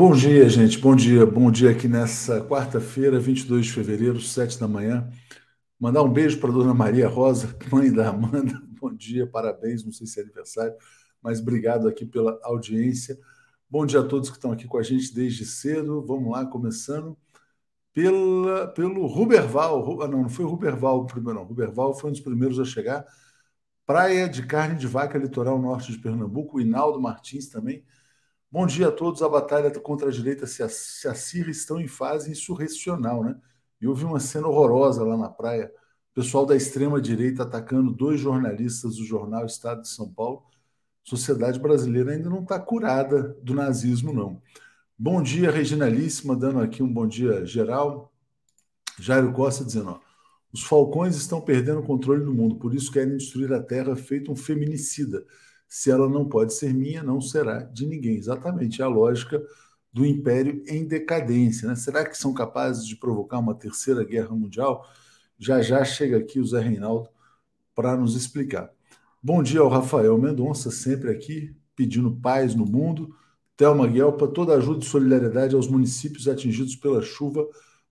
Bom dia, gente. Bom dia. Bom dia aqui nessa quarta-feira, 22 de fevereiro, 7 da manhã. Mandar um beijo para dona Maria Rosa, mãe da Amanda. Bom dia, parabéns. Não sei se é aniversário, mas obrigado aqui pela audiência. Bom dia a todos que estão aqui com a gente desde cedo. Vamos lá, começando pela, pelo Ruberval. Ah, não, não foi o Ruberval o primeiro, não. Ruberval foi um dos primeiros a chegar. Praia de Carne de Vaca, litoral norte de Pernambuco. O Inaldo Martins também. Bom dia a todos. A batalha contra a direita se acirra estão em fase insurrecional, né? E houve uma cena horrorosa lá na praia. O pessoal da extrema-direita atacando dois jornalistas do jornal Estado de São Paulo. Sociedade brasileira ainda não está curada do nazismo, não. Bom dia, Reginalíssima, dando aqui um bom dia geral. Jairo Costa dizendo: ó, os falcões estão perdendo o controle do mundo, por isso querem destruir a terra feito um feminicida. Se ela não pode ser minha, não será de ninguém. Exatamente é a lógica do império em decadência. Né? Será que são capazes de provocar uma terceira guerra mundial? Já já chega aqui o Zé Reinaldo para nos explicar. Bom dia ao Rafael Mendonça, sempre aqui, pedindo paz no mundo. Thelma Guelpa, toda ajuda e solidariedade aos municípios atingidos pela chuva.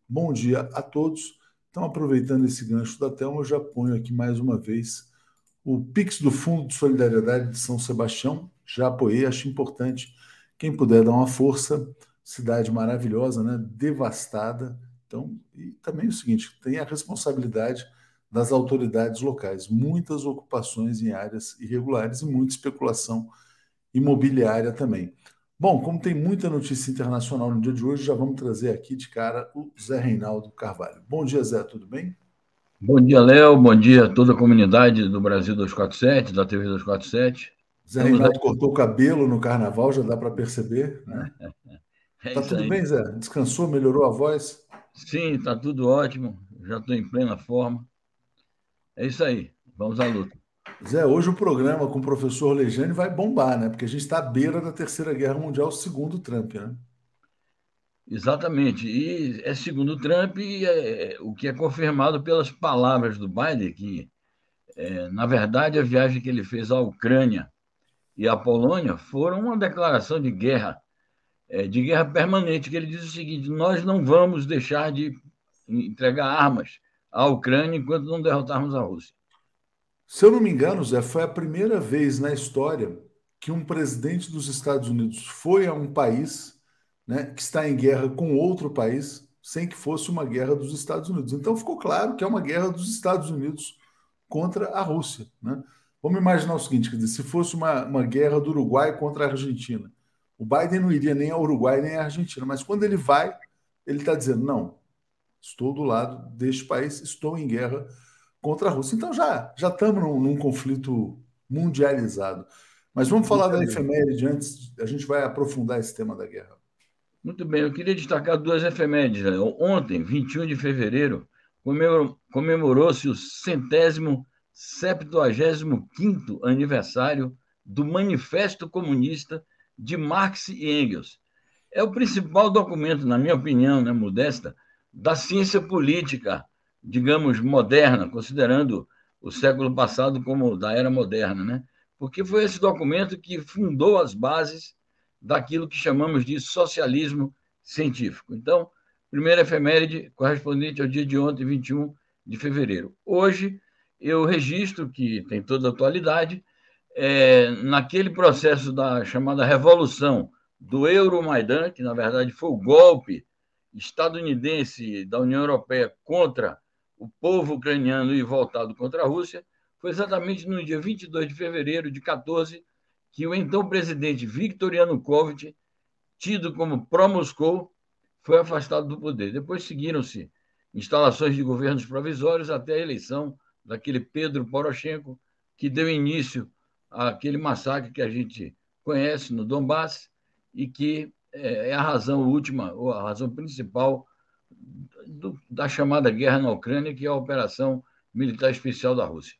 Bom dia a todos. Então, aproveitando esse gancho da Thelma, eu já ponho aqui mais uma vez o Pix do Fundo de Solidariedade de São Sebastião, já apoiei, acho importante. Quem puder dar uma força, cidade maravilhosa, né? devastada. Então, e também o seguinte: tem a responsabilidade das autoridades locais. Muitas ocupações em áreas irregulares e muita especulação imobiliária também. Bom, como tem muita notícia internacional no dia de hoje, já vamos trazer aqui de cara o Zé Reinaldo Carvalho. Bom dia, Zé, tudo bem? Bom dia, Léo. Bom dia a toda a comunidade do Brasil 247, da TV 247. Zé Reinaldo cortou o cabelo no carnaval, já dá para perceber. Né? É tá tudo aí. bem, Zé? Descansou, melhorou a voz? Sim, tá tudo ótimo. Já estou em plena forma. É isso aí. Vamos à luta. Zé, hoje o programa com o professor Lejane vai bombar, né? Porque a gente está à beira da Terceira Guerra Mundial, segundo Trump, né? Exatamente. E é segundo Trump, é, o que é confirmado pelas palavras do Biden, que, é, na verdade, a viagem que ele fez à Ucrânia e à Polônia foram uma declaração de guerra, é, de guerra permanente, que ele diz o seguinte: nós não vamos deixar de entregar armas à Ucrânia enquanto não derrotarmos a Rússia. Se eu não me engano, Zé, foi a primeira vez na história que um presidente dos Estados Unidos foi a um país né, que está em guerra com outro país sem que fosse uma guerra dos Estados Unidos. Então ficou claro que é uma guerra dos Estados Unidos contra a Rússia. Né? Vamos imaginar o seguinte: dizer, se fosse uma, uma guerra do Uruguai contra a Argentina, o Biden não iria nem ao Uruguai nem à Argentina, mas quando ele vai, ele está dizendo: não, estou do lado deste país, estou em guerra contra a Rússia. Então já já estamos num, num conflito mundializado. Mas vamos falar da efeméride antes, a gente vai aprofundar esse tema da guerra. Muito bem, eu queria destacar duas efemérides. Né? Ontem, 21 de fevereiro, comemorou-se o centésimo septuagésimo quinto aniversário do Manifesto Comunista de Marx e Engels. É o principal documento, na minha opinião, né, modesta, da ciência política, digamos, moderna, considerando o século passado como da era moderna, né? Porque foi esse documento que fundou as bases daquilo que chamamos de socialismo científico. Então, primeira efeméride correspondente ao dia de ontem, 21 de fevereiro. Hoje, eu registro que tem toda a atualidade, é, naquele processo da chamada revolução do Euromaidan, que na verdade foi o golpe estadunidense da União Europeia contra o povo ucraniano e voltado contra a Rússia, foi exatamente no dia 22 de fevereiro de 14 que o então presidente Viktor Yanukovych, tido como pró-Moscou, foi afastado do poder. Depois seguiram-se instalações de governos provisórios até a eleição daquele Pedro Poroshenko, que deu início àquele massacre que a gente conhece no Donbass e que é, é a razão última, ou a razão principal do, da chamada guerra na Ucrânia, que é a operação militar especial da Rússia.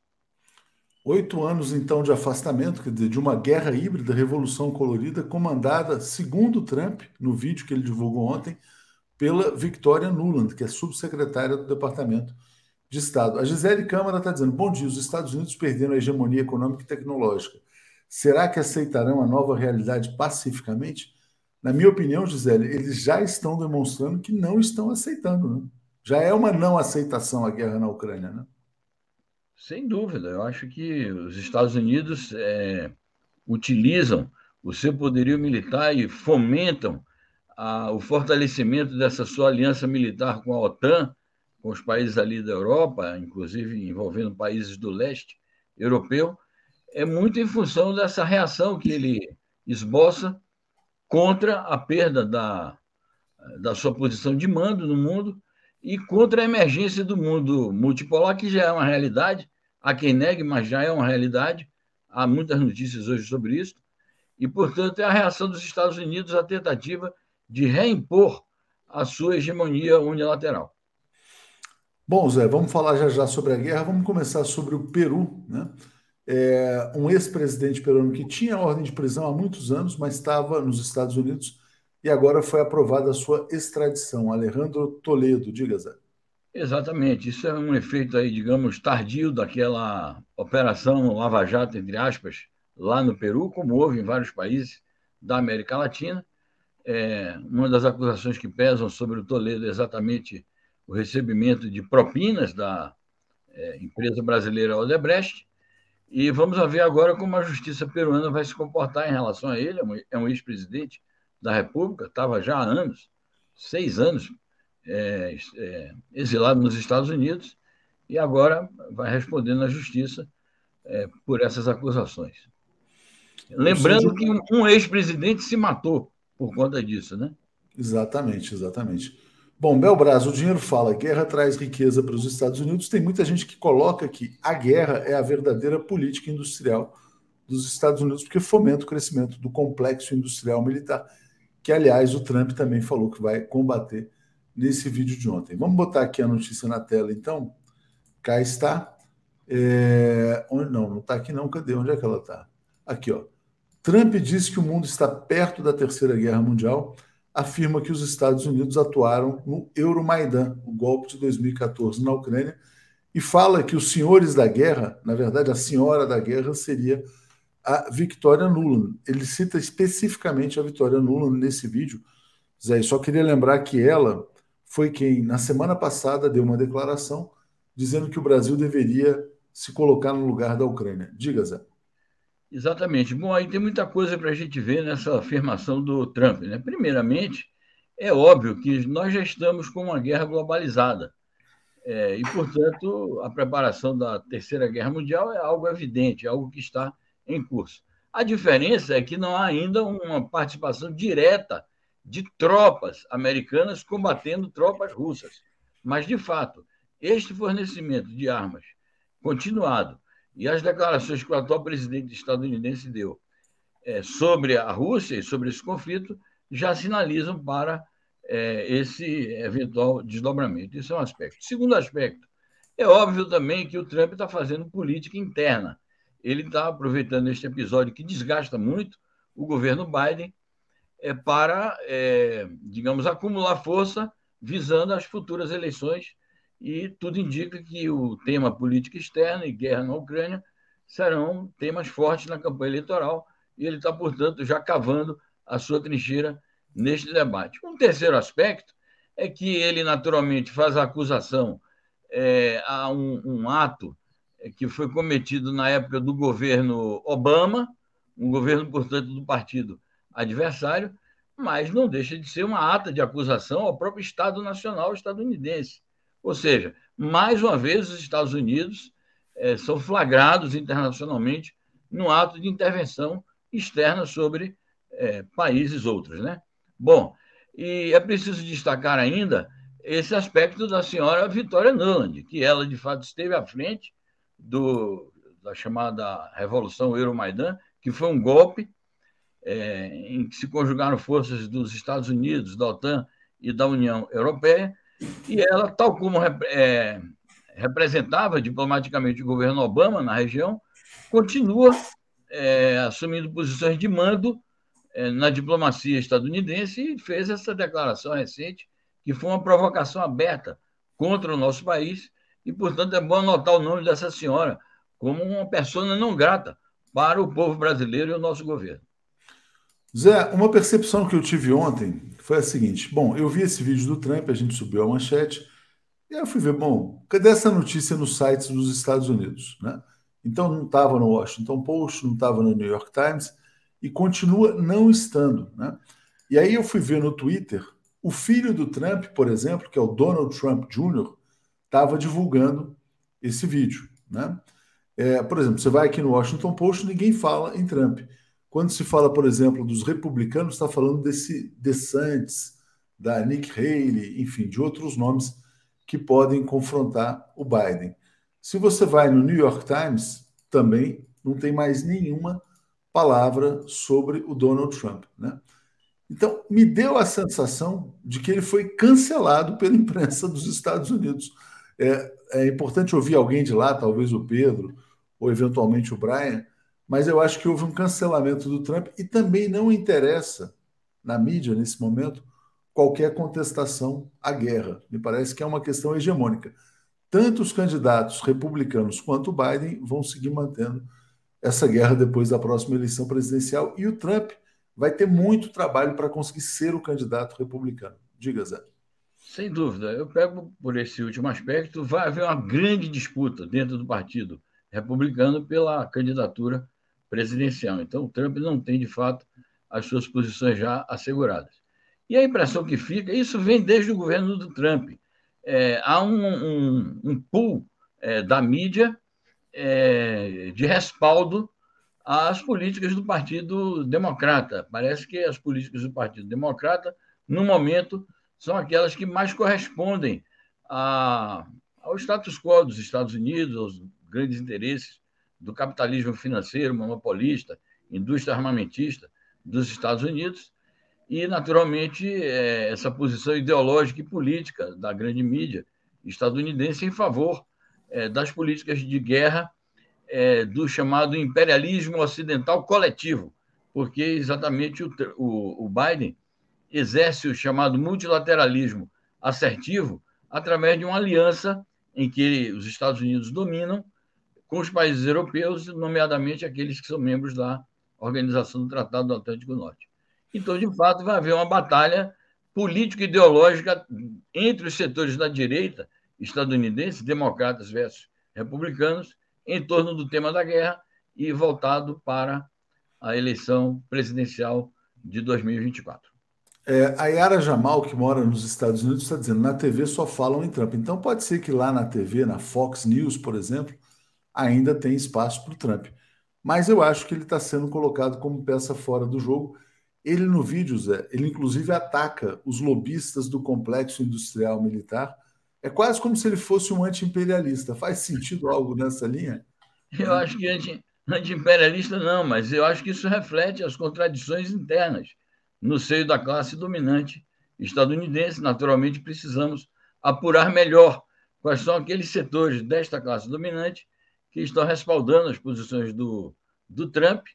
Oito anos, então, de afastamento, quer dizer, de uma guerra híbrida, revolução colorida, comandada, segundo Trump, no vídeo que ele divulgou ontem, pela Victoria Nuland, que é subsecretária do Departamento de Estado. A Gisele Câmara está dizendo: bom dia, os Estados Unidos perderam a hegemonia econômica e tecnológica. Será que aceitarão a nova realidade pacificamente? na minha opinião, Gisele, eles já estão demonstrando que não estão aceitando. Né? Já é uma não aceitação a guerra na Ucrânia. Né? Sem dúvida. Eu acho que os Estados Unidos é, utilizam o seu poderio militar e fomentam a, o fortalecimento dessa sua aliança militar com a OTAN, com os países ali da Europa, inclusive envolvendo países do leste europeu, é muito em função dessa reação que ele esboça contra a perda da, da sua posição de mando no mundo e contra a emergência do mundo multipolar, que já é uma realidade. Há quem negue, mas já é uma realidade. Há muitas notícias hoje sobre isso. E, portanto, é a reação dos Estados Unidos à tentativa de reimpor a sua hegemonia unilateral. Bom, Zé, vamos falar já já sobre a guerra. Vamos começar sobre o Peru, né? É, um ex-presidente peruano que tinha ordem de prisão há muitos anos, mas estava nos Estados Unidos e agora foi aprovada a sua extradição. Alejandro Toledo, diga, Zé. Exatamente, isso é um efeito aí, digamos, tardio daquela operação Lava Jato, entre aspas, lá no Peru, como houve em vários países da América Latina. É, uma das acusações que pesam sobre o Toledo é exatamente o recebimento de propinas da é, empresa brasileira Odebrecht. E vamos ver agora como a justiça peruana vai se comportar em relação a ele. É um é ex-presidente da República, estava já há anos, seis anos, é, é, exilado nos Estados Unidos, e agora vai responder na justiça é, por essas acusações. Lembrando que um ex-presidente se matou por conta disso, né? Exatamente, exatamente. Bom, Belbras, o dinheiro fala, guerra traz riqueza para os Estados Unidos. Tem muita gente que coloca que a guerra é a verdadeira política industrial dos Estados Unidos, porque fomenta o crescimento do complexo industrial militar que aliás o Trump também falou que vai combater nesse vídeo de ontem. Vamos botar aqui a notícia na tela, então. Cá está. É... Onde, não, não está aqui não. Cadê? Onde é que ela está? Aqui, ó. Trump diz que o mundo está perto da Terceira Guerra Mundial, afirma que os Estados Unidos atuaram no Euromaidan, o golpe de 2014 na Ucrânia, e fala que os senhores da guerra, na verdade, a senhora da guerra seria a Victoria Nuland. Ele cita especificamente a Victoria Nuland nesse vídeo. Zé, só queria lembrar que ela foi quem, na semana passada, deu uma declaração dizendo que o Brasil deveria se colocar no lugar da Ucrânia. Diga, Zé. Exatamente. Bom, aí tem muita coisa para a gente ver nessa afirmação do Trump. Né? Primeiramente, é óbvio que nós já estamos com uma guerra globalizada. É, e, portanto, a preparação da Terceira Guerra Mundial é algo evidente, é algo que está em curso. A diferença é que não há ainda uma participação direta de tropas americanas combatendo tropas russas. Mas, de fato, este fornecimento de armas continuado e as declarações que o atual presidente estadunidense deu é, sobre a Rússia e sobre esse conflito já sinalizam para é, esse eventual desdobramento. Isso é um aspecto. Segundo aspecto, é óbvio também que o Trump está fazendo política interna ele está aproveitando este episódio que desgasta muito o governo Biden é, para, é, digamos, acumular força visando as futuras eleições e tudo indica que o tema política externa e guerra na Ucrânia serão temas fortes na campanha eleitoral e ele está, portanto, já cavando a sua trincheira neste debate. Um terceiro aspecto é que ele, naturalmente, faz a acusação é, a um, um ato que foi cometido na época do governo Obama, um governo, portanto, do partido adversário, mas não deixa de ser uma ata de acusação ao próprio Estado Nacional estadunidense. Ou seja, mais uma vez, os Estados Unidos é, são flagrados internacionalmente no ato de intervenção externa sobre é, países outros. Né? Bom, e é preciso destacar ainda esse aspecto da senhora Vitória Nuland, que ela, de fato, esteve à frente do, da chamada Revolução Euromaidan, que foi um golpe é, em que se conjugaram forças dos Estados Unidos, da OTAN e da União Europeia, e ela, tal como é, representava diplomaticamente o governo Obama na região, continua é, assumindo posições de mando é, na diplomacia estadunidense e fez essa declaração recente, que foi uma provocação aberta contra o nosso país e, portanto, é bom anotar o nome dessa senhora como uma pessoa não grata para o povo brasileiro e o nosso governo. Zé, uma percepção que eu tive ontem foi a seguinte: bom, eu vi esse vídeo do Trump, a gente subiu a manchete, e aí eu fui ver, bom, cadê essa notícia nos sites dos Estados Unidos? Né? Então não estava no Washington Post, não estava no New York Times, e continua não estando. Né? E aí eu fui ver no Twitter, o filho do Trump, por exemplo, que é o Donald Trump Jr., estava divulgando esse vídeo. Né? É, por exemplo, você vai aqui no Washington Post, ninguém fala em Trump. Quando se fala, por exemplo, dos republicanos, está falando desse DeSantis, da Nick Haley, enfim, de outros nomes que podem confrontar o Biden. Se você vai no New York Times, também não tem mais nenhuma palavra sobre o Donald Trump. Né? Então, me deu a sensação de que ele foi cancelado pela imprensa dos Estados Unidos. É, é importante ouvir alguém de lá, talvez o Pedro, ou eventualmente o Brian, mas eu acho que houve um cancelamento do Trump e também não interessa na mídia, nesse momento, qualquer contestação à guerra. Me parece que é uma questão hegemônica. Tanto os candidatos republicanos quanto o Biden vão seguir mantendo essa guerra depois da próxima eleição presidencial e o Trump vai ter muito trabalho para conseguir ser o candidato republicano. Diga, Zé. Sem dúvida. Eu pego por esse último aspecto, vai haver uma grande disputa dentro do partido republicano pela candidatura presidencial. Então, o Trump não tem, de fato, as suas posições já asseguradas. E a impressão que fica, isso vem desde o governo do Trump. É, há um, um, um pool é, da mídia é, de respaldo às políticas do Partido Democrata. Parece que as políticas do Partido Democrata, no momento, são aquelas que mais correspondem a, ao status quo dos Estados Unidos, aos grandes interesses do capitalismo financeiro monopolista, indústria armamentista dos Estados Unidos, e, naturalmente, é, essa posição ideológica e política da grande mídia estadunidense em favor é, das políticas de guerra é, do chamado imperialismo ocidental coletivo, porque exatamente o, o, o Biden exerce o chamado multilateralismo assertivo através de uma aliança em que os Estados Unidos dominam com os países europeus, nomeadamente aqueles que são membros da Organização do Tratado do Atlântico Norte. Então, de fato, vai haver uma batalha político-ideológica entre os setores da direita estadunidense, democratas versus republicanos, em torno do tema da guerra e voltado para a eleição presidencial de 2024. É, a Yara Jamal, que mora nos Estados Unidos, está dizendo na TV só falam em Trump. Então pode ser que lá na TV, na Fox News, por exemplo, ainda tem espaço para o Trump. Mas eu acho que ele está sendo colocado como peça fora do jogo. Ele, no vídeo, Zé, ele inclusive ataca os lobistas do complexo industrial militar. É quase como se ele fosse um anti-imperialista. Faz sentido algo nessa linha? Eu acho que anti, anti-imperialista não, mas eu acho que isso reflete as contradições internas no seio da classe dominante estadunidense. Naturalmente, precisamos apurar melhor quais são aqueles setores desta classe dominante que estão respaldando as posições do, do Trump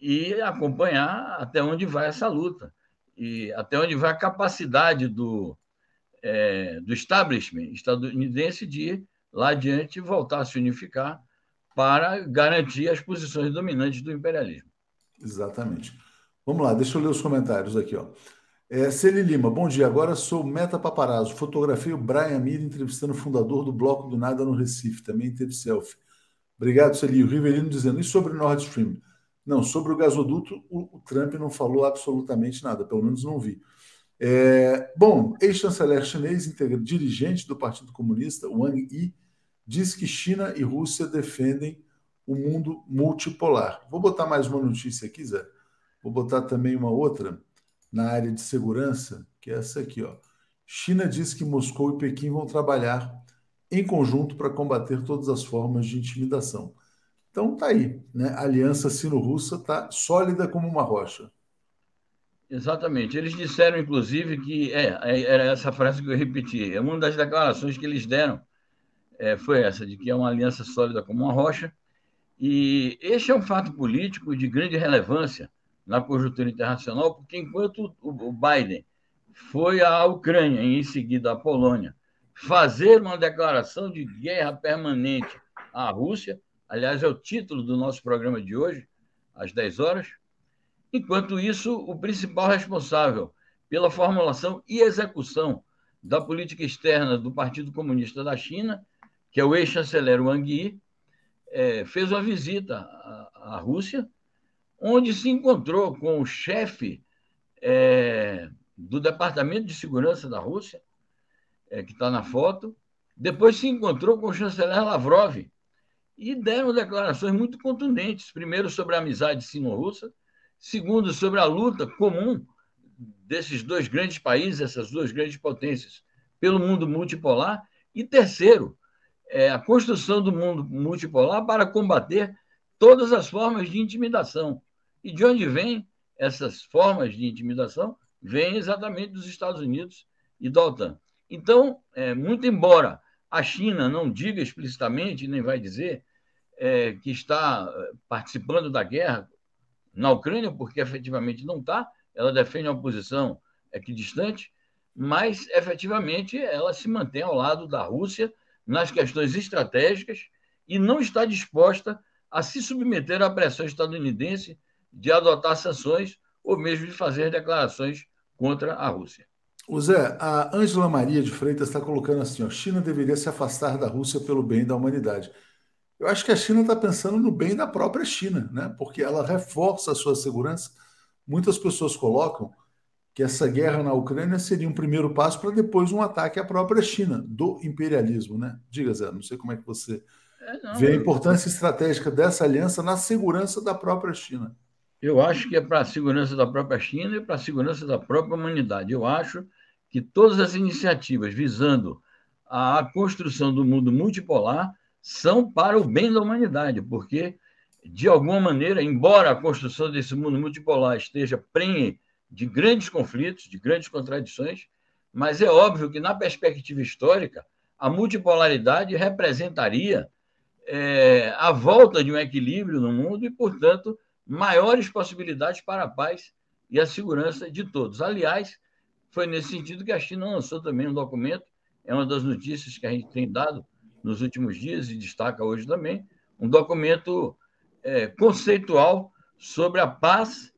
e acompanhar até onde vai essa luta e até onde vai a capacidade do, é, do establishment estadunidense de lá adiante voltar a se unificar para garantir as posições dominantes do imperialismo. Exatamente. Vamos lá, deixa eu ler os comentários aqui. Ó. É, Celi Lima, bom dia. Agora sou Meta Paparazzo. Fotografei o Brian Mir entrevistando o fundador do Bloco do Nada no Recife. Também teve selfie. Obrigado, Celio. Rivelino dizendo, e sobre o Nord Stream? Não, sobre o gasoduto, o, o Trump não falou absolutamente nada, pelo menos não vi. É, bom, ex-chanceler chinês, dirigente do Partido Comunista, Wang Yi, diz que China e Rússia defendem o mundo multipolar. Vou botar mais uma notícia aqui, Zé. Vou botar também uma outra na área de segurança, que é essa aqui. Ó. China diz que Moscou e Pequim vão trabalhar em conjunto para combater todas as formas de intimidação. Então tá aí, né? A aliança sino-russa está sólida como uma rocha. Exatamente. Eles disseram, inclusive, que é, é, era essa frase que eu repeti. É uma das declarações que eles deram é, foi essa de que é uma aliança sólida como uma rocha. E este é um fato político de grande relevância na conjuntura internacional, porque enquanto o Biden foi à Ucrânia e em seguida à Polônia fazer uma declaração de guerra permanente à Rússia, aliás, é o título do nosso programa de hoje, às 10 horas. Enquanto isso, o principal responsável pela formulação e execução da política externa do Partido Comunista da China, que é o ex-chanceler Wang Yi, é, fez uma visita à, à, Rússia, onde se encontrou com o chefe é, do Departamento de Segurança da Rússia, é, que está na foto, depois se encontrou com o chanceler Lavrov e deram declarações muito contundentes, primeiro sobre a amizade sino-russa, segundo sobre a luta comum desses dois grandes países, essas duas grandes potências, pelo mundo multipolar, e terceiro, é a construção do mundo multipolar para combater todas as formas de intimidação. E de onde vêm essas formas de intimidação? Vêm exatamente dos Estados Unidos e da OTAN. Então, é, muito embora a China não diga explicitamente, nem vai dizer, é, que está é, participando da guerra na Ucrânia, porque efetivamente não está, ela defende uma posição equidistante, mas efetivamente ela se mantém ao lado da Rússia nas questões estratégicas e não está disposta a se submeter à pressão estadunidense de adotar sanções ou mesmo de fazer declarações contra a Rússia. O Zé, a Ângela Maria de Freitas está colocando assim: ó, China deveria se afastar da Rússia pelo bem da humanidade. Eu acho que a China está pensando no bem da própria China, né? porque ela reforça a sua segurança. Muitas pessoas colocam que essa guerra na Ucrânia seria um primeiro passo para depois um ataque à própria China, do imperialismo. Né? Diga, Zé, não sei como é que você é, não, vê a importância eu... estratégica dessa aliança na segurança da própria China. Eu acho que é para a segurança da própria China e para a segurança da própria humanidade. Eu acho que todas as iniciativas visando a construção do mundo multipolar são para o bem da humanidade, porque, de alguma maneira, embora a construção desse mundo multipolar esteja prenhe de grandes conflitos, de grandes contradições, mas é óbvio que, na perspectiva histórica, a multipolaridade representaria é, a volta de um equilíbrio no mundo e, portanto, maiores possibilidades para a paz e a segurança de todos. Aliás, foi nesse sentido que a China lançou também um documento, é uma das notícias que a gente tem dado nos últimos dias e destaca hoje também, um documento é, conceitual sobre a paz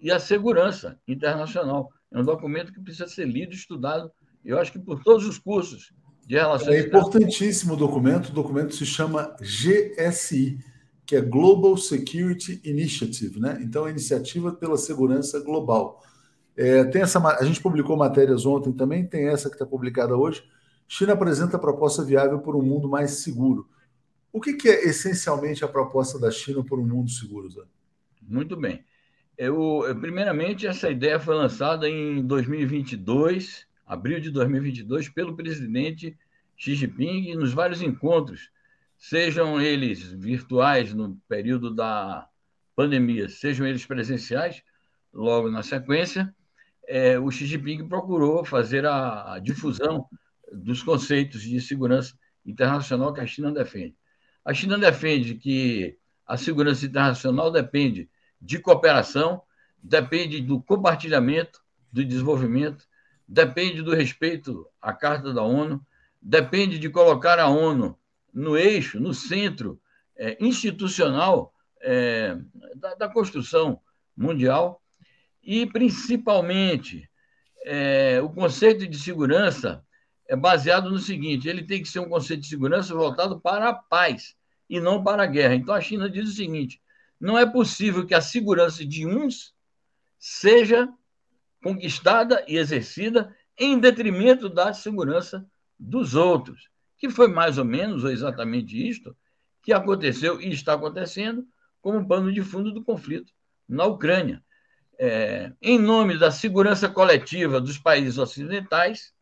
e a segurança internacional. É um documento que precisa ser lido estudado, eu acho que por todos os cursos de relações. É importantíssimo o documento, o documento se chama GSI, que é Global Security Initiative, né? Então, a iniciativa pela segurança global. É, tem essa, a gente publicou matérias ontem também, tem essa que está publicada hoje, China apresenta proposta viável por um mundo mais seguro. O que, que é essencialmente a proposta da China por um mundo seguro, Zé? Muito bem. Eu, primeiramente, essa ideia foi lançada em 2022, abril de 2022, pelo presidente Xi Jinping nos vários encontros, sejam eles virtuais no período da pandemia, sejam eles presenciais, logo na sequência, é, o Xi Jinping procurou fazer a, a difusão dos conceitos de segurança internacional que a China defende. A China defende que a segurança internacional depende de cooperação, depende do compartilhamento, do desenvolvimento, depende do respeito à Carta da ONU, depende de colocar a ONU no eixo, no centro é, institucional é, da, da, construção mundial e, principalmente, é, o conceito de segurança é baseado no seguinte: ele tem que ser um conceito de segurança voltado para a paz e não para a guerra. Então a China diz o seguinte: não é possível que a segurança de uns seja conquistada e exercida em detrimento da segurança dos outros, que foi mais ou menos ou exatamente isto que aconteceu e está acontecendo como pano de fundo do conflito na Ucrânia. É, em nome da segurança coletiva dos países ocidentais,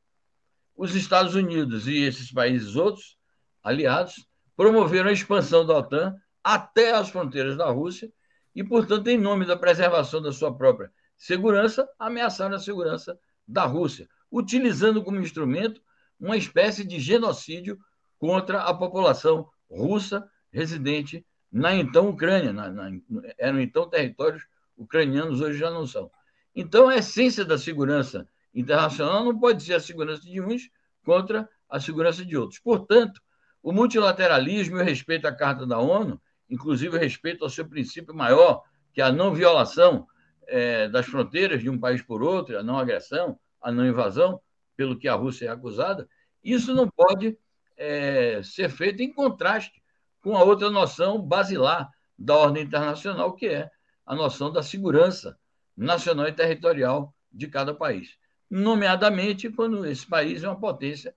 os Estados Unidos e esses países outros, aliados, promoveram a expansão da OTAN até as fronteiras da Rússia e, portanto, em nome da preservação da sua própria segurança, ameaçaram a segurança da Rússia, utilizando como instrumento uma espécie de genocídio contra a população russa residente na então Ucrânia. Na, na, eram então territórios ucranianos, hoje já não são. Então, a essência da segurança internacional não pode ser a segurança de uns contra a segurança de outros. Portanto, o multilateralismo e o respeito à Carta da ONU, inclusive o respeito ao seu princípio maior, que é a não violação é, das fronteiras de um país por outro, a não agressão, a não invasão, pelo que a Rússia é acusada, isso não pode é, ser feito em contraste com a outra noção basilar da ordem internacional, que é a noção da segurança nacional e territorial de cada país, nomeadamente quando esse país é uma potência,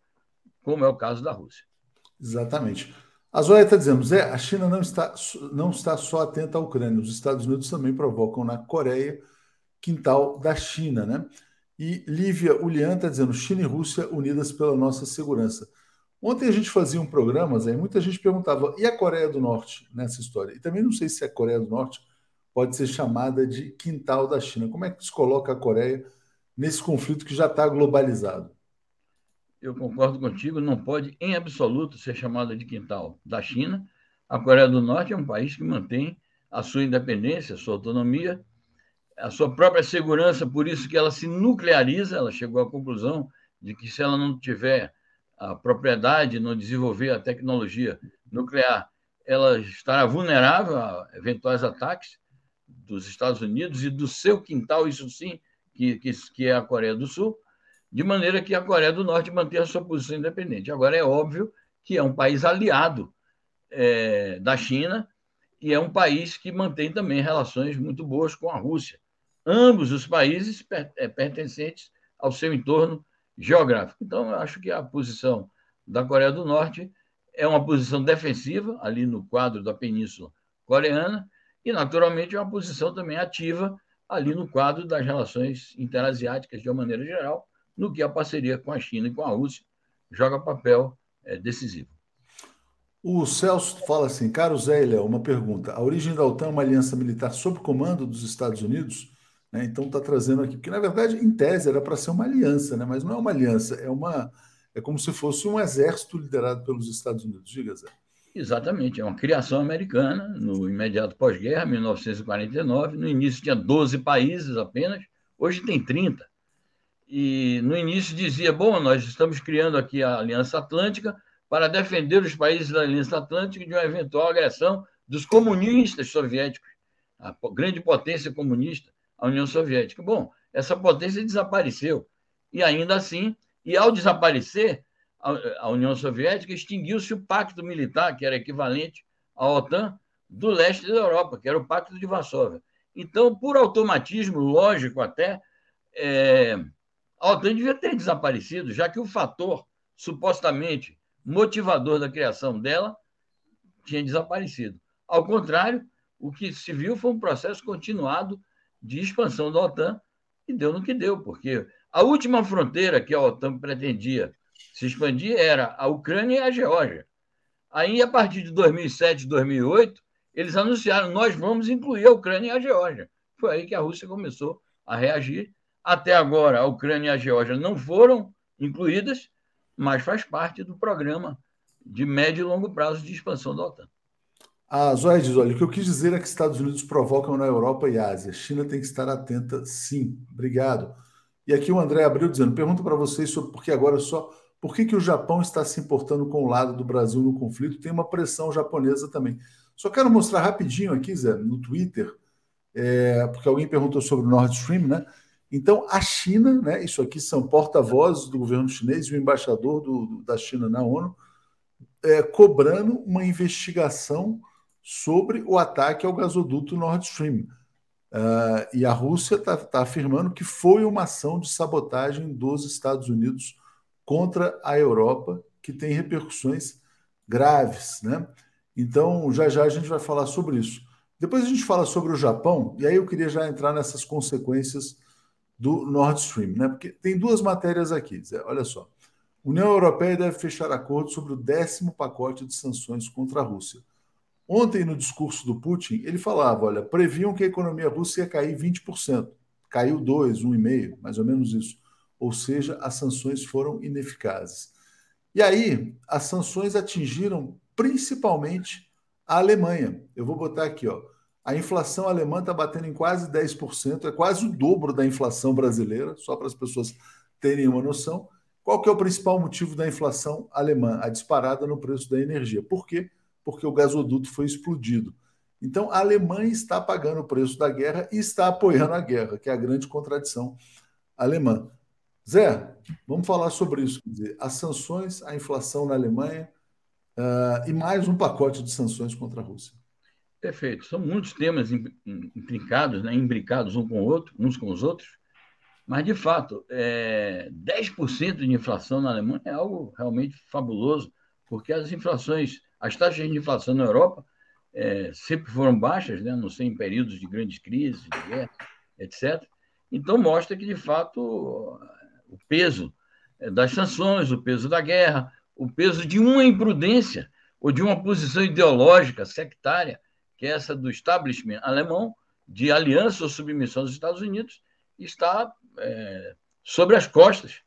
como é o caso da Rússia. Exatamente. A Zoya está dizendo, Zé, a China não está, não está só atenta à Ucrânia, os Estados Unidos também provocam na Coreia quintal da China, né? E Lívia Ulian está dizendo, China e Rússia unidas pela nossa segurança. Ontem a gente fazia um programa, Zé, e muita gente perguntava, e a Coreia do Norte nessa história? E também não sei se a Coreia do Norte pode ser chamada de quintal da China. Como é que se coloca a Coreia nesse conflito que já está globalizado? Eu concordo contigo, não pode em absoluto ser chamada de quintal da China. A Coreia do Norte é um país que mantém a sua independência, a sua autonomia, a sua própria segurança, por isso que ela se nucleariza. Ela chegou à conclusão de que se ela não tiver a propriedade, não desenvolver a tecnologia nuclear, ela estará vulnerável a eventuais ataques dos Estados Unidos e do seu quintal, isso sim, que, que, que é a Coreia do Sul, de maneira que a Coreia do Norte mantenha a sua posição independente. Agora, é óbvio que é um país aliado é, da China e é um país que mantém também relações muito boas com a Rússia. Ambos os países é, pertencentes ao seu entorno geográfico. Então, eu acho que a posição da Coreia do Norte é uma posição defensiva, ali no quadro da Península Coreana, e, naturalmente, é uma posição também ativa ali no quadro das relações interasiáticas de uma maneira geral, no que a parceria com a China e com a Rússia joga papel é, decisivo. O Celso fala assim, caro Zé Léo, uma pergunta. A origem da OTAN é uma aliança militar sob comando dos Estados Unidos? Né? Então está trazendo aqui, porque na verdade, em tese, era para ser uma aliança, né? mas não é uma aliança, é uma. É como se fosse um exército liderado pelos Estados Unidos. Diga, Zé. Exatamente, é uma criação americana no imediato pós-guerra, 1949. No início tinha 12 países apenas, hoje tem 30. E no início dizia: bom, nós estamos criando aqui a Aliança Atlântica para defender os países da Aliança Atlântica de uma eventual agressão dos comunistas soviéticos, a grande potência comunista, a União Soviética. Bom, essa potência desapareceu. E ainda assim, e ao desaparecer, a União Soviética, extinguiu-se o pacto militar, que era equivalente à OTAN, do leste da Europa, que era o Pacto de Varsóvia. Então, por automatismo, lógico até, é, a OTAN devia ter desaparecido, já que o fator supostamente motivador da criação dela tinha desaparecido. Ao contrário, o que se viu foi um processo continuado de expansão da OTAN e deu no que deu, porque a última fronteira que a OTAN pretendia se expandir era a Ucrânia e a Geórgia. Aí, a partir de 2007, 2008, eles anunciaram: nós vamos incluir a Ucrânia e a Geórgia. Foi aí que a Rússia começou a reagir. Até agora, a Ucrânia e a Geórgia não foram incluídas, mas faz parte do programa de médio e longo prazo de expansão da OTAN. A Zoya diz: olha, o que eu quis dizer é que Estados Unidos provocam na Europa e Ásia. China tem que estar atenta, sim. Obrigado. E aqui o André abriu dizendo: pergunta para vocês sobre por que agora só por que, que o Japão está se importando com o lado do Brasil no conflito? Tem uma pressão japonesa também. Só quero mostrar rapidinho aqui, Zé, no Twitter, é, porque alguém perguntou sobre o Nord Stream, né? Então, a China, né, isso aqui são porta-vozes do governo chinês e o embaixador do, da China na ONU, é, cobrando uma investigação sobre o ataque ao gasoduto Nord Stream. Uh, e a Rússia está tá afirmando que foi uma ação de sabotagem dos Estados Unidos contra a Europa, que tem repercussões graves. Né? Então, já já a gente vai falar sobre isso. Depois a gente fala sobre o Japão, e aí eu queria já entrar nessas consequências do Nord Stream, né? Porque tem duas matérias aqui, Zé, olha só. União Europeia deve fechar acordo sobre o décimo pacote de sanções contra a Rússia. Ontem, no discurso do Putin, ele falava: olha, previam que a economia russa ia cair 20%. Caiu 2, 1,5%, mais ou menos isso ou seja, as sanções foram ineficazes. E aí, as sanções atingiram principalmente a Alemanha. Eu vou botar aqui, ó. A inflação alemã está batendo em quase 10%, é quase o dobro da inflação brasileira, só para as pessoas terem uma noção. Qual que é o principal motivo da inflação alemã? A disparada no preço da energia. Por quê? O gasoduto foi explodido. Então, a Alemanha está pagando o preço da guerra e está apoiando a guerra, que é a grande contradição alemã. Zé, vamos falar sobre isso. Dizer, as sanções, a inflação na Alemanha uh, e mais um pacote de sanções contra a Rússia. Perfeito. São muitos temas implicados, né, imbricados um com o outro, uns com os outros, mas, de fato, é, 10% de inflação na Alemanha é algo realmente fabuloso, porque as inflações, as taxas de inflação na Europa é, sempre foram baixas, né, não sei, em períodos de grandes crises, de guerra, etc. Então, mostra que, de fato, o peso é, das sanções, o peso da guerra, o peso de uma imprudência ou de uma posição ideológica sectária, que é essa do establishment alemão, de aliança ou submissão dos Estados Unidos, está é, sobre as costas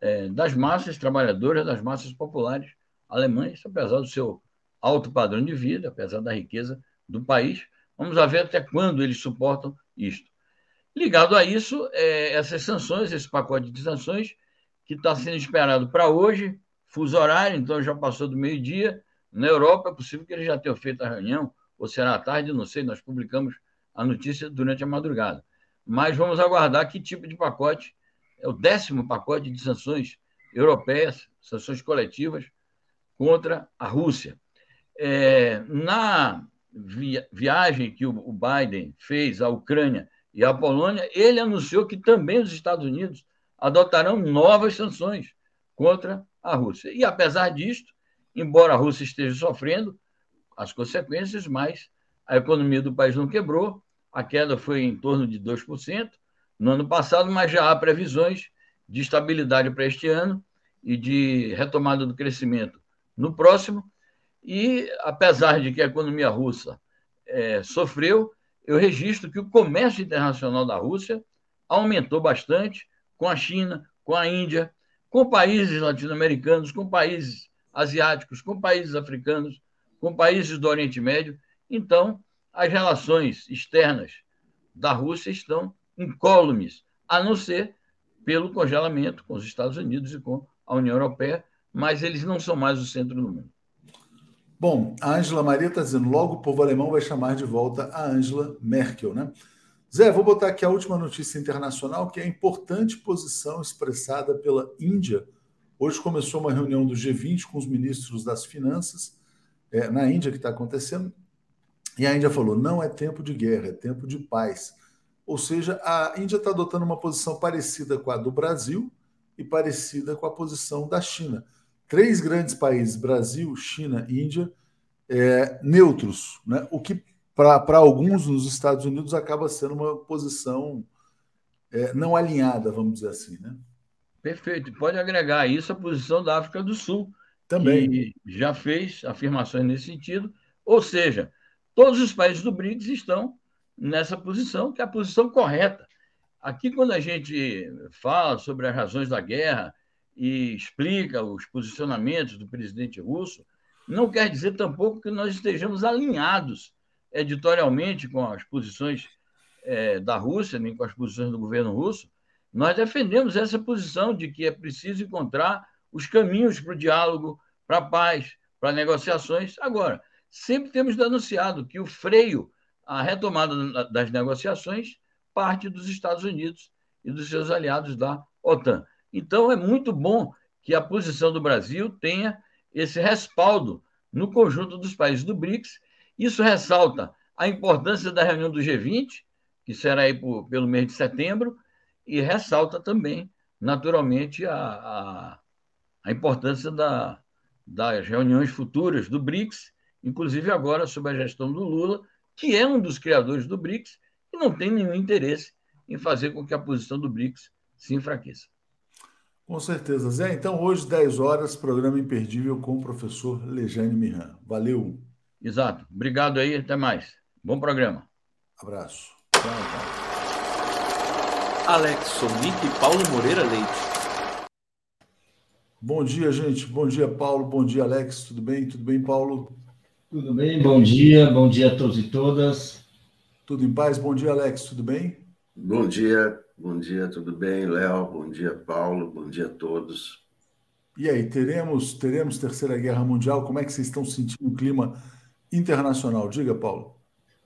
é, das massas trabalhadoras, das massas populares alemães, apesar do seu alto padrão de vida, apesar da riqueza do país. Vamos ver até quando eles suportam isto. Ligado a isso, é, essas sanções, esse pacote de sanções, que está sendo esperado para hoje, fuso horário, então já passou do meio-dia. Na Europa, é possível que eles já tenham feito a reunião, ou será à tarde, não sei, nós publicamos a notícia durante a madrugada. Mas vamos aguardar que tipo de pacote, é o décimo pacote de sanções europeias, sanções coletivas contra a Rússia. É, na via viagem que o Biden fez à Ucrânia e à Polônia, ele anunciou que também os Estados Unidos adotarão novas sanções contra a Rússia. E, apesar disto, embora a Rússia esteja sofrendo as consequências, mas a economia do país não quebrou, a queda foi em torno de 2% no ano passado, mas já há previsões de estabilidade para este ano e de retomada do crescimento no próximo. E, apesar de que a economia russa é, sofreu, eu registro que o comércio internacional da Rússia aumentou bastante com a China, com a Índia, com países latino-americanos, com países asiáticos, com países africanos, com países do Oriente Médio. Então, as relações externas da Rússia estão incólumes, a não ser pelo congelamento com os Estados Unidos e com a União Europeia, mas eles não são mais o centro do mundo. Bom, a Angela Maria está dizendo: logo o povo alemão vai chamar de volta a Angela Merkel, né? Zé, vou botar aqui a última notícia internacional, que é a importante posição expressada pela Índia. Hoje começou uma reunião do G20 com os ministros das finanças, é, na Índia que está acontecendo, e a Índia falou: não é tempo de guerra, é tempo de paz. Ou seja, a Índia está adotando uma posição parecida com a do Brasil e parecida com a posição da China. Três grandes países, Brasil, China e Índia, é, neutros, né? o que para alguns nos Estados Unidos acaba sendo uma posição é, não alinhada, vamos dizer assim. Né? Perfeito. Pode agregar isso a posição da África do Sul, também que já fez afirmações nesse sentido. Ou seja, todos os países do BRICS estão nessa posição, que é a posição correta. Aqui, quando a gente fala sobre as razões da guerra e explica os posicionamentos do presidente russo, não quer dizer tampouco que nós estejamos alinhados editorialmente com as posições é, da Rússia, nem com as posições do governo russo, nós defendemos essa posição de que é preciso encontrar os caminhos para o diálogo, para a paz, para negociações. Agora, sempre temos denunciado que o freio à retomada das negociações parte dos Estados Unidos e dos seus aliados da OTAN. Então, é muito bom que a posição do Brasil tenha esse respaldo no conjunto dos países do BRICS isso ressalta a importância da reunião do G20, que será aí por, pelo mês de setembro, e ressalta também, naturalmente, a, a, a importância da, das reuniões futuras do BRICS, inclusive agora sob a gestão do Lula, que é um dos criadores do BRICS e não tem nenhum interesse em fazer com que a posição do BRICS se enfraqueça. Com certeza, Zé. Então, hoje, 10 horas, programa imperdível com o professor Lejane Mirran. Valeu! Exato. Obrigado aí, até mais. Bom programa. Abraço. Tchau, tchau. Alex Sonic e Paulo Moreira Leite. Bom dia, gente. Bom dia, Paulo. Bom dia, Alex. Tudo bem? Tudo bem, Paulo? Tudo bem, bom dia. Bom dia a todos e todas. Tudo em paz? Bom dia, Alex. Tudo bem? Bom dia, bom dia, tudo bem, Léo? Bom dia, Paulo. Bom dia a todos. E aí, teremos, teremos Terceira Guerra Mundial? Como é que vocês estão sentindo o clima internacional. Diga, Paulo.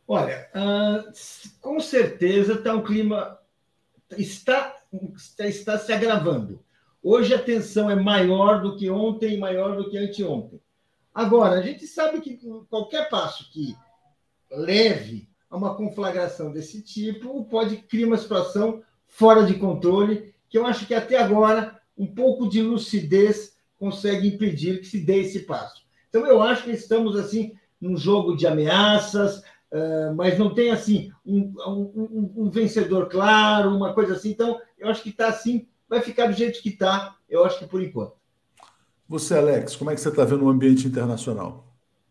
Olha, uh, com certeza está um clima está, está está se agravando. Hoje a tensão é maior do que ontem e maior do que anteontem. Agora, a gente sabe que qualquer passo que leve a uma conflagração desse tipo pode criar uma situação fora de controle, que eu acho que até agora um pouco de lucidez consegue impedir que se dê esse passo. Então, eu acho que estamos assim num jogo de ameaças, mas não tem assim um, um, um, vencedor claro, uma coisa assim. Então, eu acho que está assim, vai ficar do jeito que está, eu acho que por enquanto. Você, Alex, como é que você está vendo o ambiente internacional?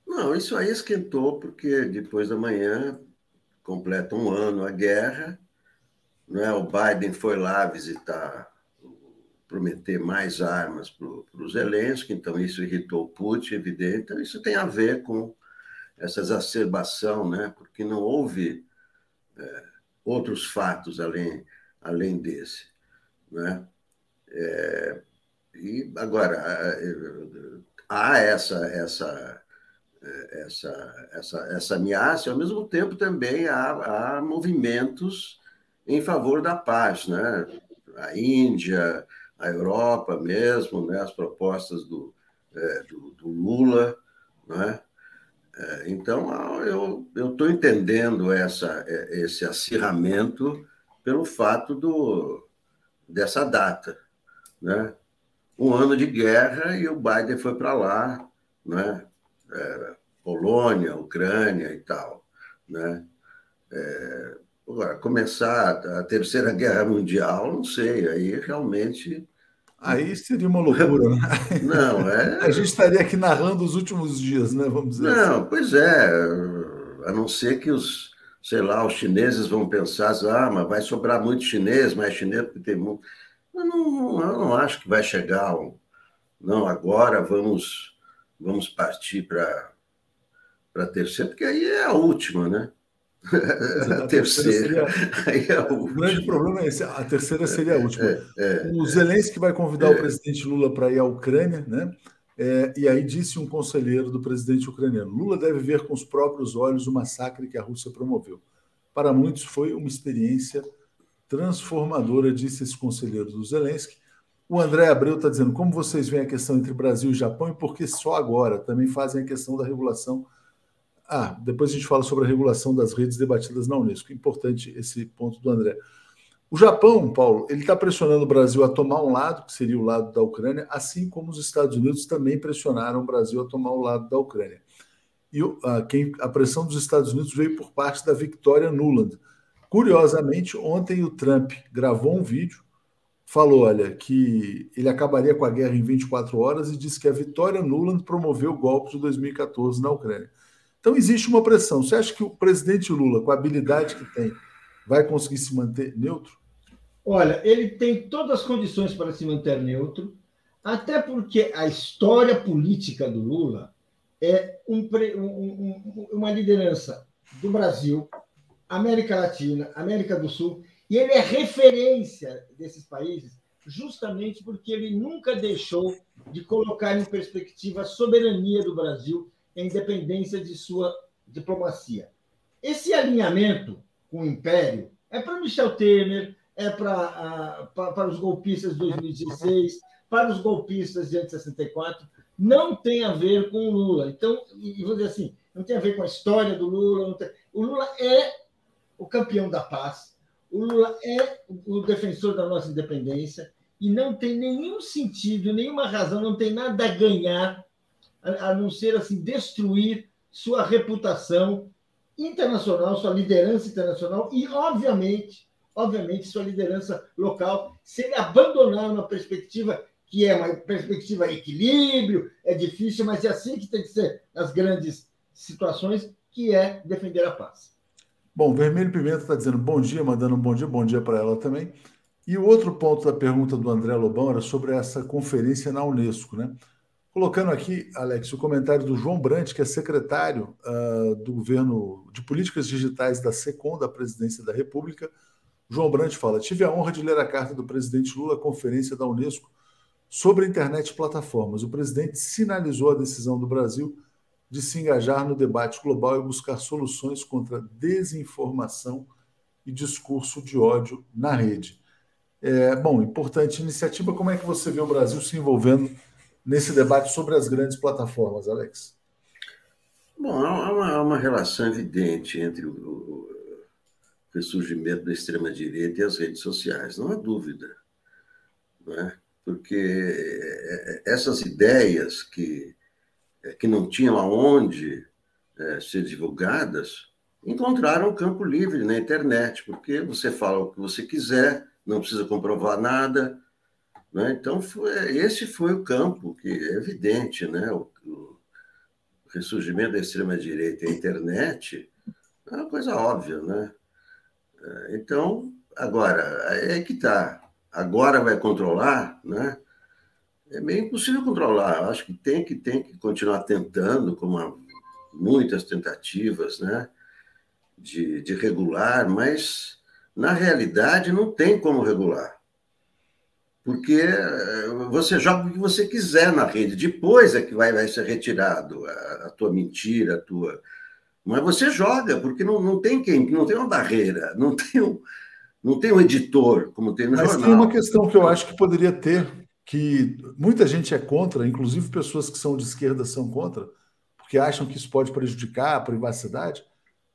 Não, isso aí esquentou, porque depois da manhã completa um ano a guerra, né? o Biden foi lá visitar, prometer mais armas para o Zelensky, então isso irritou o Putin, evidente. Então, isso tem a ver com essa exacerbação, né? porque não houve é, outros fatos além, além desse. Né? É, e agora há essa essa essa essa essa ameaça, ao mesmo tempo também há, há movimentos em favor da paz, né? A Índia, a Europa mesmo, né? As propostas do, é, do, do, Lula, né? É, então eu eu estou entendendo essa é, esse acirramento pelo fato do dessa data, né? um ano de guerra e o Biden foi para lá, né? É, Polônia, Ucrânia e tal, né? É, agora, começar a Terceira Guerra Mundial, não sei, aí realmente... Aí seria uma loucura, né? Não, é... A gente estaria aqui narrando os últimos dias, né? Vamos dizer Não, assim. pois é, a não ser que os, sei lá, os chineses vão pensar, ah, mas vai sobrar muito chinês, mais chinês, porque tem muito... Eu não, eu não acho que vai chegar um. Não, agora vamos, vamos partir para a terceira, porque aí é a última, né? A, a terceira. Seria... É o grande problema é esse: a terceira seria a última. É, é, o Zelensky vai convidar o é. presidente Lula para ir à Ucrânia, né? É, e aí disse um conselheiro do presidente ucraniano: Lula deve ver com os próprios olhos o massacre que a Rússia promoveu. Para muitos foi uma experiência transformadora, disse esse conselheiro do Zelensky. O André Abreu está dizendo como vocês veem a questão entre Brasil e Japão e por que só agora também fazem a questão da regulação. Ah, depois a gente fala sobre a regulação das redes debatidas na Unesco. Importante esse ponto do André. O Japão, Paulo, ele está pressionando o Brasil a tomar um lado, que seria o lado da Ucrânia, assim como os Estados Unidos também pressionaram o Brasil a tomar o lado da Ucrânia. E a, quem, a pressão dos Estados Unidos veio por parte da Victoria Nuland, Curiosamente, ontem o Trump gravou um vídeo, falou, olha, que ele acabaria com a guerra em 24 horas e disse que a vitória Nuland promoveu o golpe de 2014 na Ucrânia. Então existe uma pressão. Você acha que o presidente Lula, com a habilidade que tem, vai conseguir se manter neutro? Olha, ele tem todas as condições para se manter neutro, até porque a história política do Lula é um, um, uma liderança do Brasil América Latina, América do Sul, e ele é referência desses países justamente porque ele nunca deixou de colocar em perspectiva a soberania do Brasil e a independência de sua diplomacia. Esse alinhamento com o Império é para Michel Temer, é para, para os golpistas de 2016, para os golpistas de 64, não tem a ver com o Lula. Então, e vou dizer assim, não tem a ver com a história do Lula. Tem... O Lula é o campeão da paz. O Lula é o defensor da nossa independência e não tem nenhum sentido, nenhuma razão, não tem nada a ganhar a, não ser assim destruir sua reputação internacional, sua liderança internacional e, obviamente, obviamente, sua liderança local, se ele abandonar uma perspectiva que é uma perspectiva equilíbrio, é difícil, mas é assim que tem que ser nas grandes situações, que é defender a paz. Bom, Vermelho Pimenta está dizendo bom dia, mandando um bom dia, bom dia para ela também. E o outro ponto da pergunta do André Lobão era sobre essa conferência na Unesco, né? Colocando aqui, Alex, o comentário do João Brandt, que é secretário uh, do governo de políticas digitais da SECOM, da Presidência da República. João Brandt fala: tive a honra de ler a carta do presidente Lula à conferência da Unesco sobre internet e plataformas. O presidente sinalizou a decisão do Brasil de se engajar no debate global e buscar soluções contra desinformação e discurso de ódio na rede. É, bom, importante iniciativa. Como é que você vê o Brasil se envolvendo nesse debate sobre as grandes plataformas, Alex? Bom, há uma, há uma relação evidente entre o, o ressurgimento da extrema-direita e as redes sociais, não há dúvida. Não é? Porque é, é, essas ideias que, que não tinham aonde é, ser divulgadas encontraram campo livre na internet, porque você fala o que você quiser, não precisa comprovar nada. Né? Então, foi, esse foi o campo que é evidente, né? O, o ressurgimento da extrema-direita e a internet é uma coisa óbvia, né? É, então, agora, é que está. Agora vai controlar, né? É meio impossível controlar. Acho que tem que, tem que continuar tentando, como há muitas tentativas, né? De, de regular, mas na realidade, não tem como regular. Porque eh, você joga o que você quiser na rede, depois é que vai, vai ser retirado a, a tua mentira, a tua. Mas você joga, porque não, não tem quem, não tem uma barreira, não tem um, não tem um editor, como tem no Mas jornal. tem uma questão que eu acho que poderia ter, que muita gente é contra, inclusive pessoas que são de esquerda são contra, porque acham que isso pode prejudicar a privacidade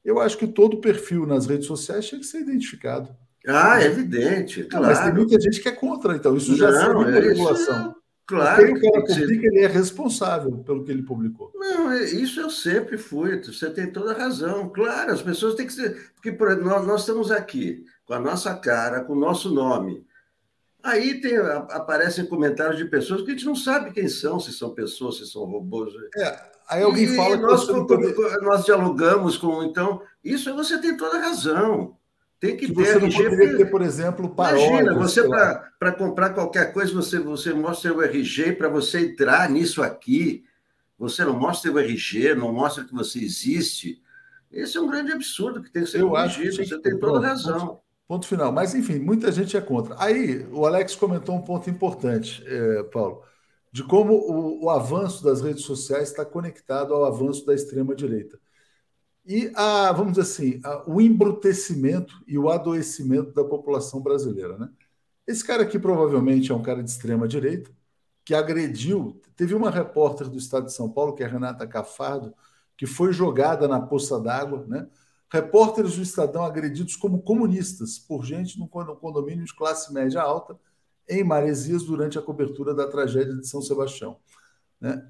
eu acho que todo perfil nas redes sociais tinha que ser identificado. Ah, é evidente, claro. Mas tem muita gente que é contra, então isso já seria uma regulação. Claro. Porque o cara publica, ele é responsável pelo que ele publicou. Não, é, isso eu sempre fui, você tem toda a razão. Claro, as pessoas têm que ser. Porque nós, nós estamos aqui, com a nossa cara, com o nosso nome. Aí tem, aparecem comentários de pessoas que a gente não sabe quem são, se são pessoas, se são robôs. É, Aí alguém e fala que nós, poder... nós dialogamos com. Então, isso você tem toda a razão. Tem que, que ter. Você não RG, poderia ter, por exemplo, paródias. Imagina, você para comprar qualquer coisa, você, você mostra o RG para você entrar nisso aqui. Você não mostra o RG, não mostra que você existe. Esse é um grande absurdo que tem que ser Eu corrigido. Que você tem toda a razão. Ponto, final. Mas, enfim, muita gente é contra. Aí, o Alex comentou um ponto importante, é, Paulo de como o, o avanço das redes sociais está conectado ao avanço da extrema-direita. E, a, vamos dizer assim, a, o embrutecimento e o adoecimento da população brasileira. Né? Esse cara aqui provavelmente é um cara de extrema-direita, que agrediu. Teve uma repórter do Estado de São Paulo, que é a Renata Cafardo, que foi jogada na poça d'água. Né? Repórteres do Estadão agredidos como comunistas por gente no condomínio de classe média alta em Maresias durante a cobertura da tragédia de São Sebastião. Né?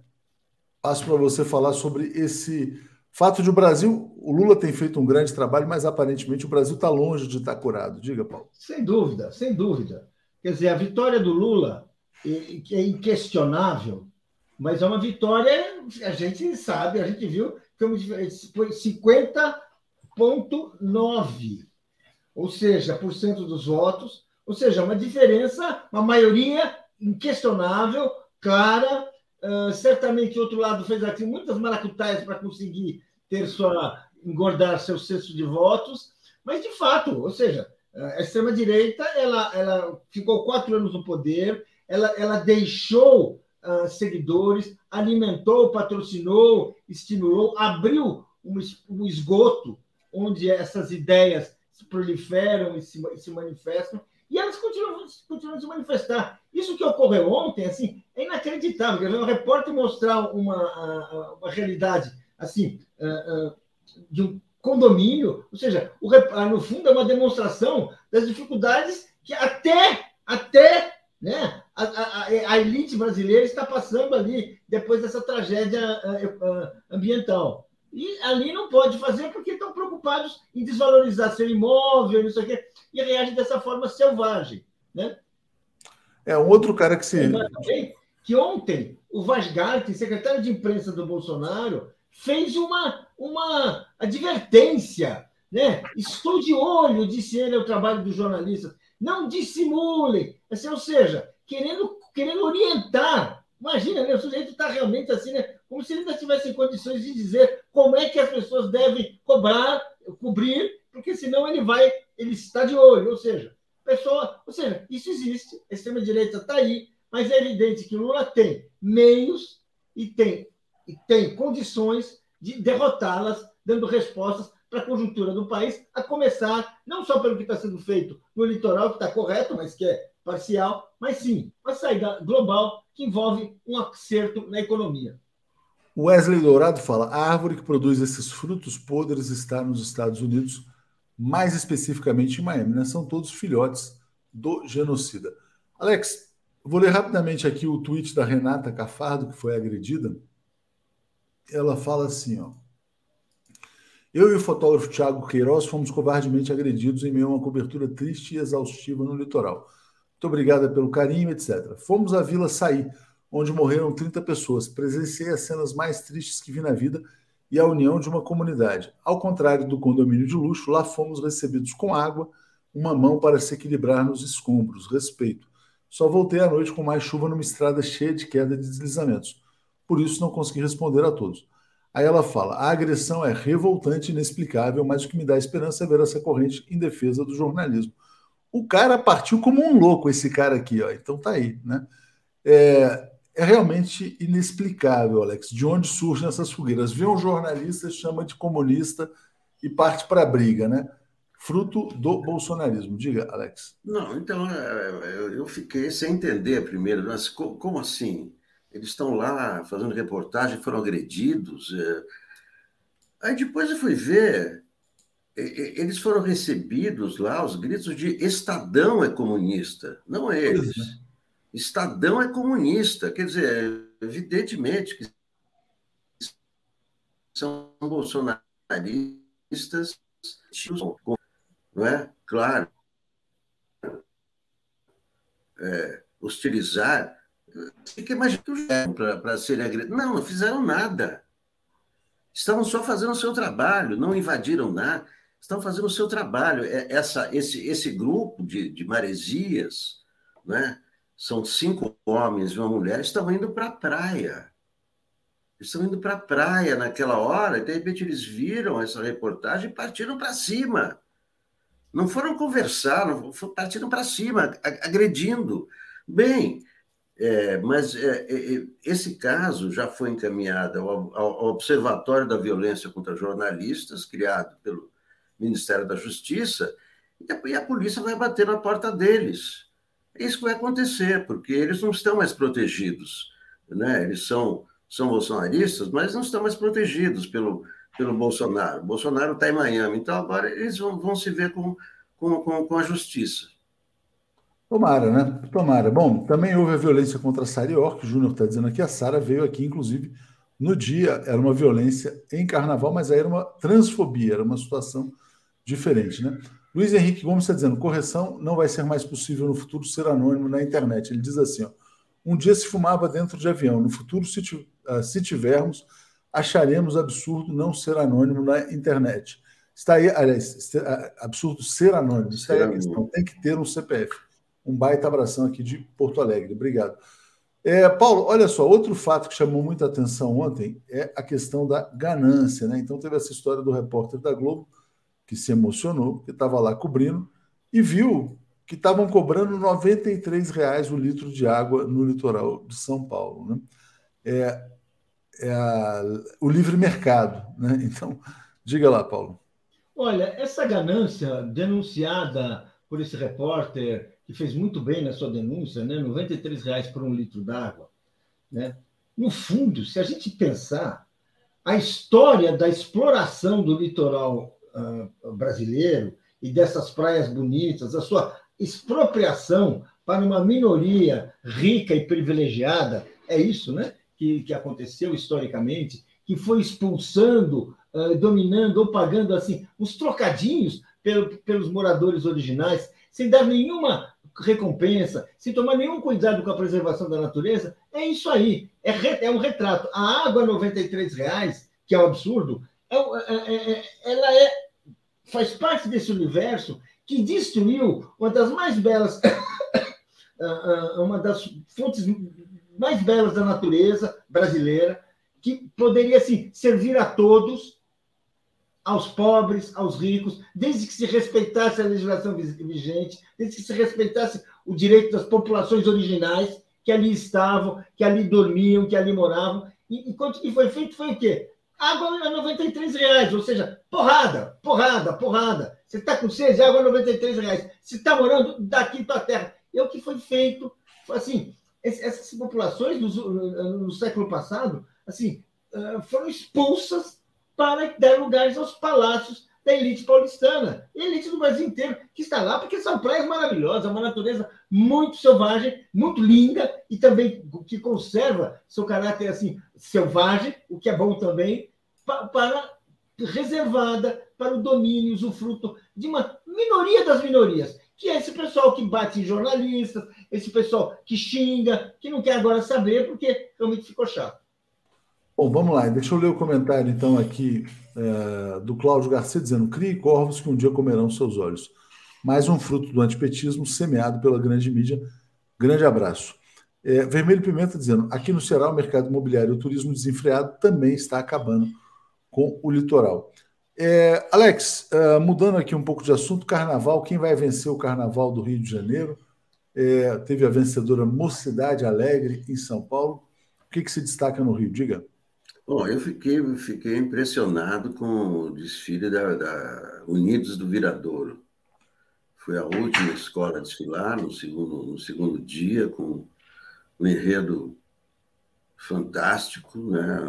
Passo para você falar sobre esse fato de o Brasil, o Lula tem feito um grande trabalho, mas aparentemente o Brasil está longe de estar curado. Diga, Paulo. Sem dúvida, sem dúvida. Quer dizer, a vitória do Lula é inquestionável, mas é uma vitória, a gente sabe, a gente viu, foi 50,9, ou seja, por cento dos votos. Ou seja, uma diferença, uma maioria inquestionável, clara. Uh, certamente o outro lado fez aqui muitas maracutaias para conseguir ter sua engordar seu cesto de votos, mas de fato, ou seja, a extrema direita ela, ela ficou quatro anos no poder, ela, ela deixou uh, seguidores, alimentou, patrocinou, estimulou, abriu um, um esgoto onde essas ideias se proliferam e se, se manifestam e elas continuam, continuam a se manifestar. Isso que ocorreu ontem, assim, é inacreditável. Quer dizer, um repórter mostrar uma, uma realidade assim de um condomínio, ou seja, o, no fundo é uma demonstração das dificuldades que até, até né, a, a, a elite brasileira está passando ali depois dessa tragédia ambiental. E ali não pode fazer porque estão preocupados em desvalorizar seu imóvel, não sei o quê, e reagem dessa forma selvagem. Né? É um outro cara que se. Que ontem o Vasgart, secretário de imprensa do Bolsonaro, fez uma, uma advertência. Né? Estou de olho, disse ele ao trabalho dos jornalistas. Não dissimulem. Assim, ou seja, querendo, querendo orientar. Imagina, né? o sujeito está realmente assim, né? Como se ele ainda tivesse condições de dizer como é que as pessoas devem cobrar, cobrir, porque senão ele vai, ele está de olho, ou seja, pessoa, ou seja, isso existe, a extrema direita está aí, mas é evidente que Lula tem meios e tem e tem condições de derrotá-las, dando respostas para a conjuntura do país, a começar não só pelo que está sendo feito no litoral, que está correto, mas que é parcial, mas sim uma saída global que envolve um acerto na economia. Wesley Dourado fala: a árvore que produz esses frutos podres está nos Estados Unidos, mais especificamente em Miami. Né? São todos filhotes do genocida. Alex, vou ler rapidamente aqui o tweet da Renata Cafardo, que foi agredida. Ela fala assim: ó. Eu e o fotógrafo Tiago Queiroz fomos covardemente agredidos em meio a uma cobertura triste e exaustiva no litoral. Muito obrigada pelo carinho, etc. Fomos à Vila Saí onde morreram 30 pessoas. Presenciei as cenas mais tristes que vi na vida e a união de uma comunidade. Ao contrário do condomínio de luxo, lá fomos recebidos com água, uma mão para se equilibrar nos escombros, respeito. Só voltei à noite com mais chuva numa estrada cheia de queda de deslizamentos. Por isso não consegui responder a todos. Aí ela fala: a agressão é revoltante e inexplicável, mas o que me dá esperança é ver essa corrente em defesa do jornalismo. O cara partiu como um louco, esse cara aqui, ó. Então tá aí, né? É, é realmente inexplicável, Alex, de onde surgem essas fogueiras. Vê um jornalista, chama de comunista e parte para a briga, né? Fruto do bolsonarismo. Diga, Alex. Não, então é, é, eu fiquei sem entender primeiro, mas como assim? Eles estão lá fazendo reportagem, foram agredidos. É. Aí depois eu fui ver, eles foram recebidos lá, os gritos de Estadão é comunista, não eles. Estadão é comunista, quer dizer, evidentemente que são bolsonaristas, não é? Claro. É, hostilizar. Fica mais para serem agredidos. Não, não fizeram nada. Estavam só fazendo o seu trabalho, não invadiram nada. Estão fazendo o seu trabalho. É, essa, esse, esse grupo de, de maresias, né? São cinco homens e uma mulher, estão indo para a praia. Estão indo para a praia naquela hora, e de repente eles viram essa reportagem e partiram para cima. Não foram conversar, não, partiram para cima, agredindo. Bem, é, mas é, é, é, esse caso já foi encaminhado ao, ao, Observatório da Violência contra Jornalistas, criado pelo Ministério da Justiça, e a, e a polícia vai bater na porta deles. Isso que vai acontecer, porque eles não estão mais protegidos. Né? Eles são, são bolsonaristas, mas não estão mais protegidos pelo, pelo Bolsonaro. O Bolsonaro está em Miami, então agora eles vão, vão se ver com, com, com, com a justiça. Tomara, né? Tomara. Bom, também houve a violência contra a Sara York. O Júnior está dizendo aqui. A Sara veio aqui, inclusive, no dia. Era uma violência em carnaval, mas aí era uma transfobia, era uma situação diferente, né? Luiz Henrique Gomes está dizendo: correção não vai ser mais possível no futuro ser anônimo na internet. Ele diz assim: ó, um dia se fumava dentro de avião, no futuro, se, uh, se tivermos, acharemos absurdo não ser anônimo na internet. Está aí, aliás, absurdo ser anônimo. Está aí a questão. Tem que ter um CPF. Um baita abração aqui de Porto Alegre. Obrigado. É, Paulo, olha só, outro fato que chamou muita atenção ontem é a questão da ganância. Né? Então, teve essa história do repórter da Globo que se emocionou, que estava lá cobrindo, e viu que estavam cobrando R$ reais o litro de água no litoral de São Paulo. Né? É, é a, o livre mercado. Né? Então, diga lá, Paulo. Olha, essa ganância denunciada por esse repórter, que fez muito bem na sua denúncia, né? R$ reais por um litro d'água. Né? No fundo, se a gente pensar, a história da exploração do litoral brasileiro e dessas praias bonitas, a sua expropriação para uma minoria rica e privilegiada, é isso né, que, que aconteceu historicamente, que foi expulsando, uh, dominando ou pagando assim os trocadinhos pelo, pelos moradores originais, sem dar nenhuma recompensa, sem tomar nenhum cuidado com a preservação da natureza, é isso aí. É, re, é um retrato. A água, R$ reais, que é um absurdo, é, é, é, ela é faz parte desse universo que destruiu uma das mais belas, ah, ah, uma das fontes mais belas da natureza brasileira, que poderia assim, servir a todos, aos pobres, aos ricos, desde que se respeitasse a legislação vigente, desde que se respeitasse o direito das populações originais que ali estavam, que ali dormiam, que ali moravam. enquanto que foi feito foi o quê? Água a 93 reais, ou seja, porrada, porrada, porrada. Você está com sede, água a 93 reais. Você está morando daqui para a terra. É o que foi feito. Assim, essas populações no, no século passado, assim, foram expulsas para dar lugares aos palácios da elite paulistana, elite do Brasil inteiro, que está lá porque são praias maravilhosas, uma natureza muito selvagem, muito linda, e também que conserva seu caráter assim selvagem, o que é bom também, para reservada para o domínio, usufruto de uma minoria das minorias, que é esse pessoal que bate em jornalistas, esse pessoal que xinga, que não quer agora saber porque realmente ficou chato. Bom, vamos lá. Deixa eu ler o comentário, então, aqui é, do Cláudio Garcia, dizendo: crie corvos que um dia comerão seus olhos. Mais um fruto do antipetismo semeado pela grande mídia. Grande abraço. É, Vermelho Pimenta dizendo: aqui no Ceará, o mercado imobiliário e o turismo desenfreado também está acabando com o litoral. É, Alex, uh, mudando aqui um pouco de assunto, carnaval, quem vai vencer o carnaval do Rio de Janeiro? É, teve a vencedora Mocidade Alegre em São Paulo. O que, que se destaca no Rio? Diga. Bom, eu fiquei, fiquei impressionado com o desfile da, da Unidos do Viradouro. Foi a última escola a desfilar no segundo, no segundo dia, com um enredo fantástico, né?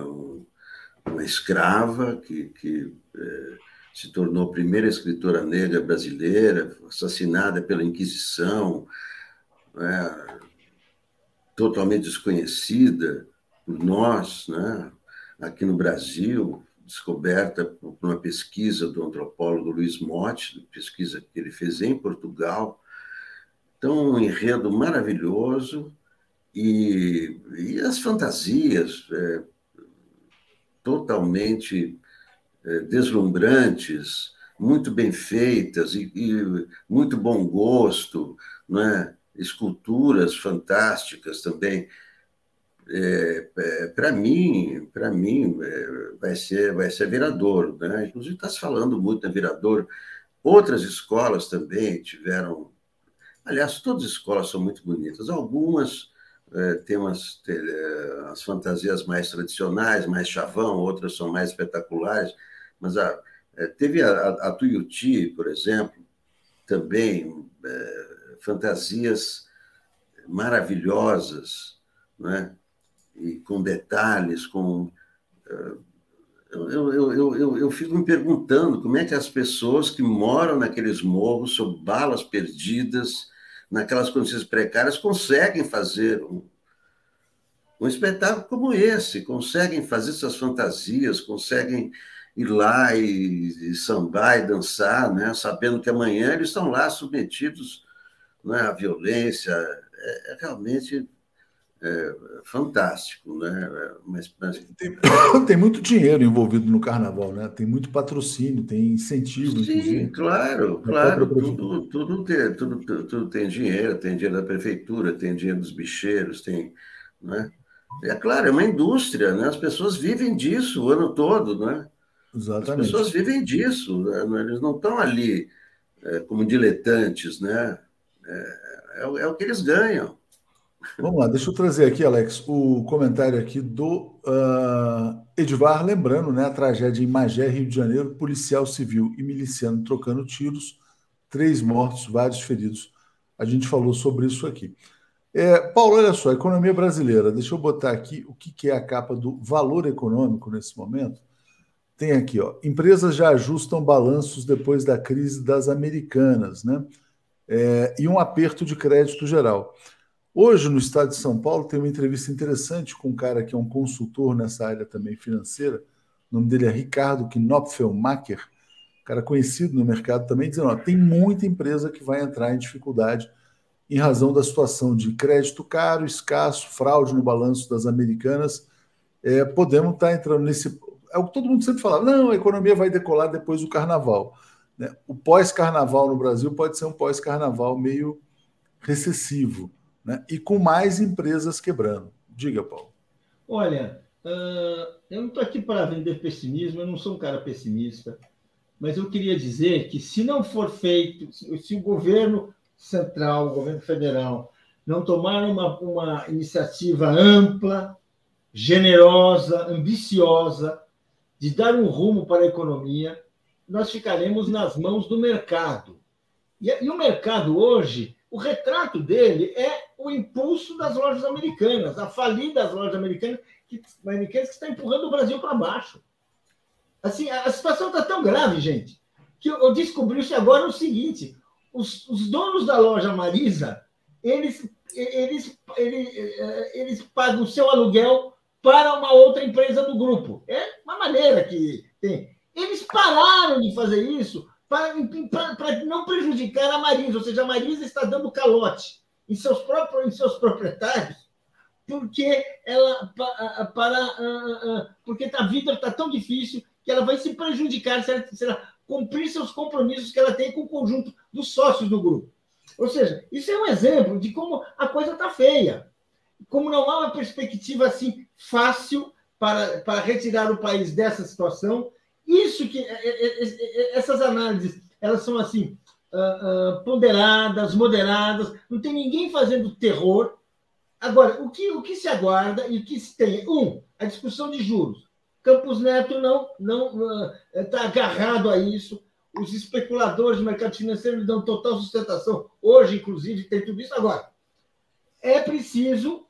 uma escrava que, que é, se tornou a primeira escritora negra brasileira, assassinada pela Inquisição, né? totalmente desconhecida por nós, né? aqui no Brasil, descoberta por uma pesquisa do antropólogo Luiz Motti, pesquisa que ele fez em Portugal. Então, um enredo maravilhoso e, e as fantasias é, totalmente é, deslumbrantes, muito bem feitas e, e, muito bom gosto, né? esculturas fantásticas também é, é, para mim, para mim é, vai ser vai ser Viradouro, né? Inclusive está se falando muito na Viradouro. Outras escolas também tiveram, aliás, todas as escolas são muito bonitas. Algumas é, umas têm, é, as fantasias mais tradicionais, mais chavão, outras são mais espetaculares. Mas a, é, teve a, a, a Tuiuti, por exemplo, também fantasias maravilhosas, né? e com detalhes, com. Eu, eu, eu, eu, eu fico me perguntando como é que as pessoas que moram naqueles morros, sob balas perdidas, naquelas condições precárias, conseguem fazer um, um espetáculo como esse, conseguem fazer essas fantasias, conseguem ir lá e, e sambar e dançar, né? sabendo que amanhã eles estão lá submetidos né, à violência. É, é realmente é, fantástico, né? Mas, mas... Tem, tem, muito dinheiro envolvido no carnaval, né? Tem muito patrocínio, tem incentivo. Sim, inclusive. claro, claro. Tudo, tudo, tem, tudo, tudo tem dinheiro, tem dinheiro da prefeitura, tem dinheiro dos bicheiros, tem. Né? É claro, é uma indústria, né? As pessoas vivem disso o ano todo, né? Exatamente. As pessoas vivem disso, né? eles não estão ali é, como diletantes, né? É, é, é o que eles ganham. Vamos lá, deixa eu trazer aqui, Alex, o comentário aqui do uh, Edvar, lembrando né, a tragédia em Magé, Rio de Janeiro, policial civil e miliciano trocando tiros, três mortos, vários feridos. A gente falou sobre isso aqui. É, Paulo, olha só, economia brasileira. Deixa eu botar aqui o que, que é a capa do valor econômico nesse momento. Tem aqui, ó, empresas já ajustam balanços depois da crise das americanas, né? É, e um aperto de crédito geral. Hoje, no estado de São Paulo, tem uma entrevista interessante com um cara que é um consultor nessa área também financeira. O nome dele é Ricardo Knopfelmacher, cara conhecido no mercado também, dizendo: ó, tem muita empresa que vai entrar em dificuldade em razão da situação de crédito caro, escasso, fraude no balanço das americanas. É, podemos estar tá entrando nesse. É o que todo mundo sempre fala: não, a economia vai decolar depois do carnaval. Né? O pós-carnaval no Brasil pode ser um pós-carnaval meio recessivo né? e com mais empresas quebrando. Diga, Paulo. Olha, uh, eu não estou aqui para vender pessimismo, eu não sou um cara pessimista, mas eu queria dizer que se não for feito, se o governo central, o governo federal, não tomar uma, uma iniciativa ampla generosa, ambiciosa, de dar um rumo para a economia, nós ficaremos nas mãos do mercado. E, e o mercado hoje, o retrato dele é o impulso das lojas americanas, a falida das lojas americanas que, americanas que está empurrando o Brasil para baixo. Assim, a, a situação está tão grave, gente, que eu, eu descobri-se agora o seguinte: os, os donos da loja Marisa, eles, eles, eles, eles pagam o seu aluguel para uma outra empresa do grupo. É uma maneira que tem. Eles pararam de fazer isso para, não prejudicar a Marisa, ou seja, a Marisa está dando calote em seus próprios em seus proprietários, porque ela para, para porque a vida está tão difícil que ela vai se prejudicar se ela, se ela cumprir seus compromissos que ela tem com o conjunto dos sócios do grupo. Ou seja, isso é um exemplo de como a coisa está feia, como não há uma perspectiva assim fácil para, para retirar o país dessa situação. Isso que é, é, é, essas análises elas são assim uh, uh, ponderadas, moderadas, não tem ninguém fazendo terror. Agora, o que, o que se aguarda e o que se tem? Um, a discussão de juros. Campos Neto não não está uh, agarrado a isso. Os especuladores do mercado financeiro lhe dão total sustentação. Hoje, inclusive, tem tudo isso. Agora, é preciso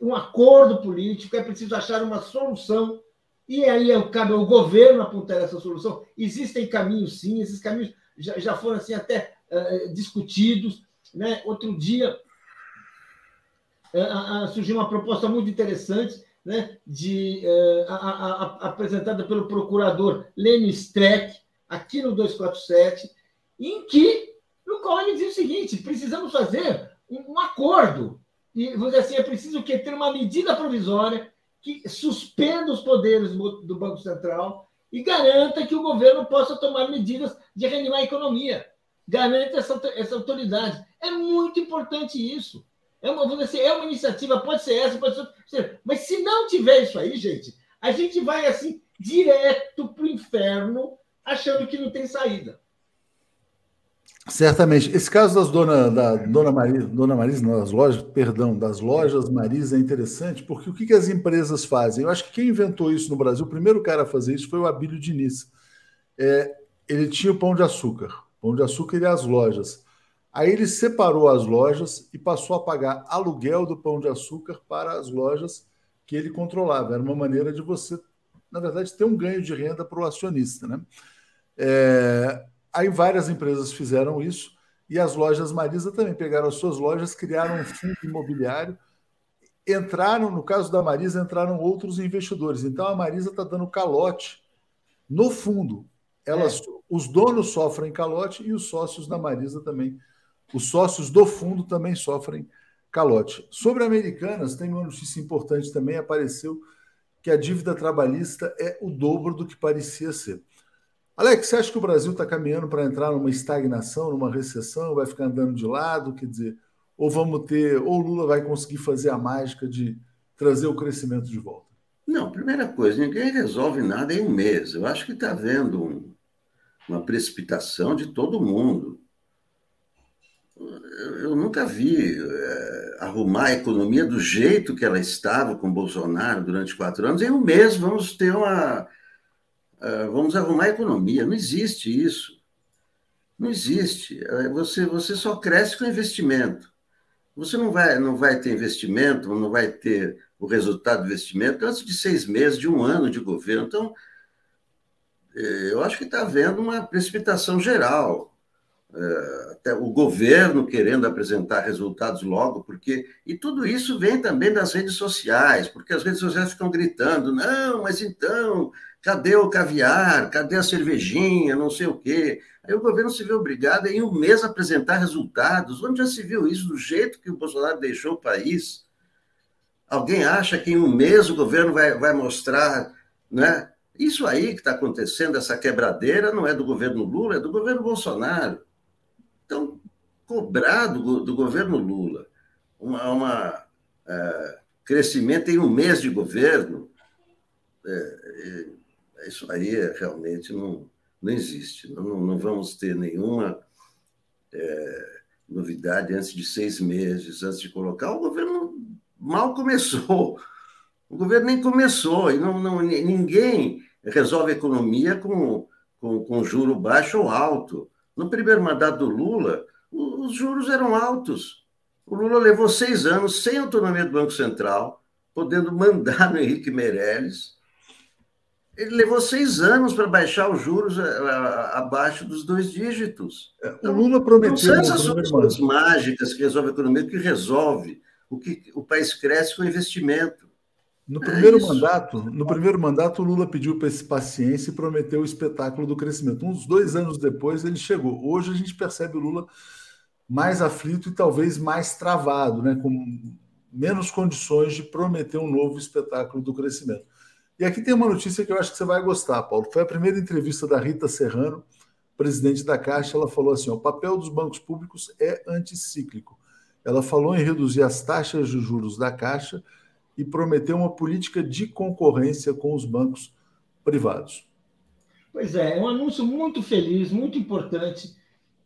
um acordo político, é preciso achar uma solução. E aí cabe ao governo apontar essa solução. Existem caminhos, sim, esses caminhos já, já foram assim até uh, discutidos. Né? Outro dia uh, uh, surgiu uma proposta muito interessante né, de, apresentada pelo procurador Lênin Streck, aqui no 247, em que, no qual diz o seguinte: precisamos fazer um, um acordo. E, dizer assim, é preciso que ter uma medida provisória que suspenda os poderes do Banco Central e garanta que o governo possa tomar medidas de reanimar a economia. Garanta essa, essa autoridade. É muito importante isso. É uma, dizer, é uma iniciativa, pode ser essa, pode ser. Mas se não tiver isso aí, gente, a gente vai assim direto para o inferno, achando que não tem saída. Certamente. Esse caso das dona, da Dona Marisa, Dona Marisa, não, das lojas, perdão, das lojas Marisa é interessante, porque o que, que as empresas fazem? Eu acho que quem inventou isso no Brasil, o primeiro cara a fazer isso foi o Abílio Diniz. É, ele tinha o pão de açúcar, pão de açúcar e as lojas. Aí ele separou as lojas e passou a pagar aluguel do pão de açúcar para as lojas que ele controlava. Era uma maneira de você, na verdade, ter um ganho de renda para o acionista, né? É, Aí várias empresas fizeram isso e as lojas Marisa também pegaram as suas lojas, criaram um fundo imobiliário, entraram, no caso da Marisa, entraram outros investidores. Então a Marisa está dando calote no fundo. Elas, é. Os donos sofrem calote e os sócios da Marisa também. Os sócios do fundo também sofrem calote. Sobre Americanas, tem uma notícia importante também, apareceu que a dívida trabalhista é o dobro do que parecia ser. Alex, você acha que o Brasil está caminhando para entrar numa estagnação, numa recessão, vai ficar andando de lado? Quer dizer, ou vamos ter, ou Lula vai conseguir fazer a mágica de trazer o crescimento de volta? Não, primeira coisa, ninguém resolve nada em um mês. Eu acho que está havendo um, uma precipitação de todo mundo. Eu, eu nunca vi é, arrumar a economia do jeito que ela estava com Bolsonaro durante quatro anos. Em um mês vamos ter uma ah, vamos arrumar a economia. Não existe isso. Não existe. Ah, você, você só cresce com investimento. Você não vai, não vai ter investimento, não vai ter o resultado do investimento antes de seis meses, de um ano de governo. Então, eh, eu acho que está havendo uma precipitação geral. Eh, até o governo querendo apresentar resultados logo, porque. E tudo isso vem também das redes sociais, porque as redes sociais ficam gritando: não, mas então Cadê o caviar? Cadê a cervejinha? Não sei o quê. Aí o governo se vê obrigado a, em um mês, apresentar resultados. Onde já se viu isso do jeito que o Bolsonaro deixou o país? Alguém acha que em um mês o governo vai, vai mostrar. Né? Isso aí que está acontecendo, essa quebradeira, não é do governo Lula, é do governo Bolsonaro. Então, cobrar do, do governo Lula uma, uma uh, crescimento em um mês de governo. É, isso aí realmente não, não existe. Não, não vamos ter nenhuma é, novidade antes de seis meses, antes de colocar. O governo mal começou. O governo nem começou, e não, não, ninguém resolve economia com, com, com juro baixo ou alto. No primeiro mandato do Lula, os juros eram altos. O Lula levou seis anos sem autonomia do Banco Central, podendo mandar no Henrique Meirelles. Ele levou seis anos para baixar os juros abaixo dos dois dígitos. Então, o Lula prometeu. Não são essas soluções mágicas que resolvem a economia, que resolve o que o país cresce com investimento. No é primeiro, é mandato, no primeiro mandato, o Lula pediu paciência e prometeu o espetáculo do crescimento. Uns dois anos depois, ele chegou. Hoje a gente percebe o Lula mais aflito e talvez mais travado, né? com menos condições de prometer um novo espetáculo do crescimento. E aqui tem uma notícia que eu acho que você vai gostar, Paulo. Foi a primeira entrevista da Rita Serrano, presidente da Caixa. Ela falou assim: o papel dos bancos públicos é anticíclico. Ela falou em reduzir as taxas de juros da Caixa e prometeu uma política de concorrência com os bancos privados. Pois é, é um anúncio muito feliz, muito importante,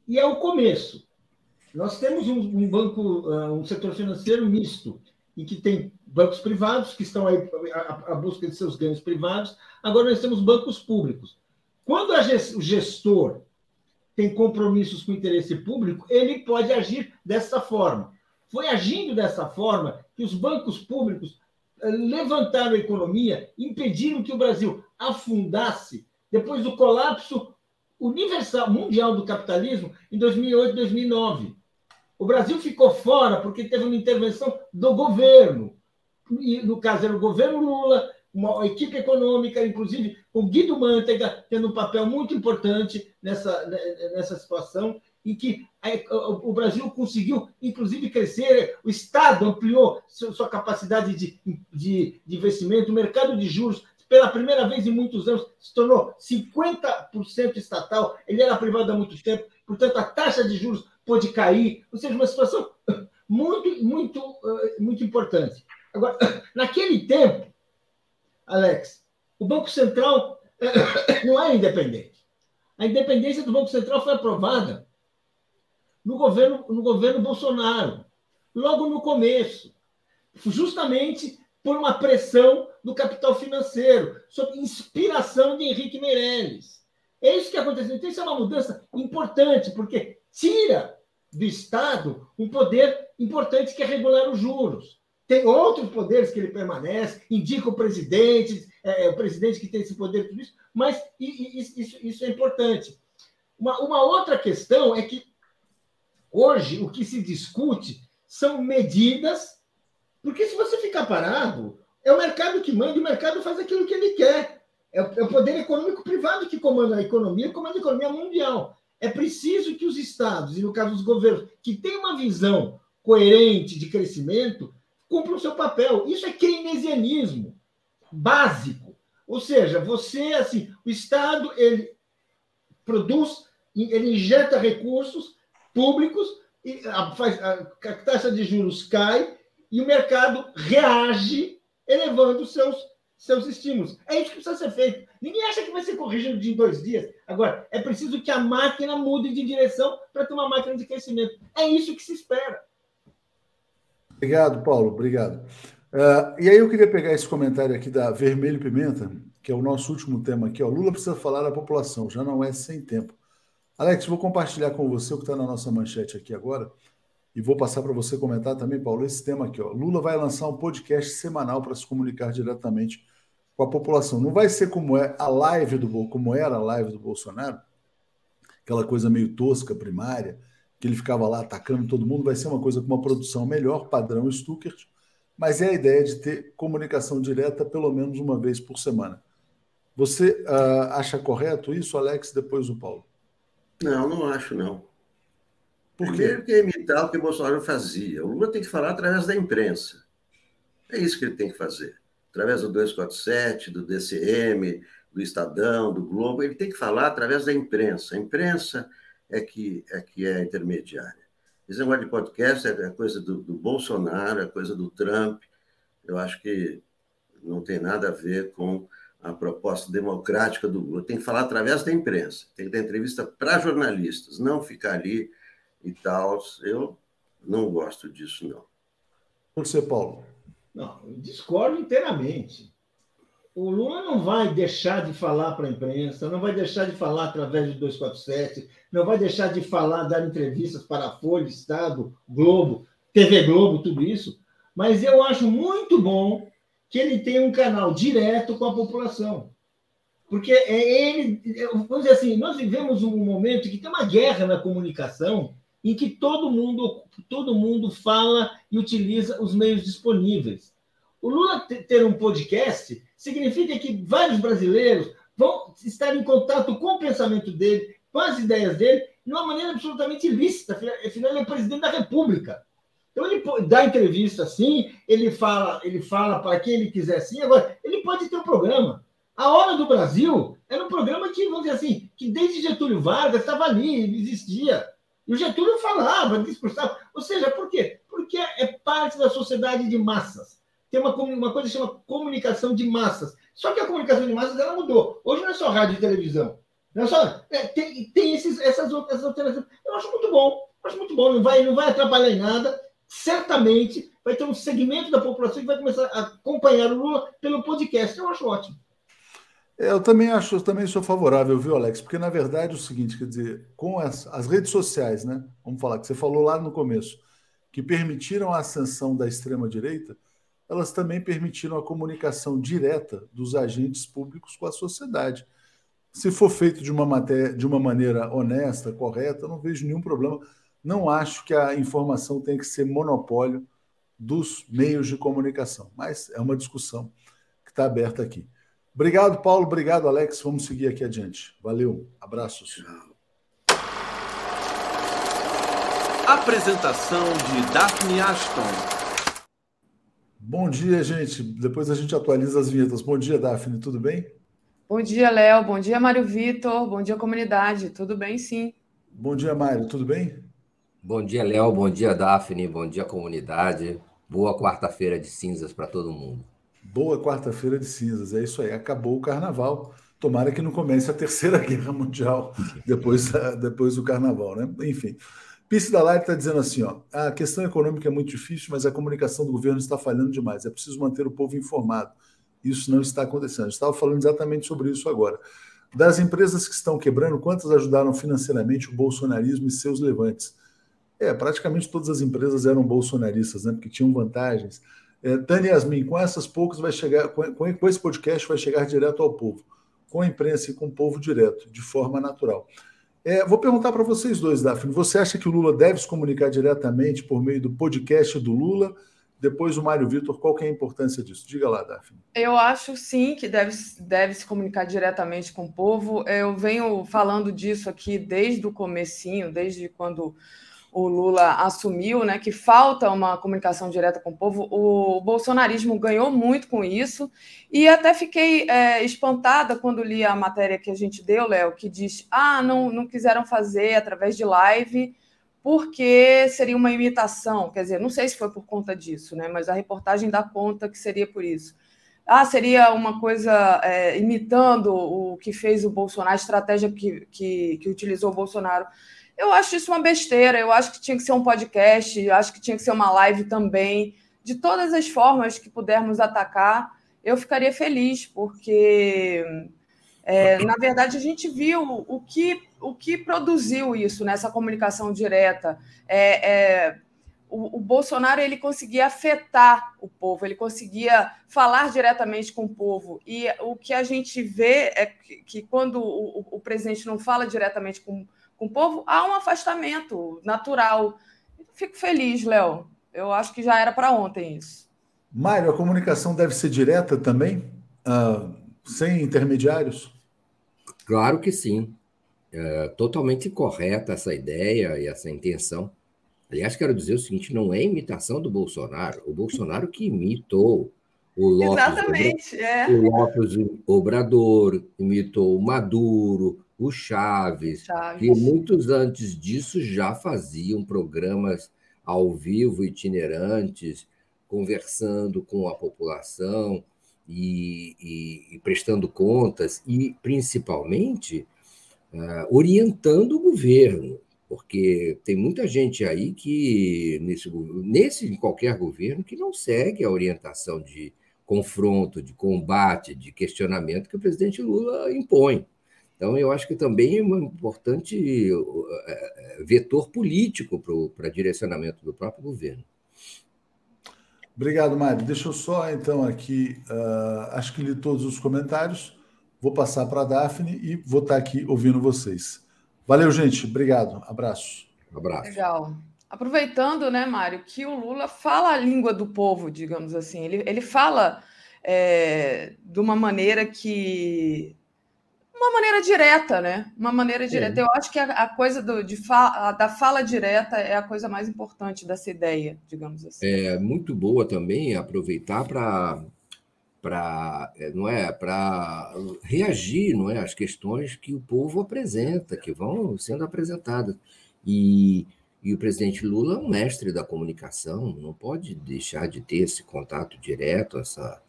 e é o começo. Nós temos um, banco, ah, um setor financeiro misto, em que tem bancos privados que estão aí à, busca de seus ganhos privados. Agora nós temos bancos públicos. Quando o gestor tem compromissos com o interesse público, ele pode agir dessa forma. Foi agindo dessa forma que os bancos públicos eh, levantaram a economia, impediram que o Brasil afundasse depois do colapso universal, mundial do capitalismo em 2008, 2009. O Brasil ficou fora porque teve uma intervenção do governo. E, no caso, era o governo Lula, uma equipe econômica, inclusive com Guido Mantega, tendo um papel muito importante nessa, nessa situação, em que o Brasil conseguiu, inclusive, crescer, o Estado ampliou sua capacidade de, de, de investimento, o mercado de juros, pela primeira vez em muitos anos, se tornou 50% estatal, ele era privado há muito tempo, portanto, a taxa de juros pôde cair, ou seja, uma situação muito, muito, muito importante. Agora, naquele tempo, Alex, o Banco Central não era independente. A independência do Banco Central foi aprovada no governo, no governo Bolsonaro, logo no começo, justamente por uma pressão do capital financeiro, sob inspiração de Henrique Meirelles. É isso que aconteceu. Então, isso é uma mudança importante, porque tira do Estado um poder importante que é regular os juros. Tem outros poderes que ele permanece, indica o presidente, é, é o presidente que tem esse poder, tudo isso, mas isso, isso é importante. Uma, uma outra questão é que hoje o que se discute são medidas, porque se você ficar parado, é o mercado que manda, o mercado faz aquilo que ele quer. É é o poder econômico privado que comanda a economia, comanda a economia mundial. É preciso que os estados, e no caso os governos, que têm uma visão coerente de crescimento, cumpra o seu papel. Isso é keynesianismo básico. Ou seja, você, assim, o Estado, ele produz, ele injeta recursos públicos, e a, a taxa de juros cai e o mercado reage elevando seus, seus estímulos. É isso que precisa ser feito. Ninguém acha que vai ser corrigido de dois dias. Agora, é preciso que a máquina mude de direção para ter uma máquina de crescimento. É isso que se espera. Obrigado, Paulo. Obrigado. Uh, e aí eu queria pegar esse comentário aqui da Vermelho Pimenta, que é o nosso último tema aqui. Ó. Lula precisa falar à população, já não é sem tempo. Alex, vou compartilhar com você o que está na nossa manchete aqui agora e vou passar para você comentar também, Paulo, esse tema aqui. Ó. Lula vai lançar um podcast semanal para se comunicar diretamente com a população. Não vai ser como é a live do como era a live do Bolsonaro, aquela coisa meio tosca, primária, que ele ficava lá atacando todo mundo, vai ser uma coisa com uma produção melhor, padrão Stuckert, mas é a ideia de ter comunicação direta pelo menos uma vez por semana. Você uh, acha correto isso, Alex, depois o Paulo? Não, não acho, não. Por Primeiro que é imitar o que o Bolsonaro fazia. O Lula tem que falar através da imprensa. É isso que ele tem que fazer. Através do 247, do DCM, do Estadão, do Globo, ele tem que falar através da imprensa. A imprensa é que é, que é intermediária. Esse negócio de podcast é, é coisa do, do Bolsonaro, é coisa do Trump. Eu acho que não tem nada a ver com a proposta democrática do Lula. Tem que falar através da imprensa, tem que dar entrevista para jornalistas, não ficar ali e tal. Eu não gosto disso, não. Você, Paulo. Não, eu discordo inteiramente. O Lula não vai deixar de falar para a imprensa, não vai deixar de falar através do 247, não vai deixar de falar, dar entrevistas para a Folha, Estado, Globo, TV Globo, tudo isso. Mas eu acho muito bom que ele tenha um canal direto com a população. Porque é ele, vamos dizer assim, nós vivemos um momento que tem uma guerra na comunicação em que todo mundo, todo mundo fala e utiliza os meios disponíveis. O Lula ter um podcast significa que vários brasileiros vão estar em contato com o pensamento dele, com as ideias dele, de uma maneira absolutamente ilícita. Afinal, ele é presidente da República. Então ele dá entrevista assim, ele fala, ele fala para quem ele quiser assim. Agora, ele pode ter um programa. A Hora do Brasil era um programa que, vamos dizer assim, que desde Getúlio Vargas estava ali, existia. E o Getúlio falava, discursava. Ou seja, por quê? Porque é parte da sociedade de massas. Tem uma, uma coisa que chama comunicação de massas. Só que a comunicação de massas ela mudou. Hoje não é só rádio e televisão. Não é só, é, tem tem esses, essas outras alterações. Eu acho muito bom. Acho muito bom. Não vai, não vai atrapalhar em nada. Certamente vai ter um segmento da população que vai começar a acompanhar o Lula pelo podcast. Eu acho ótimo. Eu também acho, eu também sou favorável, viu, Alex? Porque na verdade é o seguinte, quer dizer, com as, as redes sociais, né? Vamos falar que você falou lá no começo, que permitiram a ascensão da extrema direita, elas também permitiram a comunicação direta dos agentes públicos com a sociedade. Se for feito de uma, matéria, de uma maneira honesta, correta, não vejo nenhum problema. Não acho que a informação tenha que ser monopólio dos meios de comunicação, mas é uma discussão que está aberta aqui. Obrigado, Paulo. Obrigado, Alex. Vamos seguir aqui adiante. Valeu. Abraços. Apresentação de Daphne Ashton. Bom dia, gente. Depois a gente atualiza as vinhetas. Bom dia, Daphne. Tudo bem? Bom dia, Léo. Bom dia, Mário Vitor. Bom dia, comunidade. Tudo bem, sim. Bom dia, Mário. Tudo bem? Bom dia, Léo. Bom dia, Daphne. Bom dia, comunidade. Boa quarta-feira de cinzas para todo mundo. Boa quarta-feira de cinzas. É isso aí. Acabou o carnaval. Tomara que não comece a terceira guerra mundial depois, depois do carnaval, né? Enfim. Pisse da Live está dizendo assim: ó, a questão econômica é muito difícil, mas a comunicação do governo está falhando demais. É preciso manter o povo informado. Isso não está acontecendo. Eu estava falando exatamente sobre isso agora. Das empresas que estão quebrando, quantas ajudaram financeiramente o bolsonarismo e seus levantes? É, praticamente todas as empresas eram bolsonaristas, né? Porque tinham vantagens. É, Tânia Yasmin, com essas poucas vai chegar, com, com esse podcast vai chegar direto ao povo, com a imprensa e com o povo direto, de forma natural. É, vou perguntar para vocês dois, Daphne. Você acha que o Lula deve se comunicar diretamente por meio do podcast do Lula? Depois o Mário Vitor, qual que é a importância disso? Diga lá, Daphne. Eu acho sim que deve, deve se comunicar diretamente com o povo. Eu venho falando disso aqui desde o comecinho, desde quando o Lula assumiu, né, que falta uma comunicação direta com o povo. O bolsonarismo ganhou muito com isso e até fiquei é, espantada quando li a matéria que a gente deu, Léo, que diz: ah, não, não quiseram fazer através de live porque seria uma imitação. Quer dizer, não sei se foi por conta disso, né, mas a reportagem dá conta que seria por isso. Ah, seria uma coisa é, imitando o que fez o Bolsonaro, a estratégia que, que, que utilizou o Bolsonaro. Eu acho isso uma besteira. Eu acho que tinha que ser um podcast, eu acho que tinha que ser uma live também. De todas as formas que pudermos atacar, eu ficaria feliz, porque, é, na verdade, a gente viu o que, o que produziu isso nessa comunicação direta. É, é, o, o, Bolsonaro ele conseguia afetar o povo, ele conseguia falar diretamente com o povo. E o que a gente vê é que, que quando o, o, presidente não fala diretamente com o com o povo, há um afastamento natural. Fico feliz, Léo. Eu acho que já era para ontem isso. Mário, a comunicação deve ser direta também, uh, sem intermediários? Claro que sim. É totalmente correta essa ideia e essa intenção. Aliás, quero dizer o seguinte: não é imitação do Bolsonaro. O Bolsonaro que imitou o Lopes, Exatamente, Obrador, é. o Lopes Obrador, imitou o Maduro, o Chaves, Chaves, que muitos antes disso já faziam programas ao vivo, itinerantes, conversando com a população e, e, e prestando contas, e principalmente uh, orientando o governo. porque tem muita gente aí que, nesse, nesse em qualquer governo, que não segue a orientação de confronto, de combate, de questionamento que o presidente Lula impõe. Então, eu acho que também é um importante é, é, vetor político para direcionamento do próprio governo. Obrigado, Mário. Deixa eu só, então, aqui, uh, acho que li todos os comentários, vou passar para a Daphne e vou estar aqui ouvindo vocês. Valeu, gente. Obrigado. Abraço. abraço. Legal. Aproveitando, né, Mário, que o Lula fala a língua do povo, digamos assim. Ele, ele fala é, de uma maneira que uma maneira direta, né? Uma maneira direta. É. Eu acho que a, a coisa do, de fa, da fala direta é a coisa mais importante dessa ideia, digamos assim. É muito boa também aproveitar para para é, não é para reagir não é às questões que o povo apresenta que vão sendo apresentadas e, e o presidente Lula é um mestre da comunicação não pode deixar de ter esse contato direto essa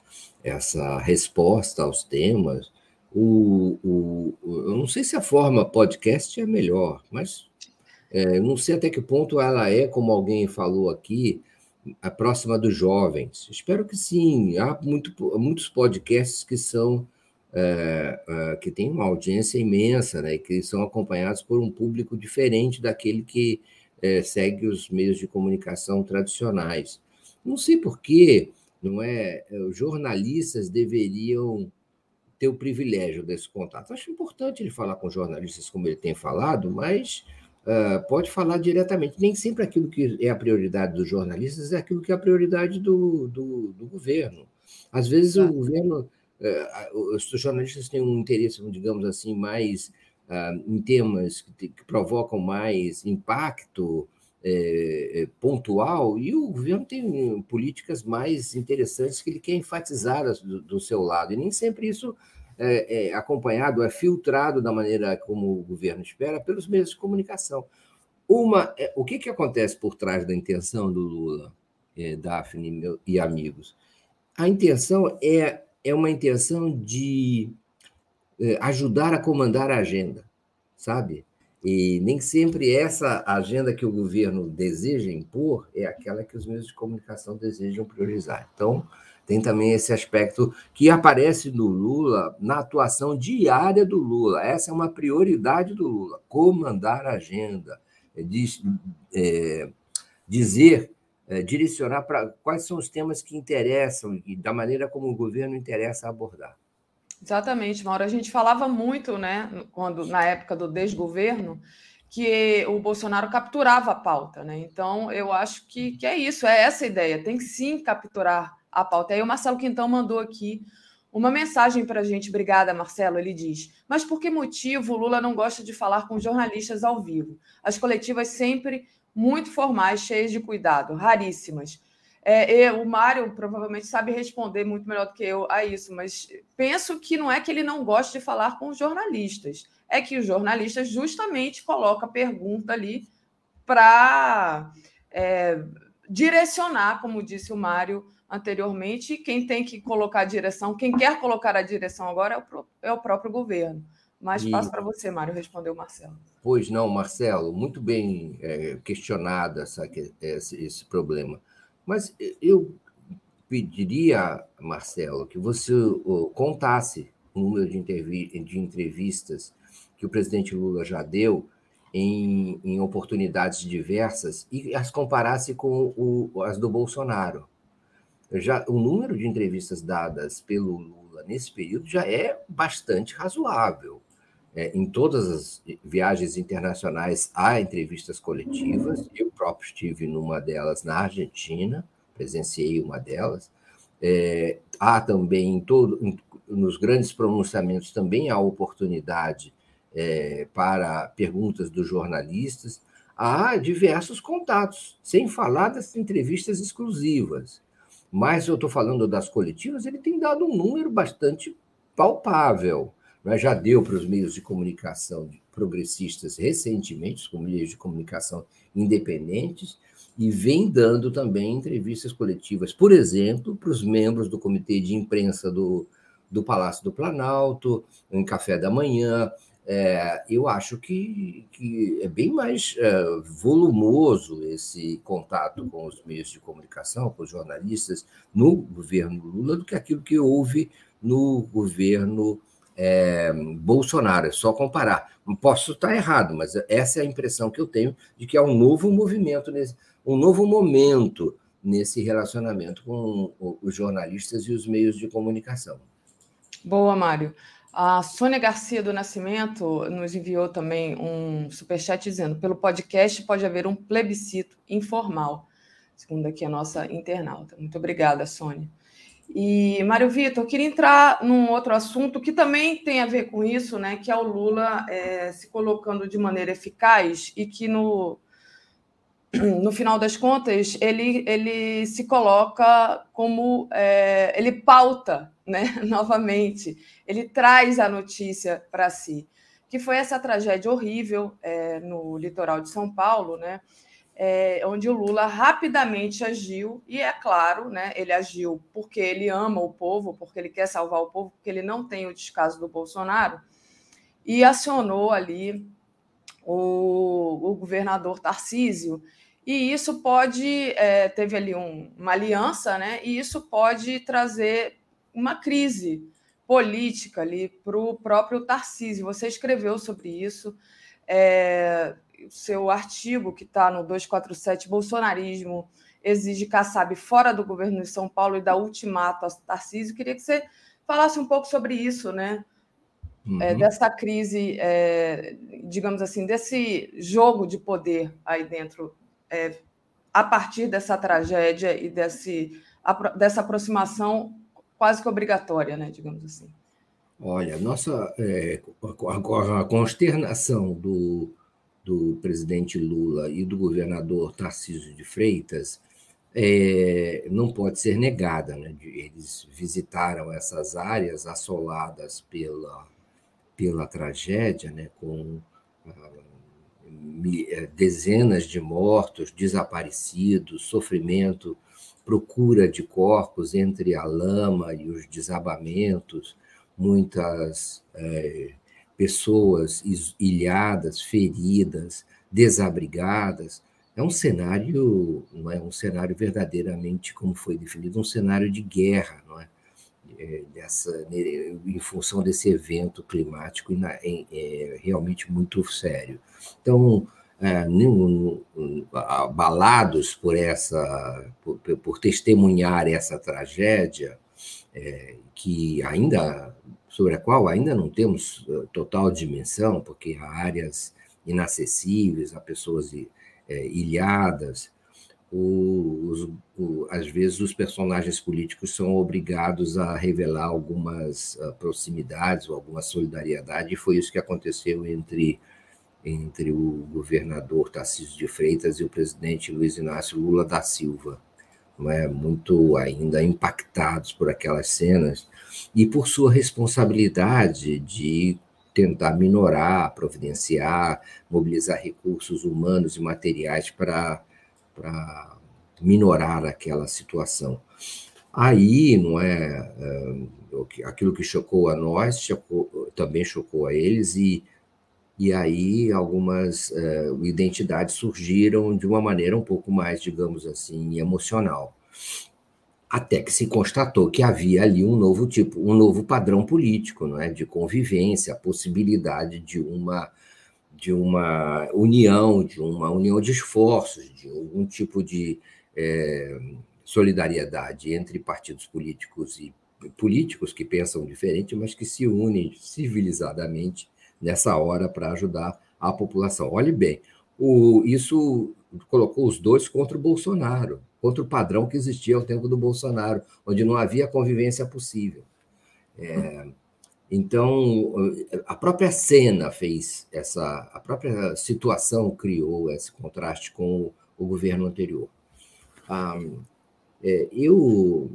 essa resposta aos temas o, o, eu não sei se a forma podcast é melhor, mas é, não sei até que ponto ela é, como alguém falou aqui, a próxima dos jovens. Espero que sim. Há muito, muitos podcasts que são é, é, que têm uma audiência imensa, né, que são acompanhados por um público diferente daquele que é, segue os meios de comunicação tradicionais. Não sei por que, não é? Os jornalistas deveriam ter o privilégio desse contato. Acho importante ele falar com jornalistas como ele tem falado, mas uh, pode falar diretamente. Nem sempre aquilo que é a prioridade dos jornalistas é aquilo que é a prioridade do, do, do governo. Às vezes o governo, uh, os jornalistas têm um interesse, digamos assim, mais uh, em temas que, que, provocam mais impacto, é, pontual e o governo tem políticas mais interessantes que ele quer enfatizar do, do seu lado e nem sempre isso é, é, acompanhado, é filtrado da maneira como o governo espera pelos meios de comunicação. Uma, é, o que, que acontece por trás da intenção do Lula, é, Daphne meu, e amigos? A intenção é, é uma intenção de é, ajudar a comandar a agenda, sabe? E nem sempre essa agenda que o governo deseja impor é aquela que os meios de comunicação desejam priorizar. Então, tem também esse aspecto que aparece no Lula, na atuação diária do Lula. Essa é uma prioridade do Lula, comandar a agenda, é, diz, é, dizer, é, direcionar para quais são os temas que interessam e da maneira como o governo interessa abordar. Exatamente, Mauro. A gente falava muito, né, quando na época do desgoverno, que o Bolsonaro capturava a pauta, né? Então, eu acho que, que é isso, é essa a ideia. Tem que sim capturar a pauta. Aí o Marcelo Quintão mandou aqui uma mensagem para a gente. Obrigada, Marcelo. Ele diz: Mas por que motivo Lula não gosta de falar com jornalistas ao vivo? As coletivas sempre muito formais, cheias de cuidado, raríssimas. É, eu, o Mário provavelmente sabe responder muito melhor do que eu a isso, mas penso que não é que ele não gosta de falar com os jornalistas, é que os jornalistas justamente colocam a pergunta ali para é, direcionar, como disse o Mário, anteriormente, quem tem que colocar a direção, quem quer colocar a direção agora é o, é o próprio governo. Mas e... passo para você, Mário, responder o Marcelo. Pois não, Marcelo, muito bem é, questionado essa, esse, esse problema. Mas eu pediria, Marcelo, que você contasse o número de, de entrevistas que o presidente Lula já deu em, em oportunidades diversas e as comparasse com o, as do Bolsonaro já o número de entrevistas dadas pelo Lula nesse período já é bastante razoável. É, em todas as viagens internacionais há entrevistas coletivas. Eu próprio estive numa delas na Argentina, presenciei uma delas. É, há também em todo, em, nos grandes pronunciamentos também há oportunidade é, para perguntas dos jornalistas. Há diversos contatos, sem falar das entrevistas exclusivas. Mas eu estou falando das coletivas, ele tem dado um número bastante palpável. Já deu para os meios de comunicação progressistas recentemente, os meios de comunicação independentes, e vem dando também entrevistas coletivas, por exemplo, para os membros do comitê de imprensa do, do Palácio do Planalto, em café da manhã, é, eu acho que, que é bem mais é, volumoso esse contato com os meios de comunicação, com os jornalistas, no governo Lula, do que aquilo que houve no governo é, Bolsonaro. É só comparar. Posso estar errado, mas essa é a impressão que eu tenho de que há um novo movimento, nesse, um novo momento nesse relacionamento com os jornalistas e os meios de comunicação. Boa, Mário. A Sônia Garcia do Nascimento nos enviou também um superchat dizendo: pelo podcast pode haver um plebiscito informal, segundo aqui a nossa internauta. Muito obrigada, Sônia. E, Mário Vitor, eu queria entrar num outro assunto que também tem a ver com isso, né? Que é o Lula é, se colocando de maneira eficaz e que no, no final das contas ele, ele se coloca como é, ele pauta né, novamente, ele traz a notícia para si, que foi essa tragédia horrível é, no litoral de São Paulo, né, é, onde o Lula rapidamente agiu, e é claro, né, ele agiu porque ele ama o povo, porque ele quer salvar o povo, porque ele não tem o descaso do Bolsonaro, e acionou ali o, o governador Tarcísio, e isso pode, é, teve ali um, uma aliança, né? E isso pode trazer uma crise política ali para o próprio Tarcísio. Você escreveu sobre isso. É, seu artigo que está no 247 Bolsonarismo exige Kassab fora do governo de São Paulo e dá ultimato a Tarcísio. Queria que você falasse um pouco sobre isso, né? É, uhum. É, dessa crise, é, digamos assim, desse jogo de poder aí dentro, é, a partir dessa tragédia e desse, a, dessa aproximação quase que obrigatória, né, digamos assim. Olha, nossa é, a, consternação do, do presidente Lula e do governador Tarcísio de Freitas é, não pode ser negada. Né? Eles visitaram essas áreas assoladas pela, pela tragédia, né? com ah, é, dezenas de mortos, desaparecidos, sofrimento procura de corpos entre a lama e os desabamentos, muitas é, pessoas ilhadas, feridas, desabrigadas. É um cenário, não é um cenário verdadeiramente, como foi definido, um cenário de guerra, não é? é dessa, em função desse evento climático é, realmente muito sério. Então, é, abalados por essa, por, por, testemunhar essa tragédia, é, que ainda sobre a qual ainda não temos é, total dimensão, porque há áreas inacessíveis, há pessoas é, ilhadas. Os, o, às vezes os personagens políticos são obrigados a revelar algumas uh, proximidades ou alguma solidariedade, e foi isso que aconteceu entre entre o governador Tarcísio de Freitas e o presidente Luiz Inácio Lula da Silva, não é? muito ainda impactados por aquelas cenas e por sua responsabilidade de tentar minorar, providenciar, mobilizar recursos humanos e materiais para, minorar aquela situação. Aí, não é, é aquilo que chocou a nós, chocou, também chocou a eles e e aí algumas uh, identidades surgiram de uma maneira um pouco mais, digamos assim, emocional. Até que se constatou que havia ali um novo tipo, um novo padrão político, não é, de convivência, a possibilidade de uma de uma união, de uma união de esforços, de algum tipo de é, solidariedade entre partidos políticos e políticos que pensam diferente, mas que se unem civilizadamente nessa hora para ajudar a população. Olhe bem, o, isso colocou os dois contra o Bolsonaro, contra o padrão que existia ao tempo do Bolsonaro, onde não havia convivência possível. É, então, a própria cena fez essa, a própria situação criou esse contraste com o, o governo anterior. Ah, é, eu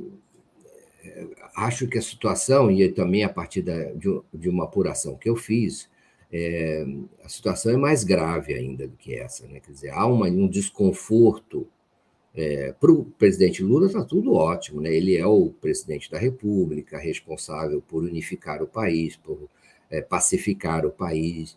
é, acho que a situação, e também a partir da, de, de uma apuração que eu fiz, é, a situação é mais grave ainda do que essa. Né? Quer dizer, há uma, um desconforto. É, Para o presidente Lula está tudo ótimo, né? ele é o presidente da República, responsável por unificar o país, por é, pacificar o país,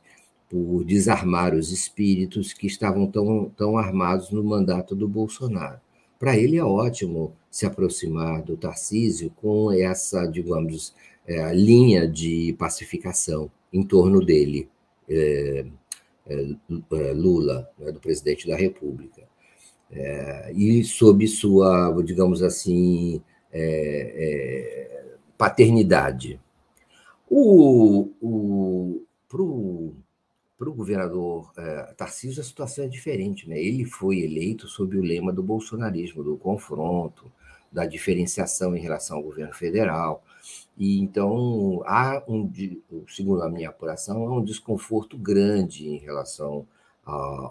por desarmar os espíritos que estavam tão, tão armados no mandato do Bolsonaro. Para ele é ótimo se aproximar do Tarcísio com essa, digamos, é, linha de pacificação em torno dele, é, é, é Lula, né, do presidente da República. É, e sob sua, digamos assim, é, paternidade. O, o, para o governador é, Tarcísio, a situação é diferente. Né? Ele foi eleito sob o lema do bolsonarismo, do confronto, da diferenciação em relação ao governo federal. E então há um, segundo a minha apuração, há um desconforto grande em relação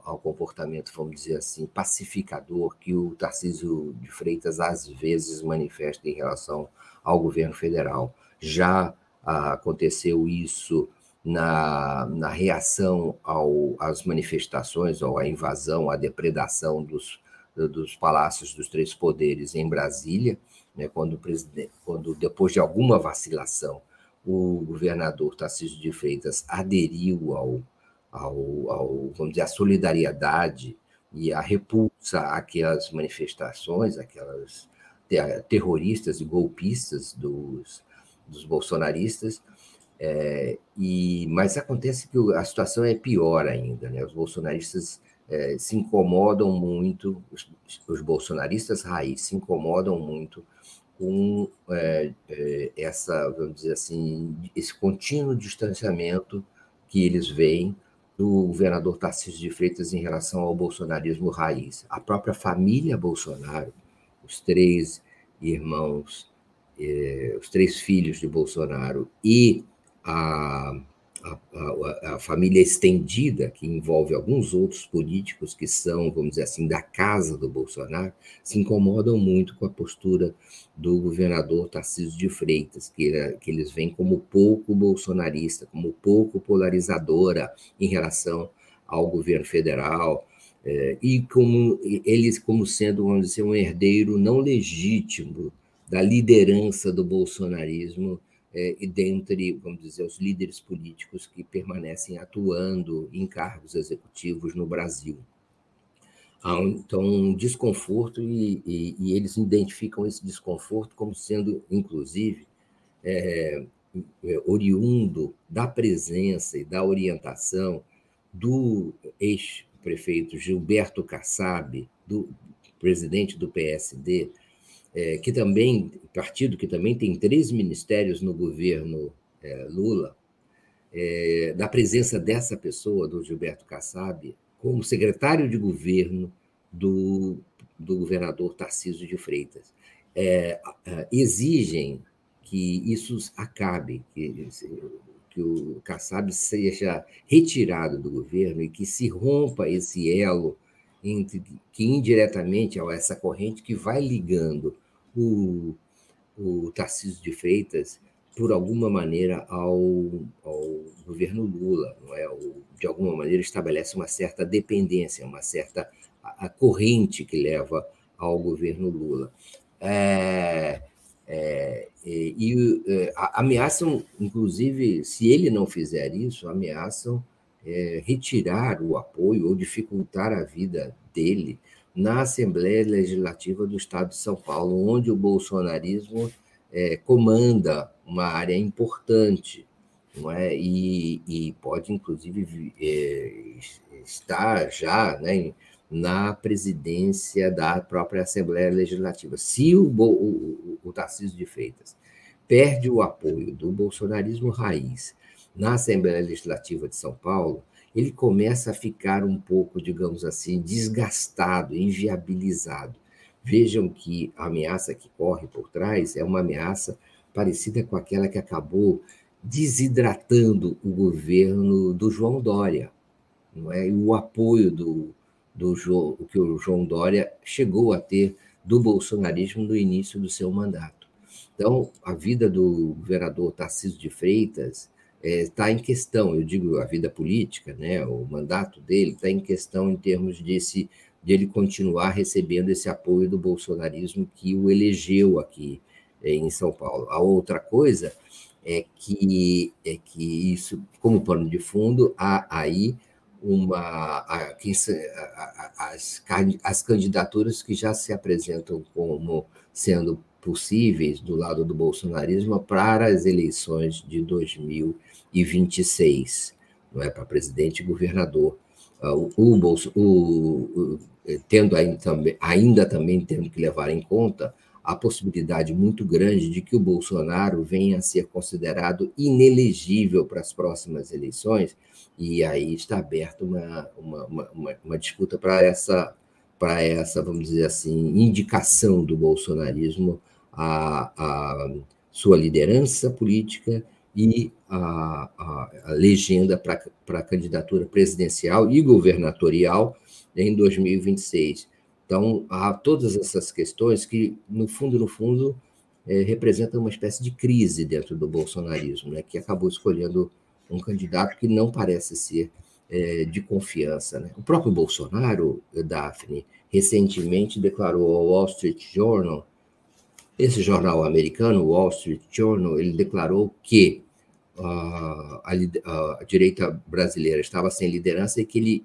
ao, comportamento, vamos dizer assim, pacificador que o Tarcísio de Freitas às vezes manifesta em relação ao governo federal. Já ah, aconteceu isso na, na reação ao, às manifestações, ou à invasão, à depredação dos, dos palácios dos três poderes em Brasília, né, quando, quando depois de alguma vacilação o governador Tarcísio de Freitas aderiu ao, ao, ao vamos dizer, à solidariedade e à repulsa àquelas manifestações, aquelas terroristas e golpistas dos, dos bolsonaristas, é, e, mas acontece que a situação é pior ainda. Né? Os bolsonaristas é, se incomodam muito, os, os, bolsonaristas raiz se incomodam muito com é, é, essa, vamos dizer assim, esse contínuo distanciamento que eles veem do governador Tarcísio de Freitas em relação ao bolsonarismo raiz. A própria família Bolsonaro, os três irmãos, é, os três filhos de Bolsonaro e a, a, a, família estendida, que envolve alguns outros políticos que são, vamos dizer assim, da casa do Bolsonaro, se incomodam muito com a postura do governador Tarcísio de Freitas, que, que eles veem como pouco bolsonarista, como pouco polarizadora em relação ao governo federal, é, e como eles como sendo, vamos dizer, um herdeiro não legítimo da liderança do bolsonarismo é, e dentre, vamos dizer, os líderes políticos que permanecem atuando em cargos executivos no Brasil. Há então um desconforto e, e, e eles identificam esse desconforto como sendo, inclusive, é, é, oriundo da presença e da orientação do ex-prefeito Gilberto Kassab, do presidente do PSD, é, que também, partido que também tem três ministérios no governo é, Lula, é, da presença dessa pessoa, do Gilberto Kassab, como secretário de governo do, do governador Tarcísio de Freitas. É, exigem que isso acabe, que, que o Kassab seja retirado do governo e que se rompa esse elo entre que indiretamente a essa corrente que vai ligando o, o Tarcísio de Freitas por alguma maneira ao, ao governo Lula, não é? Ou, de alguma maneira estabelece uma certa dependência, uma certa a, a corrente que leva ao governo Lula. É, é, e, e é, ameaçam, inclusive, se ele não fizer isso, ameaçam é, retirar o apoio ou dificultar a vida dele na Assembleia Legislativa do Estado de São Paulo, onde o bolsonarismo é, comanda uma área importante, não é? E, e pode, inclusive, é, estar já né, na presidência da própria Assembleia Legislativa. Se o, o, o Tarcísio de Freitas perde o apoio do bolsonarismo raiz na Assembleia Legislativa de São Paulo, ele começa a ficar um pouco, digamos assim, desgastado, inviabilizado. Vejam que a ameaça que corre por trás é uma ameaça parecida com aquela que acabou desidratando o governo do João Dória, não é? E o apoio do, do que o João Dória chegou a ter do bolsonarismo no início do seu mandato. Então, a vida do governador Tarcísio de Freitas está é, em questão, eu digo a vida política, né, o mandato dele está em questão em termos desse, de ele continuar recebendo esse apoio do bolsonarismo que o elegeu aqui é, em São Paulo. A outra coisa é que, é que isso, como pano de fundo, há aí uma, a, a, as, as candidaturas que já se apresentam como sendo possíveis do lado do bolsonarismo para as eleições de 2026, não é para presidente e governador. Ah, o, o, o, o tendo ainda também, ainda também tendo que levar em conta a possibilidade muito grande de que o Bolsonaro venha a ser considerado inelegível para as próximas eleições, e aí está aberta uma, uma, uma, uma disputa para essa, para essa, vamos dizer assim, indicação do bolsonarismo à, à sua liderança política e a, a, a legenda para a candidatura presidencial e governatorial em 2026. Então, há todas essas questões que, no fundo, no fundo, é, representam uma espécie de crise dentro do bolsonarismo, né, que acabou escolhendo um candidato que não parece ser é, de confiança. Né? O próprio Bolsonaro, Daphne, recentemente declarou ao Wall Street Journal, esse jornal americano, Wall Street Journal, ele declarou que uh, a, a direita brasileira estava sem liderança e que ele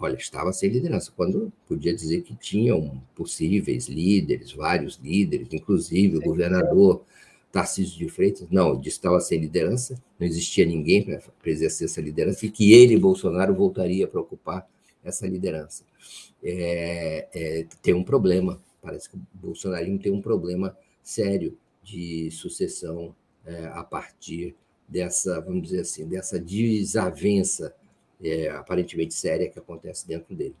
olha, estava sem liderança, quando podia dizer que tinham possíveis líderes, vários líderes, inclusive o governador Tarcísio de Freitas, não, estava sem liderança, não existia ninguém para exercer essa liderança, e que ele, Bolsonaro, voltaria para ocupar essa liderança. É, é, tem um problema, parece que o bolsonarismo tem um problema sério de sucessão é, a partir dessa, vamos dizer assim, dessa desavença é, aparentemente séria que acontece dentro dele.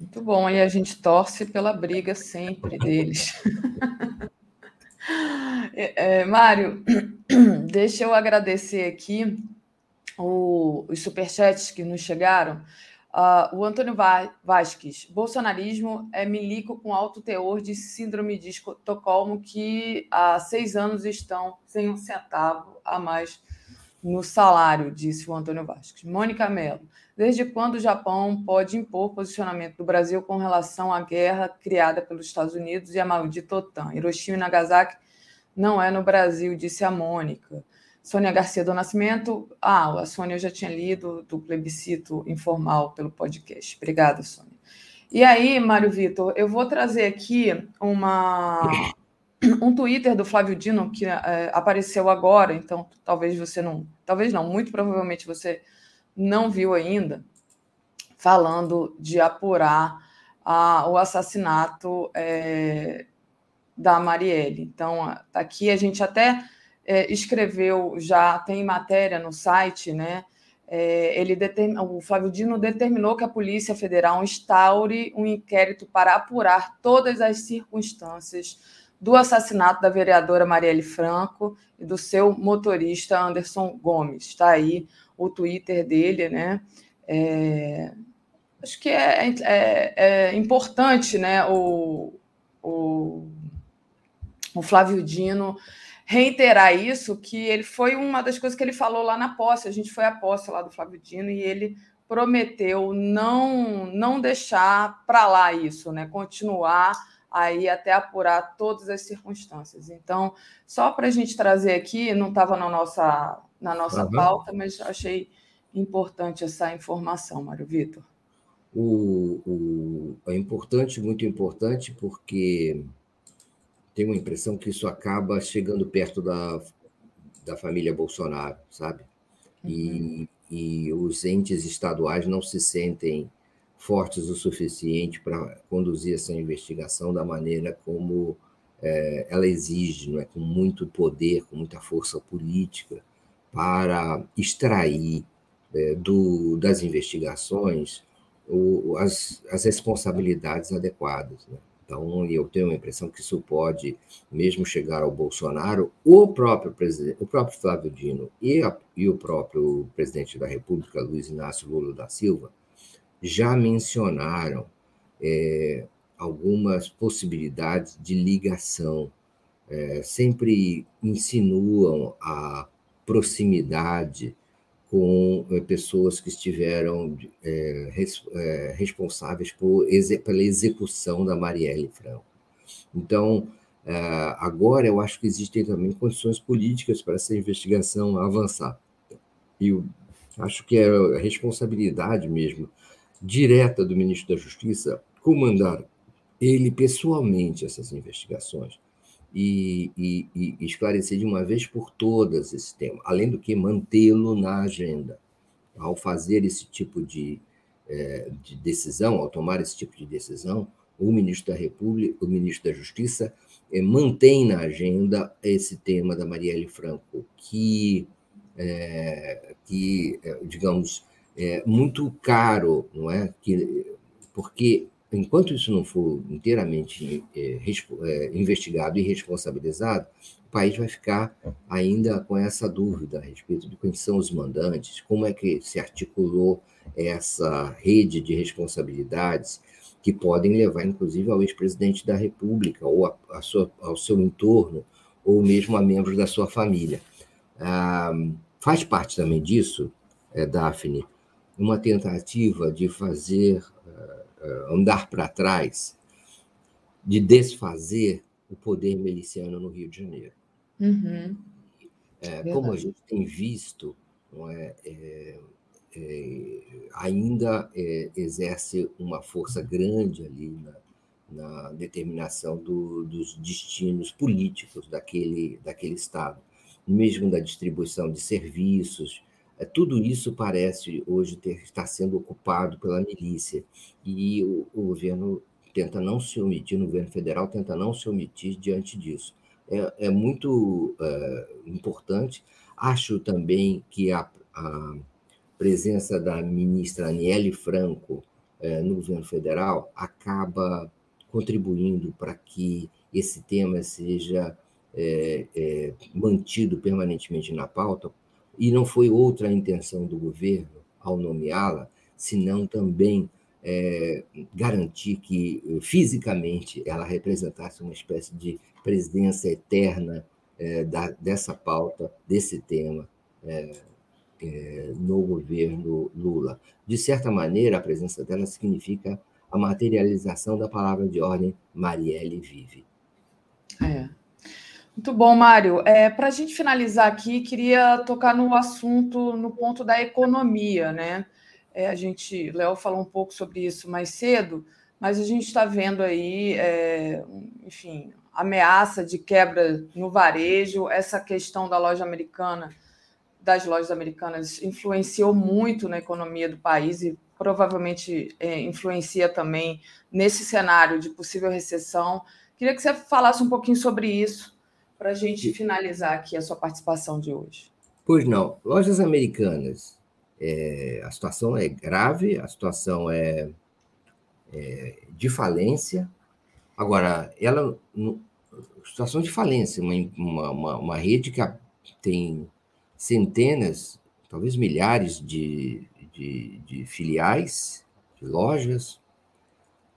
Muito bom, e a gente torce pela briga sempre deles. é, é, Mário, deixa eu agradecer aqui o, os superchats que nos chegaram. Uh, o Antônio Vasques, bolsonarismo é milico com alto teor de síndrome de Estocolmo que há seis anos estão sem um centavo a mais no salário, disse o Antônio Vasques. Mônica Mello, desde quando o Japão pode impor posicionamento do Brasil com relação à guerra criada pelos Estados Unidos e a maldita OTAN? Hiroshima e Nagasaki não é no Brasil, disse a Mônica. Sônia Garcia do Nascimento. Ah, a Sônia eu já tinha lido do plebiscito informal pelo podcast. Obrigada, Sônia. E aí, Mário Vitor, eu vou trazer aqui uma um Twitter do Flávio Dino que é, apareceu agora, então talvez você não, talvez não, muito provavelmente você não viu ainda, falando de apurar a, o assassinato é, da Marielle. Então, aqui a gente até é, escreveu, já tem matéria no site, né? É, ele determin, o Flávio Dino determinou que a Polícia Federal instaure um inquérito para apurar todas as circunstâncias do assassinato da vereadora Marielle Franco e do seu motorista Anderson Gomes. Está aí o Twitter dele, né? É, acho que é, é, é, importante, né? O, o, o Flávio Dino reiterar isso, que ele foi uma das coisas que ele falou lá na posse. A gente foi à posse lá do Flávio Dino e ele prometeu não não deixar para lá isso, né? Continuar aí até apurar todas as circunstâncias. Então, só para a gente trazer aqui, não estava na nossa, na nossa uhum. pauta, mas achei importante essa informação, Mário Vitor. O, o, é importante, muito importante, porque tenho uma impressão que isso acaba chegando perto da, da família Bolsonaro, sabe? Uhum. E, e os entes estaduais não se sentem fortes o suficiente para conduzir essa investigação da maneira como é, ela exige, não é? com muito poder, com muita força política, para extrair é, do, das investigações o, as, as responsabilidades adequadas. Né? Então, eu tenho a impressão que isso pode mesmo chegar ao Bolsonaro, o próprio presidente, o próprio Flávio Dino e, a, e o próprio presidente da República, Luiz Inácio Lula da Silva, já mencionaram é, algumas possibilidades de ligação, é, sempre insinuam a proximidade com é, pessoas que estiveram é, res, é, responsáveis por, pela execução da Marielle Franco. Então, Uh, agora, eu acho que existem também condições políticas para essa investigação avançar. E eu acho que é a responsabilidade mesmo direta do ministro da Justiça comandar ele pessoalmente essas investigações e, e, e esclarecer de uma vez por todas esse tema, além do que mantê-lo na agenda. Ao fazer esse tipo de, é, de decisão, ao tomar esse tipo de decisão, o ministro da República, o ministro da Justiça, é, mantém na agenda esse tema da Marielle Franco, que, é, que digamos, é muito caro, não é? Que, porque enquanto isso não for inteiramente é, é, investigado e responsabilizado, o país vai ficar ainda com essa dúvida a respeito de quem são os mandantes, como é que se articulou essa rede de responsabilidades que podem levar, inclusive, ao ex-presidente da República ou a, a sua, ao seu entorno, ou mesmo a membros da sua família. Ah, faz parte também disso, é, Daphne, uma tentativa de fazer andar para trás, de desfazer o poder miliciano no Rio de Janeiro. Uhum. É, como a gente tem visto, é, é, é ainda é, exerce uma força grande ali na, na determinação do, dos destinos políticos daquele, daquele Estado, mesmo da distribuição de serviços, é, tudo isso parece hoje ter, estar sendo ocupado pela milícia. E o, o governo tenta não se omitir, o governo federal tenta não se omitir diante disso. É, é muito é, importante. Acho também que a, a, presença da ministra Aniele Franco é, no governo federal acaba contribuindo para que esse tema seja é, é, mantido permanentemente na pauta, e não foi outra a intenção do governo ao nomeá-la, senão também é, garantir que eh, fisicamente ela representasse uma espécie de presidência eterna é, da, dessa pauta, desse tema, é, no governo Lula. De certa maneira, a presença dela significa a materialização da palavra de ordem Marielle vive. É. Muito bom, Mário. É, Para a gente finalizar aqui, queria tocar no assunto, no ponto da economia, né? É, a gente, Léo falou um pouco sobre isso mais cedo, mas a gente está vendo aí, é, enfim, ameaça de quebra no varejo, essa questão da loja americana, das lojas americanas, influenciou muito na economia do país e provavelmente é, influencia também nesse cenário de possível recessão. Queria que você falasse um pouquinho sobre isso para a gente finalizar aqui a sua participação de hoje. Pois não. Lojas americanas, é, a situação é grave, a situação é, é de falência. Agora, ela. Situação de falência, uma, uma, uma rede que tem centenas, talvez milhares de, de, de filiais, de lojas,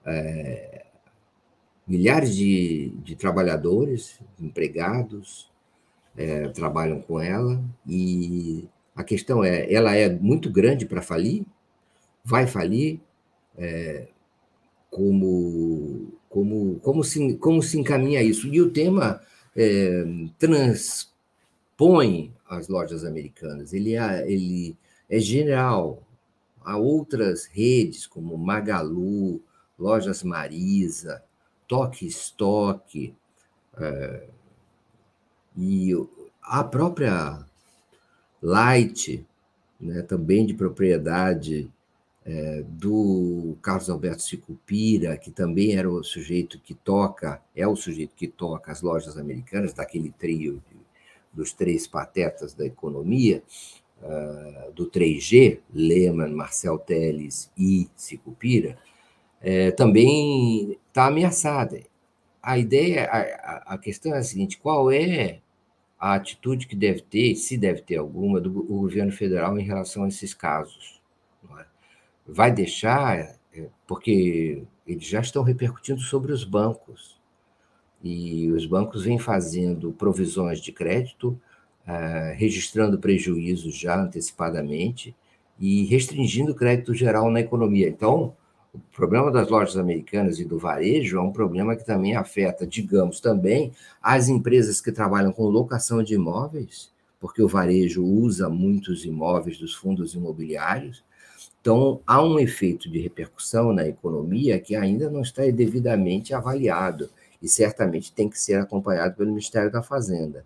é, milhares de, de trabalhadores, empregados, é, trabalham com ela, e a questão é: ela é muito grande para falir? Vai falir? É, como, como, como, se, como se encaminha isso? E o tema é, transpõe as lojas americanas, ele é, ele é geral. Há outras redes, como Magalu, Lojas Marisa, toque estoque, é, e a própria Light, né, também de propriedade é, do Carlos Alberto Sicupira, que também era o sujeito que toca, é o sujeito que toca as lojas americanas, daquele trio de, dos três patetas da economia, uh, do 3G, Lehman, Marcel Teles e Sicupira, é, também está ameaçada. A ideia, a, a questão é a seguinte: qual é a atitude que deve ter, se deve ter alguma, do governo federal em relação a esses casos? É? Vai deixar, é, porque eles já estão repercutindo sobre os bancos, e os bancos vêm fazendo provisões de crédito, uh, registrando prejuízos já antecipadamente e restringindo o crédito geral na economia. Então, O problema das lojas americanas e do varejo é um problema que também afeta, digamos, também as empresas que trabalham com locação de imóveis, porque o varejo usa muitos imóveis dos fundos imobiliários. Então, há um efeito de repercussão na economia que ainda não está devidamente avaliado e certamente tem que ser acompanhado pelo Ministério da Fazenda,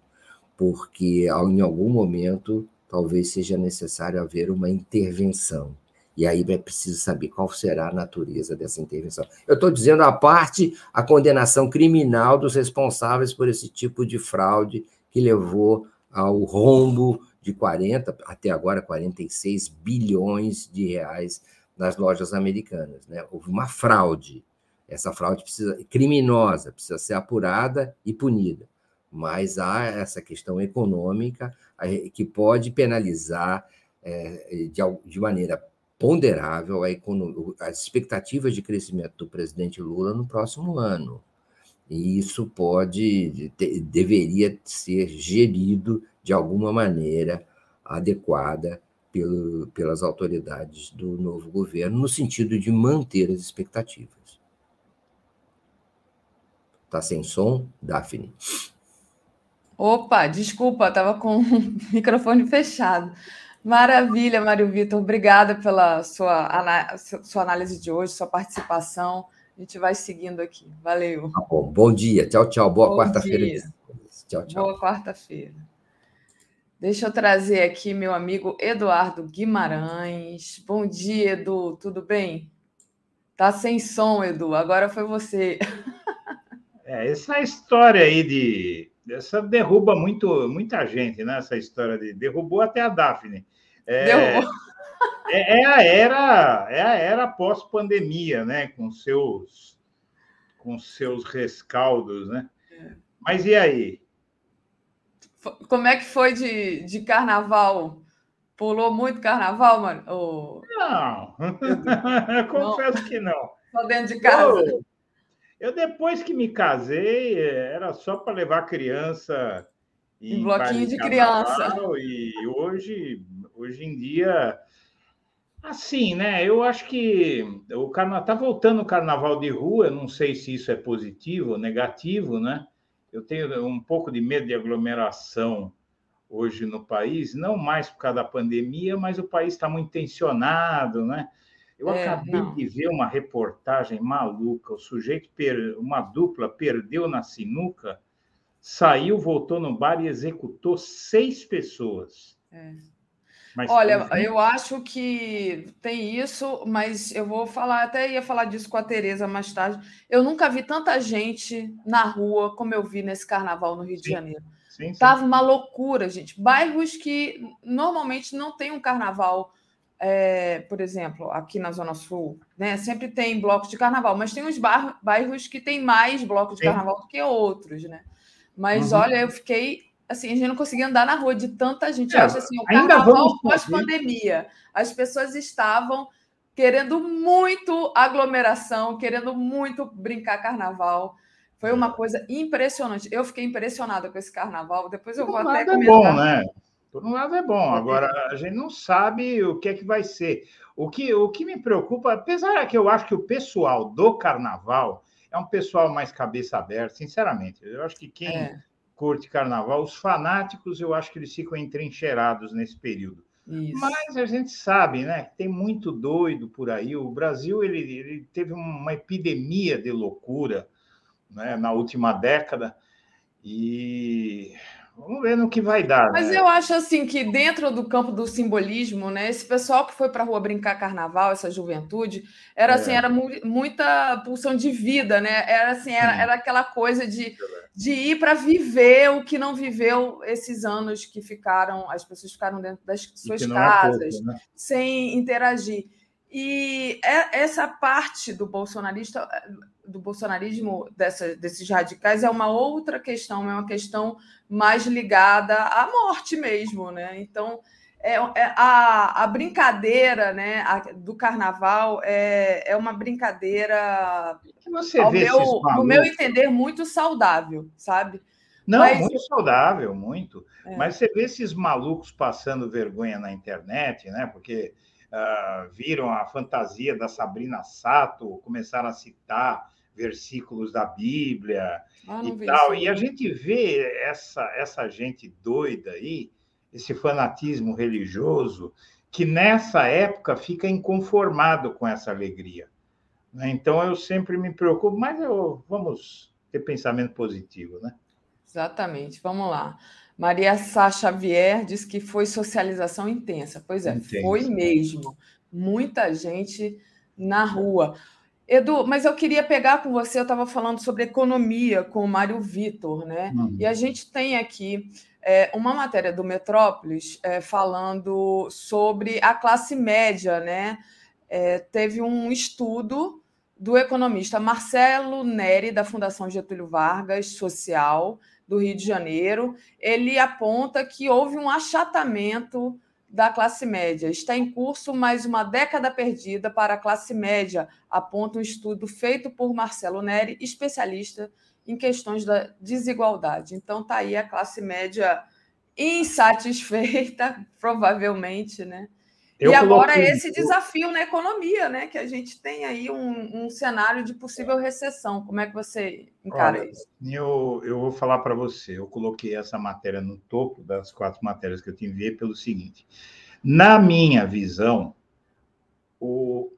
porque em algum momento talvez seja necessário haver uma intervenção. E aí é preciso saber qual será a natureza dessa intervenção. Eu estou dizendo a parte a condenação criminal dos responsáveis por esse tipo de fraude que levou ao rombo de 40, até agora 46 bilhões de reais nas lojas americanas. Né? Houve uma fraude. Essa fraude precisa criminosa, precisa ser apurada e punida. Mas há essa questão econômica que pode penalizar é, de, de maneira ponderável as expectativas de crescimento do presidente Lula no próximo ano. E isso pode, deveria ser gerido de alguma maneira adequada pelo, pelas autoridades do novo governo, no sentido de manter as expectativas. Está sem som, Daphne? Opa, desculpa, estava com o microfone fechado. Maravilha, Mário Vitor. Obrigada pela sua, sua análise de hoje, sua participação. A gente vai seguindo aqui. Valeu. Tá bom, bom dia. Tchau, tchau. Boa quarta-feira. Tchau, tchau. Boa quarta-feira. Deixa eu trazer aqui meu amigo Eduardo Guimarães. Bom dia, Edu. Tudo bem? Tá sem som, Edu. Agora foi você. É, essa história aí de essa derruba muito, muita gente, né? Essa história de derrubou até a Daphne. É, é, é, a era, é a era pós-pandemia, né? Com seus, com seus rescaldos, né? É. Mas e aí? Como é que foi de, de carnaval? Pulou muito carnaval, mano? Oh. Não, confesso não. que não. Só dentro de casa. Eu, eu, depois que me casei, era só para levar criança em bloquinho de criança. E hoje, hoje em dia, assim, né? Eu acho que o carnaval está voltando o carnaval de rua. Não sei se isso é positivo ou negativo, né? Eu tenho um pouco de medo de aglomeração hoje no país, não mais por causa da pandemia, mas o país está muito tensionado, né? Eu é, acabei não. de ver uma reportagem maluca. O sujeito, per... uma dupla, perdeu na sinuca, saiu, voltou no bar e executou seis pessoas. É. Mas, Olha, eu acho que tem isso, mas eu vou falar, até ia falar disso com a Tereza mais tarde. Eu nunca vi tanta gente na rua como eu vi nesse carnaval no Rio sim. de Janeiro. Sim, sim. Tava uma loucura, gente. Bairros que normalmente não tem um carnaval é, por exemplo, aqui na Zona Sul, né, sempre tem blocos de carnaval, mas tem uns bairros que tem mais blocos de carnaval do que outros, né? Mas uhum. olha, eu fiquei assim, a gente não conseguia andar na rua de tanta gente. É, eu acho assim, o carnaval pós-pandemia, as pessoas estavam querendo muito aglomeração, querendo muito brincar carnaval. Foi uma coisa impressionante. Eu fiquei impressionada com esse carnaval. Depois eu vou até comentar. É bom, né? Por um lado é bom, agora a gente não sabe o que é que vai ser. O que, o que me preocupa, apesar que eu acho que o pessoal do carnaval é um pessoal mais cabeça aberta, sinceramente. Eu acho que quem é. curte carnaval, os fanáticos, eu acho que eles ficam entrincheirados nesse período. Isso. Mas a gente sabe, né? Tem muito doido por aí. O Brasil ele, ele teve uma epidemia de loucura né, na última década e Vamos ver no que vai dar. Mas né? eu acho assim que dentro do campo do simbolismo, né, esse pessoal que foi para a rua brincar carnaval, essa juventude, era assim, é. assim, era mu muita pulsão de vida, né? Era assim, era, era aquela coisa de, de ir para viver o que não viveu esses anos que ficaram, as pessoas ficaram dentro das suas casas, é pouco, né? sem interagir. E é, essa parte do bolsonarista, do bolsonarismo dessa, desses radicais é uma outra questão, é uma questão mais ligada à morte mesmo, né? Então é, é a, a brincadeira, né, a, do carnaval é, é uma brincadeira, que você ao meu, no meu entender, muito saudável, sabe? Não, Mas... muito saudável, muito. É. Mas você vê esses malucos passando vergonha na internet, né? Porque uh, viram a fantasia da Sabrina Sato, começaram a citar versículos da Bíblia ah, e tal. Isso. E a gente vê essa, essa gente doida aí, esse fanatismo religioso, que nessa época fica inconformado com essa alegria. Né? Então eu sempre me preocupo, mas eu, vamos ter pensamento positivo, né? Exatamente. Vamos lá. Maria Sá Xavier diz que foi socialização intensa. Pois é, foi mesmo. Muita gente na rua. Edu, mas eu queria pegar com você, eu estava falando sobre economia com o Mário Vitor, né? Uhum. E a gente tem aqui é, uma matéria do Metrópolis é, falando sobre a classe média, né? É, teve um estudo do economista Marcelo Neri, da Fundação Getúlio Vargas Social, do Rio de Janeiro. Ele aponta que houve um achatamento da classe média. Está em curso mais uma década perdida para a classe média, aponta um estudo feito por Marcelo Neri, especialista em questões da desigualdade. Então está aí a classe média insatisfeita, provavelmente, né? Eu e agora coloquei... esse desafio na economia, né? Que a gente tem aí um, um cenário de possível recessão. Como é que você encara Olha, isso? Eu, eu vou falar para você. Eu coloquei essa matéria no topo das quatro matérias que eu te enviei pelo seguinte: na minha visão, o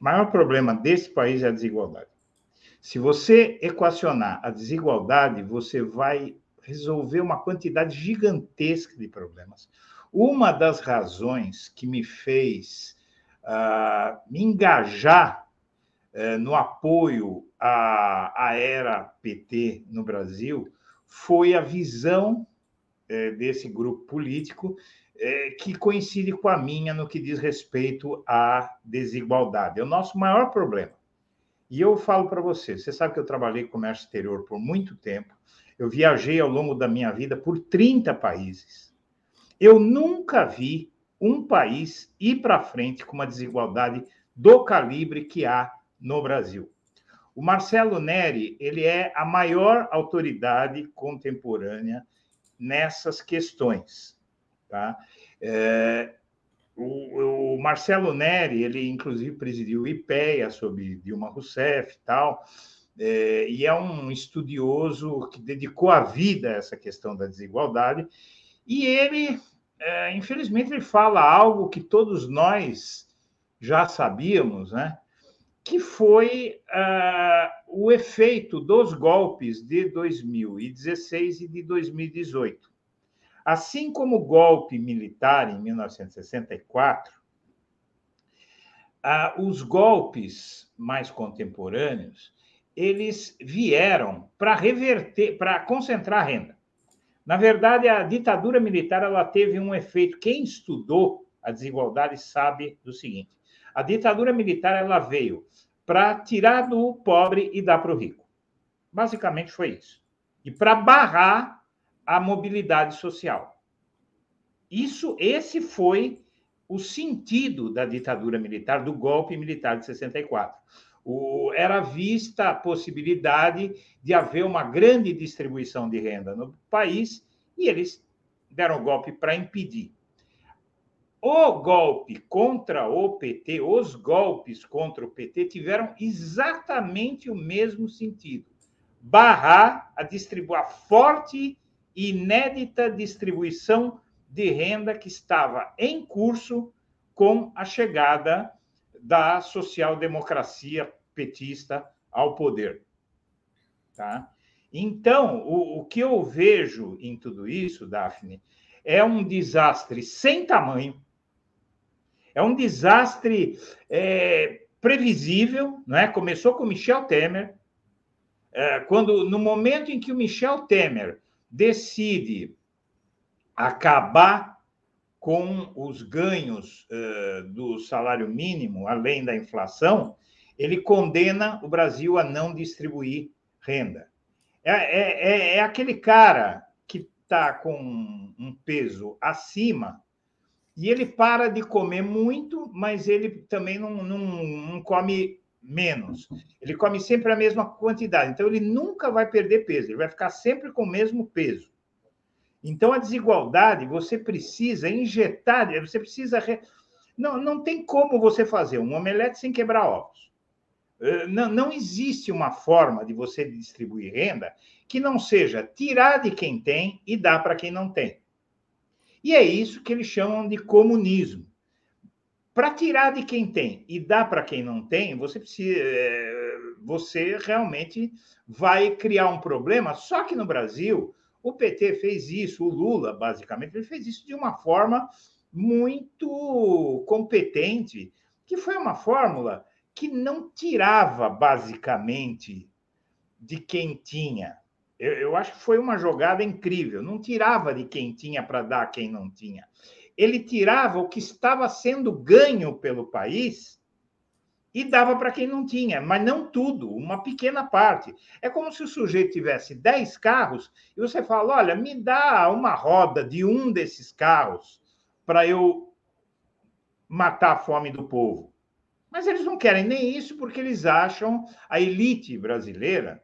maior problema desse país é a desigualdade. Se você equacionar a desigualdade, você vai resolver uma quantidade gigantesca de problemas. Uma das razões que me fez uh, me engajar uh, no apoio à, à, era PT no Brasil foi a visão uh, desse grupo político eh, que coincide com a minha no que diz respeito à desigualdade. É o nosso maior problema. E eu falo para você, você sabe que eu trabalhei com comércio exterior por muito tempo, eu viajei ao longo da minha vida por 30 países. Eu nunca vi um país ir para frente com uma desigualdade do calibre que há no Brasil. O Marcelo Neri, ele é a maior autoridade contemporânea nessas questões, tá? É, o, o, Marcelo Neri, ele inclusive presidiu o IPEA sob Dilma Rousseff e tal, é, e é um estudioso que dedicou a vida a essa questão da desigualdade, e ele, é, infelizmente, ele fala algo que todos nós já sabíamos, né? que foi uh, o efeito dos golpes de 2016 e de 2018. Assim como o golpe militar em 1964, uh, os golpes mais contemporâneos eles vieram para reverter, para concentrar renda. Na verdade, a ditadura militar ela teve um efeito. Quem estudou a desigualdade sabe do seguinte: a ditadura militar ela veio para tirar do pobre e dar para o rico. Basicamente foi isso. E para barrar a mobilidade social. Isso, esse foi o sentido da ditadura militar, do golpe militar de 64 o, era vista a possibilidade de haver uma grande distribuição de renda no país e eles deram golpe para impedir. O golpe contra o PT, os golpes contra o PT tiveram exatamente o mesmo sentido: barrar a, a forte e inédita distribuição de renda que estava em curso com a chegada da social-democracia petista ao poder. Tá? Então, o, o que eu vejo em tudo isso, Daphne, é um desastre sem tamanho, é um desastre é, previsível, não é? Começou com Michel Temer, é, quando no momento em que o Michel Temer decide acabar com os ganhos uh, do salário mínimo, além da inflação, ele condena o Brasil a não distribuir renda. É, é, é, é aquele cara que está com um peso acima e ele para de comer muito, mas ele também não, não, não come menos. Ele come sempre a mesma quantidade. Então, ele nunca vai perder peso, ele vai ficar sempre com o mesmo peso. Então, a desigualdade, você precisa injetar, você precisa Não, não tem como você fazer um omelete sem quebrar ovos. Eh, não, não existe uma forma de você distribuir renda que não seja tirar de quem tem e dar para quem não tem. E é isso que eles chamam de comunismo. Para tirar de quem tem e dar para quem não tem, você precisa, eh, você realmente vai criar um problema. Só que no Brasil, o PT fez isso, o Lula, basicamente, ele fez isso de uma forma muito competente, que foi uma fórmula que não tirava basicamente de quem tinha. Eu, eu acho que foi uma jogada incrível. Não tirava de quem tinha para dar a quem não tinha. Ele tirava o que estava sendo ganho pelo país e dava para quem não tinha, mas não tudo, uma pequena parte. É como se o sujeito tivesse 10 carros e você fala: olha, me dá uma roda de um desses carros para eu matar a fome do povo. Mas eles não querem nem isso porque eles acham a elite brasileira,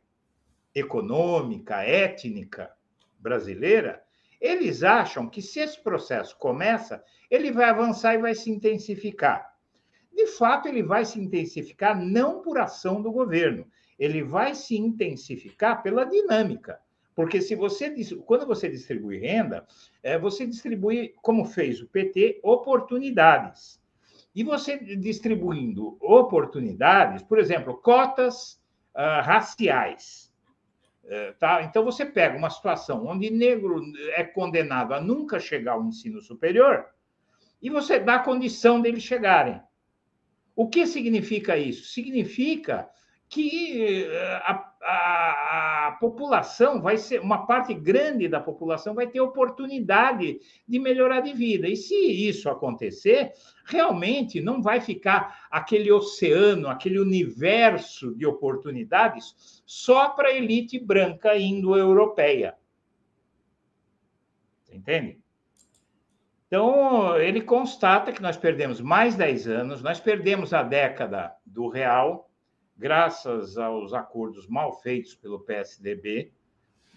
econômica, étnica brasileira, eles acham que se esse processo começa, ele vai avançar e vai se intensificar. De fato, ele vai se intensificar não por ação do governo, ele vai se intensificar pela dinâmica. Porque se você quando você distribui renda, é, você distribui, como fez o PT, oportunidades. E você distribuindo oportunidades, por exemplo, cotas uh, raciais. Uh, tá? Então, você pega uma situação onde negro é condenado a nunca chegar ao ensino superior e você dá a condição deles chegarem. O que significa isso? Significa que eh, a, a, a, população vai ser, uma parte grande da população vai ter oportunidade de melhorar de vida. E se isso acontecer, realmente não vai ficar aquele oceano, aquele universo de oportunidades só para a elite branca indo-europeia. Entende? Então, ele constata que nós perdemos mais 10 anos, nós perdemos a década do real, graças aos acordos mal feitos pelo PSDB,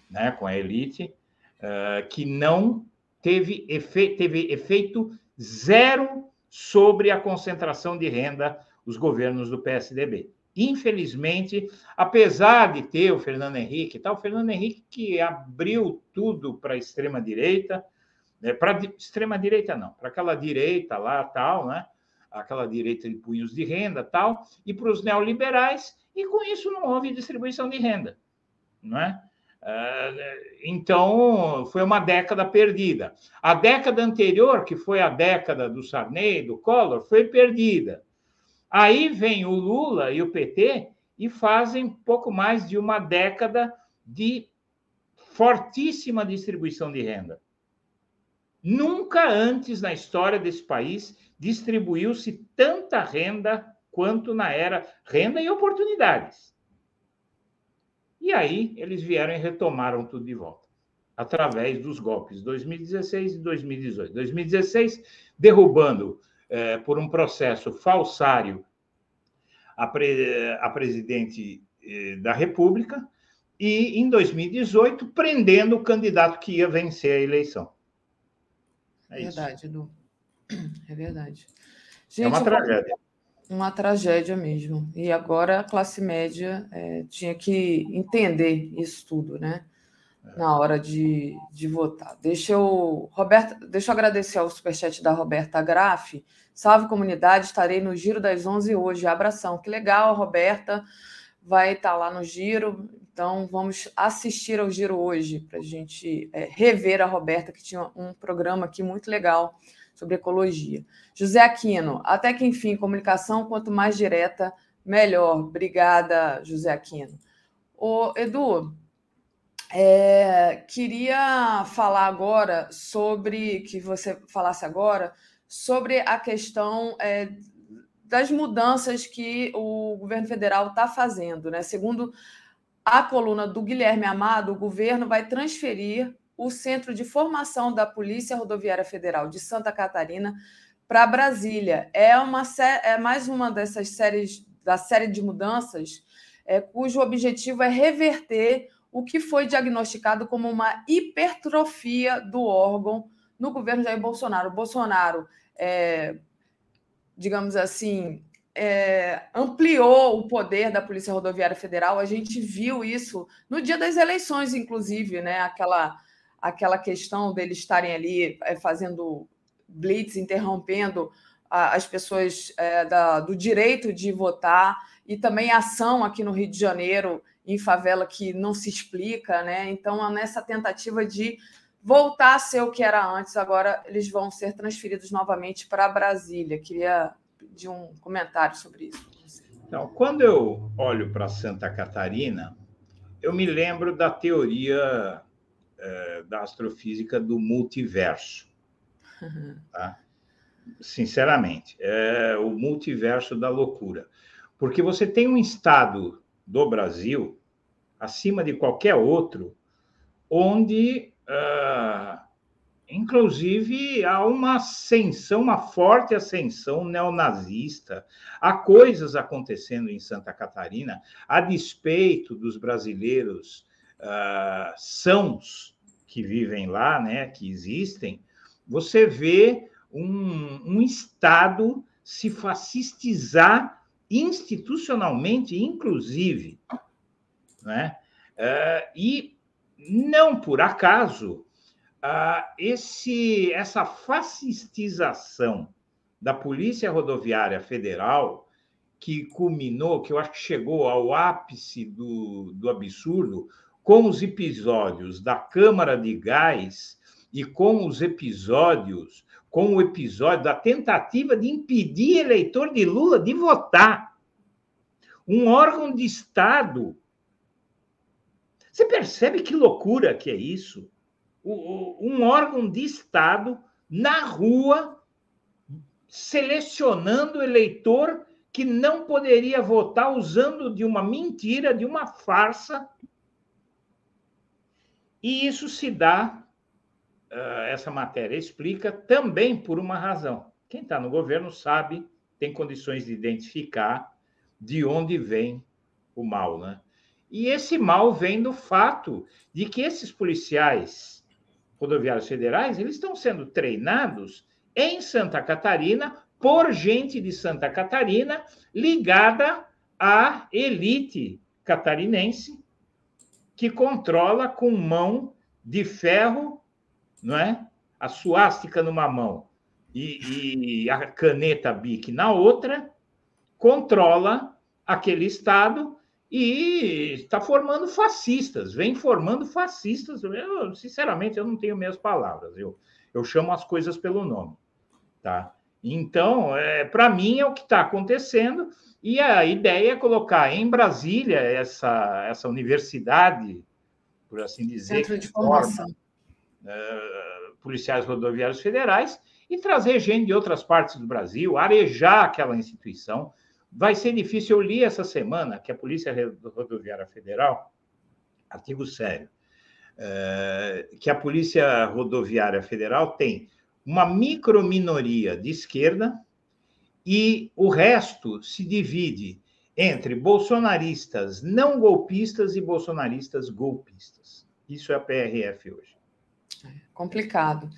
né, com a elite, uh, que não teve, efe teve efeito zero sobre a concentração de renda dos governos do PSDB. Infelizmente, apesar de ter o Fernando Henrique, tal, o Fernando Henrique que abriu tudo para a extrema direita, né, para extrema direita não, para aquela direita lá, tal, né? aquela direita de punhos de renda tal, e para os neoliberais, e com isso não houve distribuição de renda. Não é? Ah, então, foi uma década perdida. A década anterior, que foi a década do Sarney, do Collor, foi perdida. Aí vem o Lula e o PT e fazem pouco mais de uma década de fortíssima distribuição de renda. Nunca antes na história desse país distribuiu-se tanta renda quanto na era renda e oportunidades. E aí eles vieram e retomaram tudo de volta, através dos golpes 2016 e 2018. 2016, derrubando eh, por um processo falsário a, pre, a presidente eh, da República, e em 2018, prendendo o candidato que ia vencer a eleição. É verdade, Edu. É verdade. Gente, é uma tragédia. Uma tragédia mesmo. E agora a classe média é, tinha que entender isso tudo, né? É. Na hora de, de votar. Deixa eu, Roberta, deixa eu agradecer ao superchat da Roberta Graff. Salve comunidade, estarei no Giro das 11 hoje. Abração. Que legal, Roberta vai estar lá no Giro. Então, vamos assistir ao Giro hoje para a gente é, rever a Roberta, que tinha um programa aqui muito legal sobre ecologia. José Aquino, até que enfim, comunicação, quanto mais direta, melhor. Obrigada, José Aquino. O Edu, é, queria falar agora sobre que você falasse agora sobre a questão é, das mudanças que o governo federal está fazendo, né? Segundo a coluna do Guilherme Amado, o governo vai transferir o Centro de Formação da Polícia Rodoviária Federal de Santa Catarina para Brasília. É, uma, é mais uma dessas séries, da série de mudanças, é, cujo objetivo é reverter o que foi diagnosticado como uma hipertrofia do órgão no governo Jair Bolsonaro. O Bolsonaro é, digamos assim, é, ampliou o poder da Polícia Rodoviária Federal. A gente viu isso no dia das eleições, inclusive, né? Aquela, aquela questão deles estarem ali é, fazendo blitz, interrompendo a, as pessoas é, da, do direito de votar, e também ação aqui no Rio de Janeiro, em favela, que não se explica, né? Então, nessa tentativa de voltar a ser o que era antes, agora eles vão ser transferidos novamente para Brasília. Queria de um comentário sobre isso. Então, quando eu olho para Santa Catarina, eu me lembro da teoria é, da astrofísica do multiverso. Uhum. Tá? Sinceramente, é o multiverso da loucura. Porque você tem um estado do Brasil, acima de qualquer outro, onde uh, Inclusive, há uma ascensão, uma forte ascensão neonazista. Há coisas acontecendo em Santa Catarina, a despeito dos brasileiros uh, sãos que vivem lá, né, que existem, você vê um, um Estado se fascistizar institucionalmente, inclusive. Né? Uh, e não por acaso ah, esse, essa fascistização da Polícia Rodoviária Federal, que culminou, que eu acho que chegou ao ápice do, do absurdo, com os episódios da Câmara de Gás e com os episódios, com o episódio da tentativa de impedir eleitor de Lula de votar. Um órgão de Estado. Você percebe que loucura que é isso? Um órgão de Estado na rua selecionando eleitor que não poderia votar usando de uma mentira, de uma farsa. E isso se dá, ah, essa matéria explica, também por uma razão. Quem está no governo sabe, tem condições de identificar de onde vem o mal, né? E esse mal vem do fato de que esses policiais rodoviários federais, eles estão sendo treinados em Santa Catarina por gente de Santa Catarina ligada à elite catarinense que controla com mão de ferro, não é? A suástica numa mão e, e a caneta BIC na outra, controla aquele estado e está formando fascistas, vem formando fascistas. Eu, sinceramente, eu não tenho minhas palavras, eu, eu chamo as coisas pelo nome, tá? Então, é, para mim, é o que está acontecendo, e a ideia é colocar em Brasília essa, essa universidade, por assim dizer, Centro de forma é, policiais rodoviários federais, e trazer gente de outras partes do Brasil, arejar aquela instituição, Vai ser difícil. Eu li essa semana que a Polícia Rodoviária Federal, artigo sério, é, que a Polícia Rodoviária Federal tem uma microminoria de esquerda e o resto se divide entre bolsonaristas não golpistas e bolsonaristas golpistas. Isso é a PRF hoje. É complicado.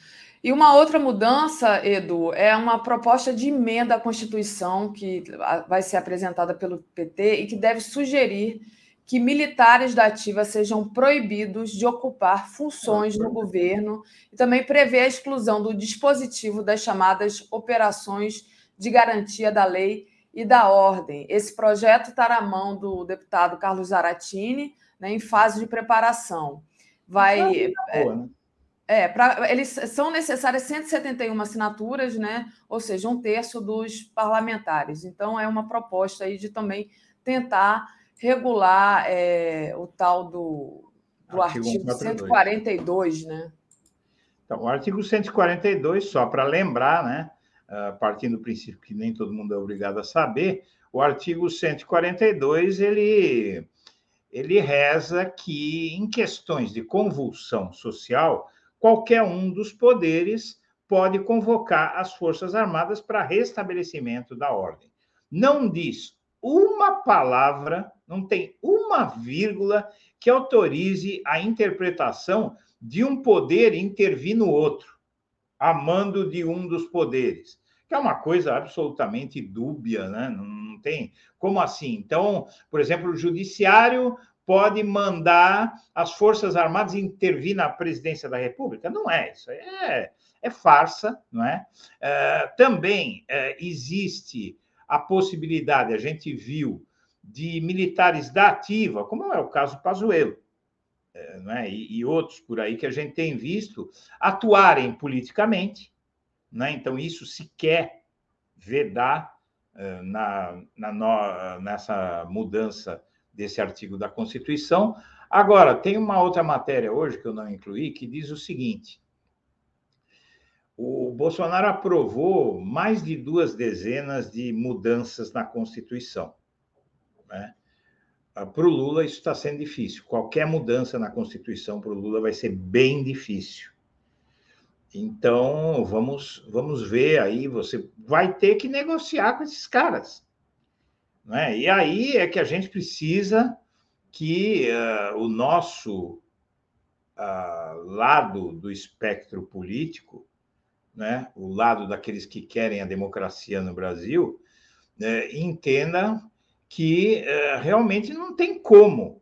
E uma outra mudança, Edu, é uma proposta de emenda à Constituição que vai ser apresentada pelo PT e que deve sugerir que militares da ativa sejam proibidos de ocupar funções no governo e também prevê a exclusão do dispositivo das chamadas operações de garantia da lei e da ordem. Esse projeto está na mão do deputado Carlos Zaratini, né, em fase de preparação. Vai. É, boa, né? É, pra, eles são necessárias 171 assinaturas, né? Ou seja, um terço dos parlamentares. Então, é uma proposta aí de também tentar regular é, o tal do, do artigo, artigo 142, né? Então, o artigo 142, só para lembrar, né? Uh, partindo do princípio que nem todo mundo é obrigado a saber, o artigo 142 ele, ele reza que em questões de convulsão social qualquer um dos poderes pode convocar as Forças Armadas para restabelecimento da ordem. Não diz uma palavra, não tem uma vírgula que autorize a interpretação de um poder intervir no outro, a mando de um dos poderes. que é uma coisa absolutamente dúbia, né? Não, tem como assim. Então, por exemplo, o judiciário pode mandar as Forças Armadas intervir na presidência da República? Não é isso, é, é farsa, não é? é também é, existe a possibilidade, a gente viu, de militares da ativa, como é o caso Pazuello, é, é? e, e, outros por aí que a gente tem visto, atuarem politicamente, né? então isso se quer vedar é, na, na no, nessa mudança desse artigo da Constituição. Agora, tem uma outra matéria hoje que eu não incluí, que diz o seguinte: o Bolsonaro aprovou mais de duas dezenas de mudanças na Constituição. Né? Para o Lula, isso está sendo difícil. Qualquer mudança na Constituição para o Lula vai ser bem difícil. Então, vamos, vamos ver aí. Você vai ter que negociar com esses caras. Né? E aí é que a gente precisa que uh, o nosso uh, lado do espectro político, né, o lado daqueles que querem a democracia no Brasil, uh, entenda que uh, realmente não tem como.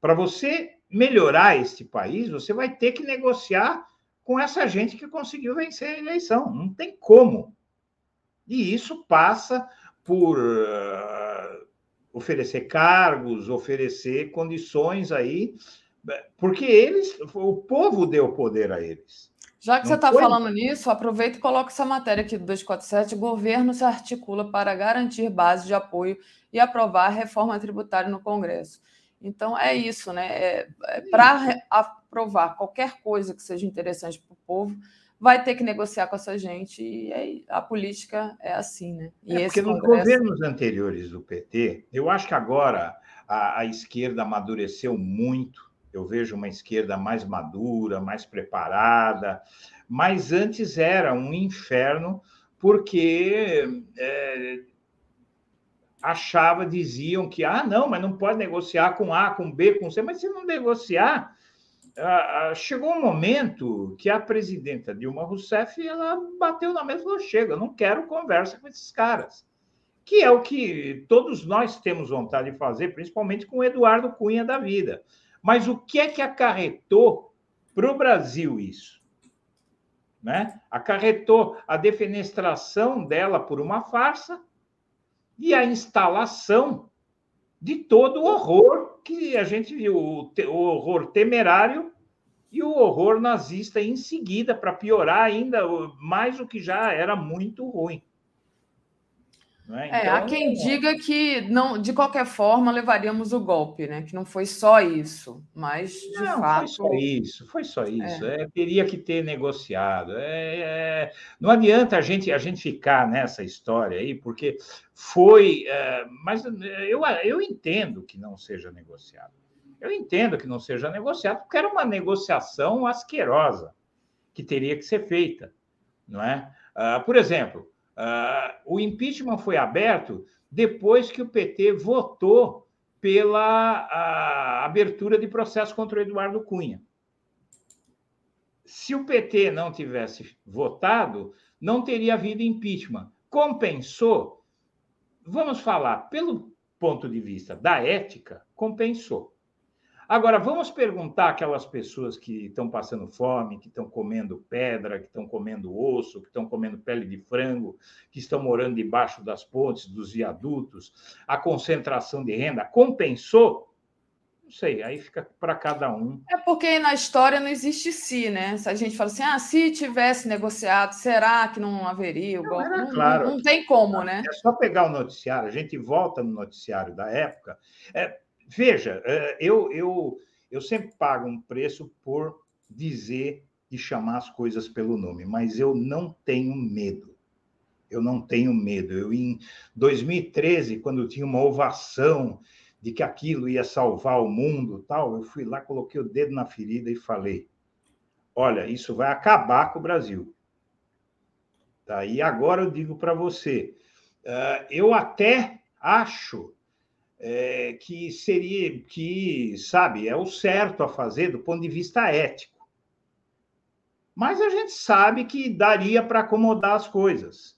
Para você melhorar este país, você vai ter que negociar com essa gente que conseguiu vencer a eleição. Não tem como. E isso passa por uh, oferecer cargos, oferecer condições aí, porque eles, o povo deu poder a eles. Já que Não você está falando nisso, aproveita e coloca essa matéria aqui do 247. Governo se articula para garantir base de apoio e aprovar a reforma tributária no Congresso. Então, é isso, né? É, é para aprovar qualquer coisa que seja interessante para o povo, vai ter que negociar com essa gente e aí, a política é assim, né? E é porque nos governos anteriores do PT, eu acho que agora a, a, esquerda amadureceu muito. Eu vejo uma esquerda mais madura, mais preparada, mas antes era um inferno porque é, achava, diziam que ah, não, mas não pode negociar com A, com B, com C, mas se não negociar, chegou um momento que a presidenta Dilma Rousseff ela bateu na mesa e falou: chega, não quero conversa com esses caras. Que é o que todos nós temos vontade de fazer, principalmente com o Eduardo Cunha da vida. Mas o que é que acarretou para o Brasil isso? Né? Acarretou a defenestração dela por uma farsa e a instalação de todo o horror que a gente viu, o, horror temerário e o horror nazista em seguida, para piorar ainda mais o que já era muito ruim. É? Então, é, há então, quem diga que não, de qualquer forma levaríamos o golpe, né? Que não foi só isso, mas de não, fato. Foi só isso, foi só isso. É. É, teria que ter negociado. É, é, não adianta a gente a gente ficar nessa história aí, porque foi. É, mas eu, eu entendo que não seja negociado. Eu entendo que não seja negociado, porque era uma negociação asquerosa que teria que ser feita, não é? Uh, por exemplo, Uh, o impeachment foi aberto depois que o PT votou pela abertura de processo contra o Eduardo Cunha. Se o PT não tivesse votado, não teria havido impeachment. Compensou? Vamos falar, pelo ponto de vista da ética, compensou. Agora, vamos perguntar aquelas pessoas que estão passando fome, que estão comendo pedra, que estão comendo osso, que estão comendo pele de frango, que estão morando debaixo das pontes, dos viadutos, a concentração de renda compensou? Não sei, aí fica para cada um. É porque na história não existe se, né? Se a gente fala assim, ah, se tivesse negociado, será que não haveria? Não, não, claro. não, não tem como, né? É só pegar o noticiário, a gente volta no noticiário da época. É, Veja, é, eu, eu, eu sempre pago um preço por dizer e chamar as coisas pelo nome, mas eu não tenho medo. Eu não tenho medo. Eu, em 2013, quando tinha uma ovação de que aquilo ia salvar o mundo, tal, eu fui lá, coloquei o dedo na ferida e falei: olha, isso vai acabar com o Brasil. Tá? E agora eu digo para você, uh, eu até acho é, que seria, que, sabe, é o certo a fazer do ponto de vista ético. Mas a gente sabe que daria para acomodar as coisas.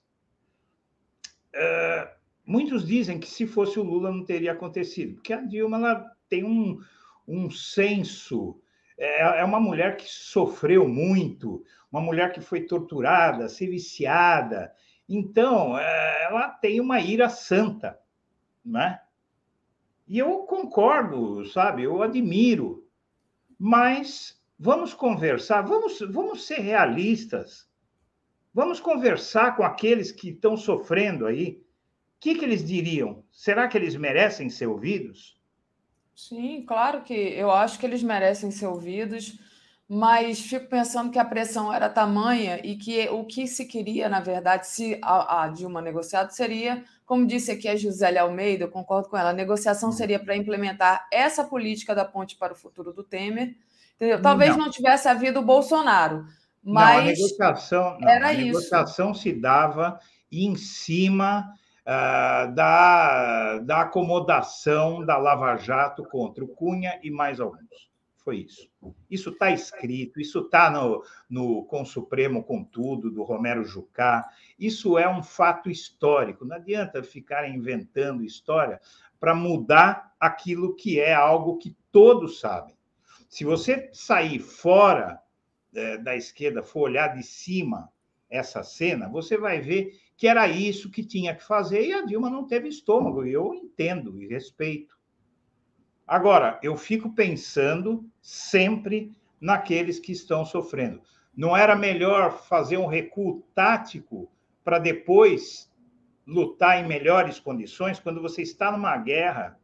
uh, muitos dizem que se fosse o Lula não teria acontecido, porque a Dilma ela tem um, um senso. É, é uma mulher que sofreu muito, uma mulher que foi torturada, se viciada. Então, é, ela tem uma ira santa, né? E eu concordo, sabe? Eu admiro. Mas vamos conversar, vamos, vamos ser realistas. Vamos conversar com aqueles que estão sofrendo aí. O que, que eles diriam? Será que eles merecem ser ouvidos? Sim, claro que eu acho que eles merecem ser ouvidos, mas fico pensando que a pressão era tamanha e que o que se queria, na verdade, se a, a Dilma negociado, seria, como disse aqui a Gisele Almeida, eu concordo com ela, a negociação hum. seria para implementar essa política da ponte para o futuro do Temer. Entendeu? Talvez não, não tivesse havido o Bolsonaro, mas. Não, a negociação, não, era a negociação isso. se dava em cima uh, da, da acomodação da Lava Jato contra o Cunha e mais alguns. Foi isso. Isso está escrito, isso está no, no Com Supremo com tudo, do Romero Jucá. Isso é um fato histórico. Não adianta ficar inventando história para mudar aquilo que é algo que todos sabem. Se você sair fora é, da esquerda, for olhar de cima essa cena, você vai ver que era isso que tinha que fazer e a Dilma não teve estômago, e eu entendo e respeito. Agora, eu fico pensando sempre naqueles que estão sofrendo. Não era melhor fazer um recuo tático para depois lutar em melhores condições? Quando você está numa guerra,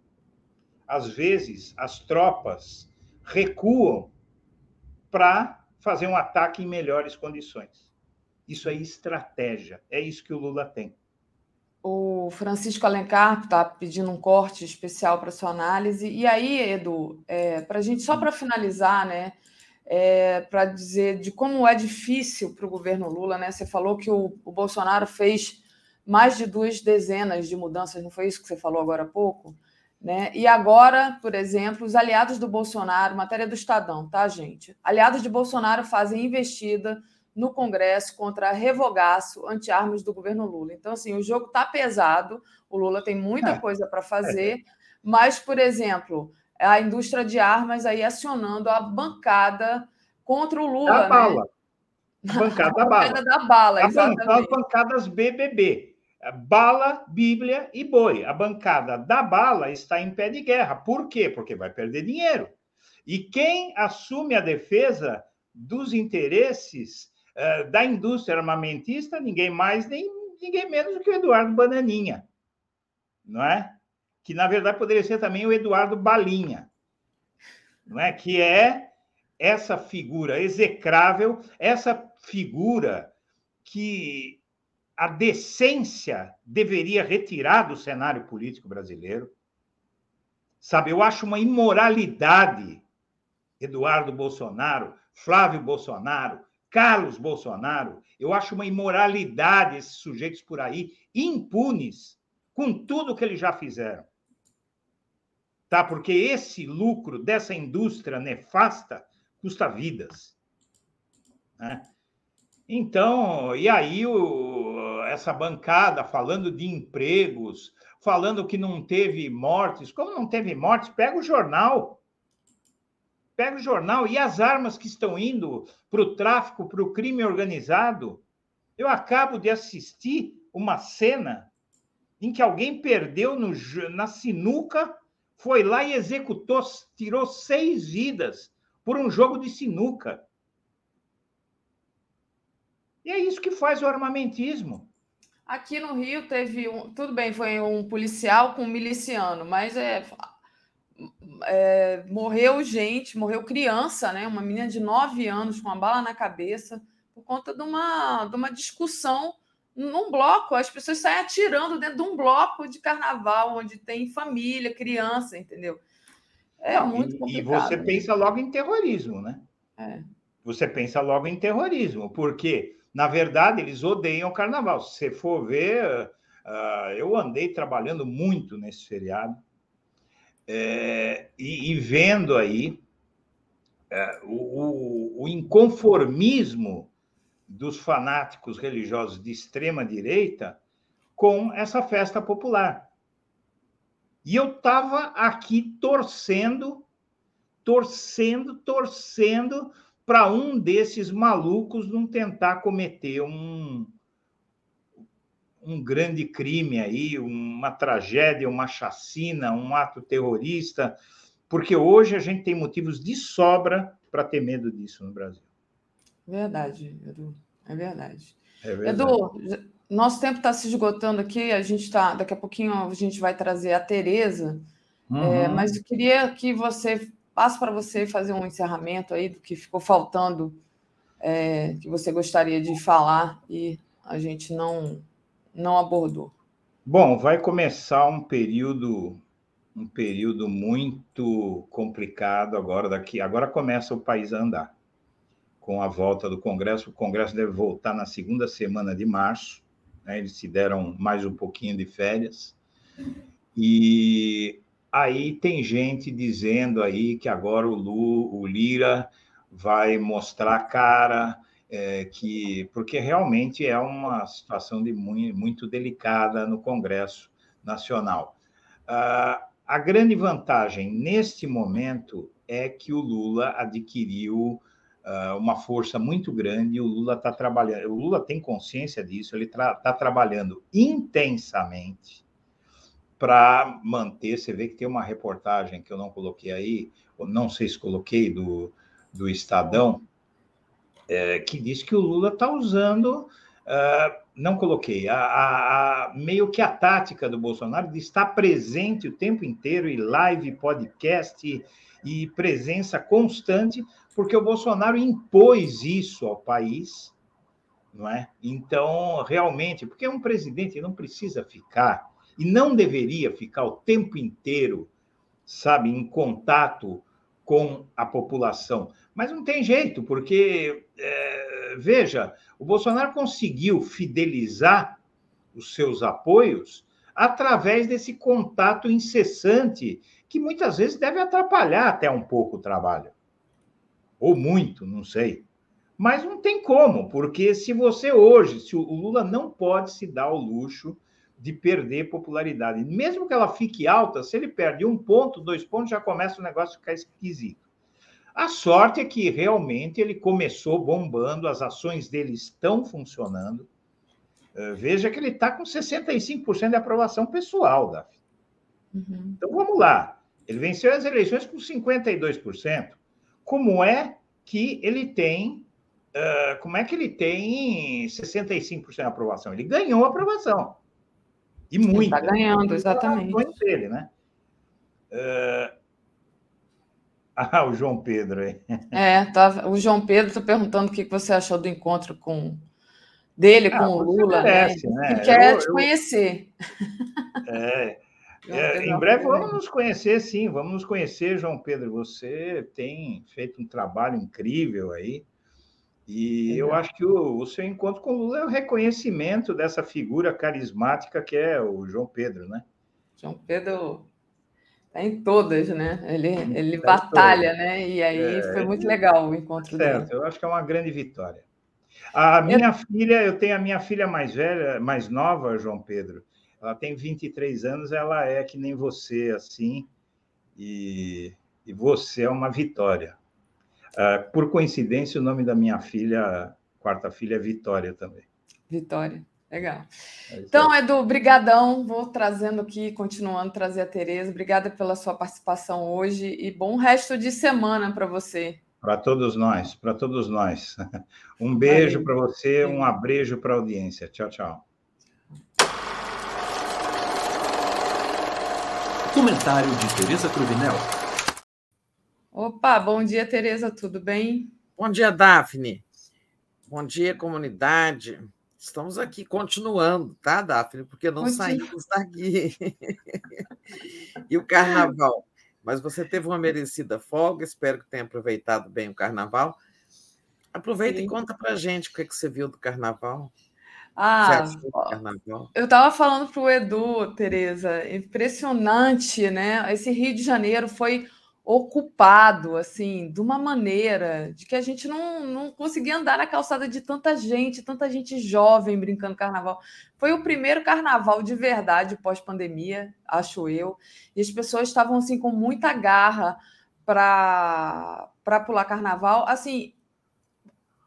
às vezes as tropas recuam para fazer um ataque em melhores condições. Isso é estratégia, é isso que o Lula tem. O Francisco Alencar está pedindo um corte especial para sua análise. E aí, Edu, é, para a gente, só para finalizar, né? É, para dizer de como é difícil para o governo Lula, né? Você falou que o, o Bolsonaro fez mais de duas dezenas de mudanças, não foi isso que você falou agora há pouco? Né? E agora, por exemplo, os aliados do Bolsonaro, matéria do Estadão, tá, gente? Aliados de Bolsonaro fazem investida no Congresso contra revogaço anti-armas do governo Lula. Então, assim, o jogo está pesado, o Lula tem muita é. coisa para fazer, mas, por exemplo, a indústria de armas aí acionando a bancada contra o Lula. Da né? bala. A bancada da bala. da bala, exatamente. As bancadas BBB. Bala, Bíblia e boi. A bancada da bala está em pé de guerra. Por quê? Porque vai perder dinheiro. E quem assume a defesa dos interesses da indústria armamentista, ninguém mais, nem ninguém menos do que o Eduardo Bananinha, não é? Que na verdade poderia ser também o Eduardo Balinha, não é? Que é essa figura execrável, essa figura que a decência deveria retirar do cenário político brasileiro. Sabe, eu acho uma imoralidade Eduardo Bolsonaro, Flávio Bolsonaro, Carlos Bolsonaro. Eu acho uma imoralidade esses sujeitos por aí, impunes, com tudo que eles já fizeram. Tá? Porque esse lucro dessa indústria nefasta custa vidas. Né? Então, e aí o, essa bancada falando de empregos, falando que não teve mortes. Como não teve mortes? Pega o jornal. Pega o jornal e as armas que estão indo para o tráfico, para o crime organizado. Eu acabo de assistir uma cena em que alguém perdeu no, na sinuca, foi lá e executou, tirou seis vidas por um jogo de sinuca. E é isso que faz o armamentismo. Aqui no Rio teve um, tudo bem, foi um policial com um miliciano, mas é, é, morreu gente, morreu criança, né? Uma menina de 9 anos com uma bala na cabeça por conta de uma, de uma discussão num bloco. As pessoas saem atirando dentro de um bloco de carnaval onde tem família, criança, entendeu? É muito complicado. E você pensa logo em terrorismo, né? É. Você pensa logo em terrorismo, porque na verdade, eles odeiam o carnaval. Se você for ver, uh, eu andei trabalhando muito nesse feriado é, e, e, vendo aí é, o, o, inconformismo dos fanáticos religiosos de extrema direita com essa festa popular. E eu estava aqui torcendo, torcendo, torcendo para um desses malucos não tentar cometer um, um grande crime aí, uma tragédia, uma chacina, um ato terrorista, porque hoje a gente tem motivos de sobra para ter medo disso no Brasil. Verdade, Edu. É verdade. É verdade. Edu, nosso tempo está se esgotando aqui, a gente está. Daqui a pouquinho a gente vai trazer a Tereza, é, uhum. é, mas eu queria que você passe para você fazer um encerramento aí do que ficou faltando, é, que você gostaria de falar e a gente não não abordou? Bom, vai começar um período um período muito complicado agora daqui. Agora começa o país a andar. Com a volta do Congresso, o Congresso deve voltar na segunda semana de março. Né? Eles se deram mais um pouquinho de férias. E aí tem gente dizendo aí que agora o, Lu, o Lira vai mostrar a cara, é, que porque realmente é uma situação de muito, muito delicada no Congresso Nacional. Ah, a grande vantagem neste momento é que o Lula adquiriu ah, uma força muito grande. O Lula está trabalhando, o Lula tem consciência disso. Ele está tra trabalhando intensamente para manter. Você vê que tem uma reportagem que eu não coloquei aí, não sei se coloquei do, do Estadão, é, que diz que o Lula está usando, uh, não coloquei, a, a, a, meio que a tática do Bolsonaro de estar presente o tempo inteiro, e live, podcast e, e presença constante, porque o Bolsonaro impôs isso ao país, não é? Então, realmente, porque um presidente não precisa ficar, e não deveria ficar o tempo inteiro, sabe, em contato com a população. Mas não tem jeito, porque, é, veja, o Bolsonaro conseguiu fidelizar os seus apoios através desse contato incessante, que muitas vezes deve atrapalhar até um pouco o trabalho. Ou muito, não sei. Mas não tem como, porque se você hoje, se o Lula não pode se dar o luxo de perder popularidade. Mesmo que ela fique alta, se ele perde um ponto, dois pontos, já começa o negócio a ficar esquisito. A sorte é que realmente ele começou bombando, as ações dele estão funcionando. Eh, veja que ele está com 65% de aprovação pessoal, Davi. Uhum. Então vamos lá. Ele venceu as eleições com 52%. Como é que ele tem. Uh, como é que ele tem 65% de aprovação? Ele ganhou a aprovação. E muito. Está ganhando, exatamente. Dele, né? Uh... Ah, o João Pedro aí. É, tá, o João Pedro está perguntando o que você achou do encontro com dele ah, com o Lula, né? merece, né? né? quer eu, te conhecer. É, é, em breve vamos nos conhecer, sim, vamos nos conhecer, João Pedro. Você tem feito um trabalho incrível aí. E eu acho que o, o, seu encontro com o Lula é o reconhecimento dessa figura carismática que é o João Pedro, né? João Pedro está em todas, né? Ele, ele tá batalha, né? E aí é, foi muito legal o encontro certo, dele. Eu acho que é uma grande vitória. A minha eu... filha, eu tenho a minha filha mais velha, mais nova, João Pedro. Ela tem 23 anos, ela é que nem você, assim, e, e você é uma vitória. Uh, por coincidência, o nome da minha filha, quarta filha, é Vitória também. Vitória, legal. É então, Edu, brigadão. Vou trazendo aqui, continuando a trazer a Tereza. Obrigada pela sua participação hoje e bom resto de semana para você. Para todos nós, para todos nós. Um beijo para você, um abrejo para a audiência. Tchau, tchau. Comentário de Tereza Cruvinel. Opa, bom dia, Tereza, tudo bem? Bom dia, Daphne. Bom dia, comunidade. Estamos aqui continuando, tá, Daphne? Porque não saímos daqui. e o carnaval. Mas você teve uma merecida folga, espero que tenha aproveitado bem o carnaval. Aproveita Sim. e conta para gente o que, é que você viu do carnaval. Ah, eu estava falando para o Edu, Tereza, impressionante, né? Esse Rio de Janeiro foi ocupado, assim, de uma maneira de que a gente não, não conseguia andar na calçada de tanta gente, tanta gente jovem brincando carnaval. Foi o primeiro carnaval de verdade pós-pandemia, acho eu, e as pessoas estavam assim com muita garra para pular carnaval. Assim,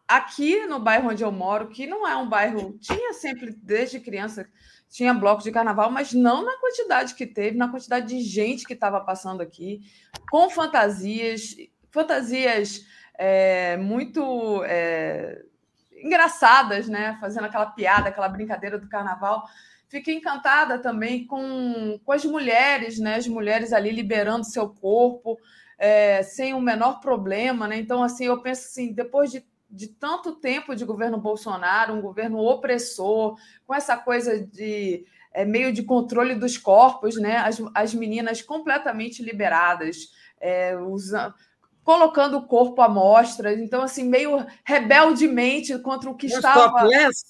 aqui no bairro onde eu moro, que não é um bairro, tinha sempre desde criança tinha bloco de carnaval, mas não na quantidade que teve, na quantidade de gente que estava passando aqui, com fantasias, fantasias é, muito é, engraçadas, né? Fazendo aquela piada, aquela brincadeira do carnaval. Fiquei encantada também com, com as mulheres, né? As mulheres ali liberando seu corpo é, sem o menor problema, né? Então, assim, eu penso assim, depois de de tanto tempo de governo Bolsonaro, um governo opressor, com essa coisa de é, meio de controle dos corpos, né? As, as meninas completamente liberadas, é, usando, colocando o corpo à mostra, então assim meio rebeldemente contra o que Muito estava. Topless?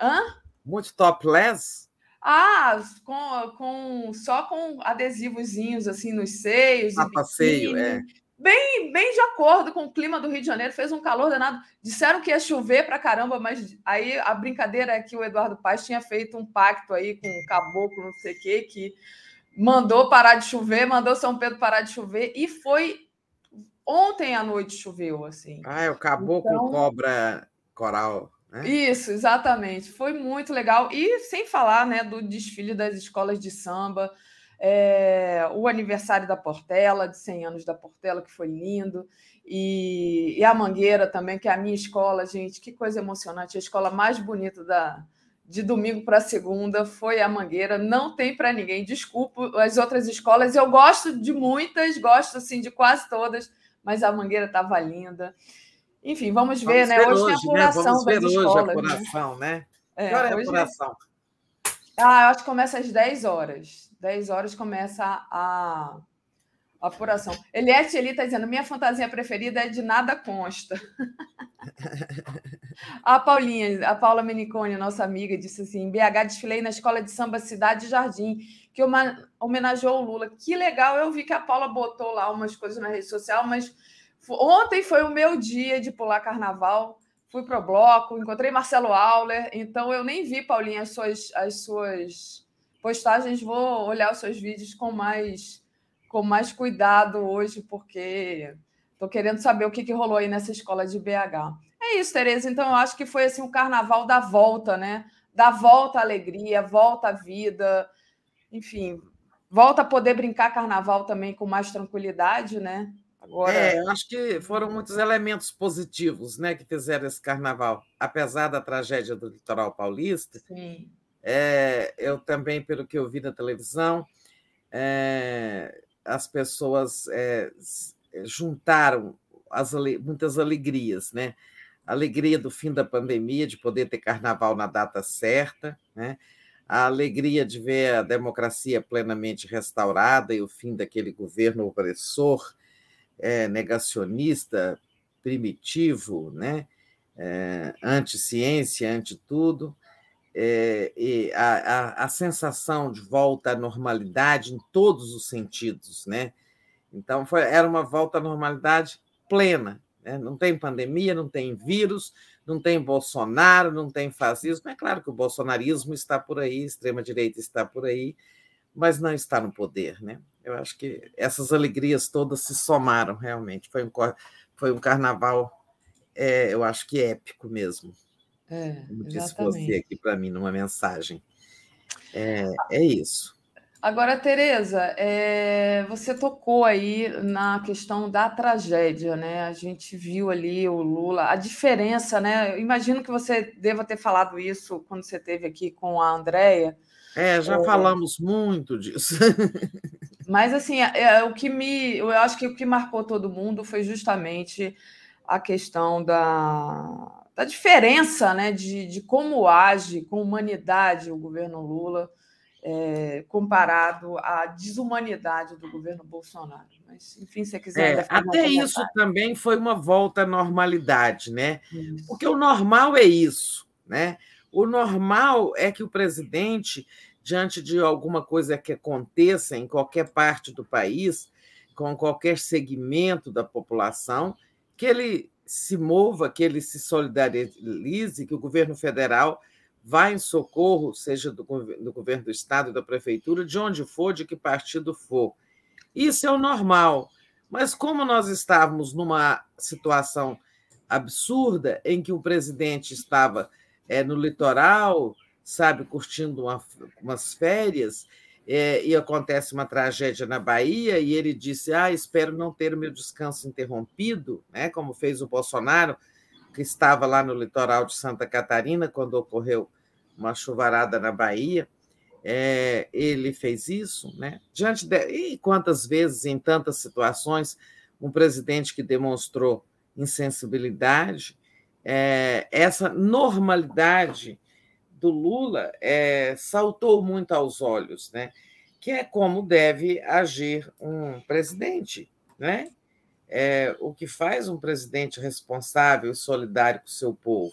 Hã? Muito topless? Ah, com, com só com adesivozinhos assim nos seios. A passeio, é bem, bem de acordo com o clima do Rio de Janeiro, fez um calor danado. Disseram que ia chover para caramba, mas aí a brincadeira é que o Eduardo Paz tinha feito um pacto aí com o caboclo, não sei o quê, que mandou parar de chover, mandou São Pedro parar de chover, e foi ontem à noite choveu, assim. Ah, é o caboclo então, cobra coral. Né? Isso, exatamente. Foi muito legal. E sem falar né, do desfile das escolas de samba, é, o aniversário da Portela, de 100 anos da Portela, que foi lindo, e, e, a Mangueira também, que é a minha escola, gente, que coisa emocionante, a escola mais bonita da, de domingo para segunda foi a Mangueira, não tem para ninguém, desculpo as outras escolas, eu gosto de muitas, gosto assim de quase todas, mas a Mangueira estava linda. Enfim, vamos ver, vamos né? Ver hoje, hoje tem a apuração né? vamos ver das hoje escolas. A né? apuração, né? né? É, que hora é a apuração? Ah, eu acho que começa às 10 horas. 10 horas começa a, a apuração. Eliette ele está dizendo: minha fantasia preferida é de nada consta. a Paulinha, a Paula Menicone, nossa amiga, disse assim: BH desfilei na escola de samba Cidade Jardim, que homenageou o Lula. Que legal, eu vi que a Paula botou lá umas coisas na rede social, mas ontem foi o meu dia de pular carnaval. Fui para o bloco, encontrei Marcelo Auler, então eu nem vi, Paulinha, as suas, as suas postagens, vou olhar os seus vídeos com mais, com mais cuidado hoje, porque estou querendo saber o que, que rolou aí nessa escola de BH. É isso, Tereza. Então, eu acho que foi assim o um carnaval da volta, né? Da volta à alegria, volta à vida, enfim, volta a poder brincar carnaval também com mais tranquilidade, né? Agora... É, eu acho que foram muitos elementos positivos né, que fizeram esse carnaval. Apesar da tragédia do litoral paulista, Sim. É, eu também, pelo que eu vi na televisão, é, as pessoas é, juntaram as, muitas alegrias, né? A alegria do fim da pandemia, de poder ter carnaval na data certa, né? a alegria de ver a democracia plenamente restaurada e o fim daquele governo opressor, é, negacionista, primitivo, né? É, anti-ciência, anti-tudo é, a, a, a, sensação de volta à normalidade em todos os sentidos, né? Então foi, era uma volta à normalidade plena. Né? Não tem pandemia, não tem vírus, não tem Bolsonaro, não tem fascismo. É claro que o bolsonarismo está por aí, a extrema direita está por aí, mas não está no poder, né? Eu acho que essas alegrias todas se somaram realmente. Foi um, foi um carnaval, é, eu acho que épico mesmo. É, Como disse você aqui para mim numa mensagem. É, é isso. Agora, Tereza, é, você tocou aí na questão da tragédia, né? A gente viu ali o Lula, a diferença, né? Eu imagino que você deva ter falado isso quando você esteve aqui com a Andrea. É, já é, falamos muito disso. Mas assim, é, é, o que me, eu acho que o que marcou todo mundo foi justamente a questão da da diferença né, de, de como age com humanidade o governo Lula é, comparado à desumanidade do governo Bolsonaro. Mas, enfim, se você quiser. É, até isso também foi uma volta à normalidade, né? Isso. Porque o normal é isso, né? O normal é que o presidente, diante de alguma coisa que aconteça em qualquer parte do país, com qualquer segmento da população, que ele se mova, que ele se solidarize, que o governo federal vá em socorro, seja do, do governo do estado, da prefeitura, de onde for, de que partido for. Isso é o normal. Mas como nós estávamos numa situação absurda em que o presidente estava é, no litoral, sabe, curtindo uma, umas férias, é, e acontece uma tragédia na Bahia, e ele disse: Ah, espero não ter o meu descanso interrompido, né, como fez o Bolsonaro, que estava lá no litoral de Santa Catarina quando ocorreu uma chuvarada na Bahia. É, ele fez isso, né? Diante de e quantas vezes em tantas situações um presidente que demonstrou insensibilidade, é, essa normalidade do Lula é, saltou muito aos olhos, né? que é como deve agir um presidente. Né? É, o que faz um presidente responsável e solidário com o seu povo.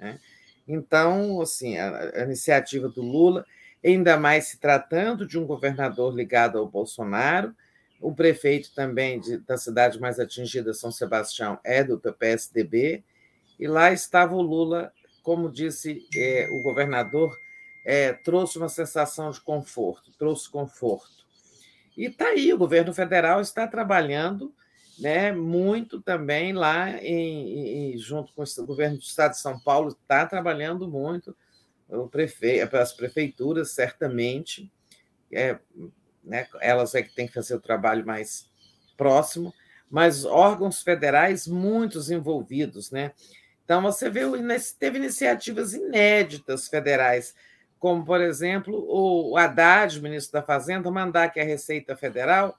Né? Então, assim, a, a iniciativa do Lula, ainda mais se tratando de um governador ligado ao Bolsonaro, o prefeito também de, da cidade mais atingida, São Sebastião, é do PSDB, e lá estava o Lula como disse é, o governador, é, trouxe uma sensação de conforto, trouxe conforto. E está aí, o governo federal está trabalhando né, muito também lá, em, em, junto com o governo do estado de São Paulo, está trabalhando muito, o prefe... as prefeituras, certamente, é, né, elas é que têm que fazer o trabalho mais próximo, mas órgãos federais muitos envolvidos, né? Então, você vê, teve iniciativas inéditas federais, como, por exemplo, o Haddad, ministro da Fazenda, mandar que a Receita Federal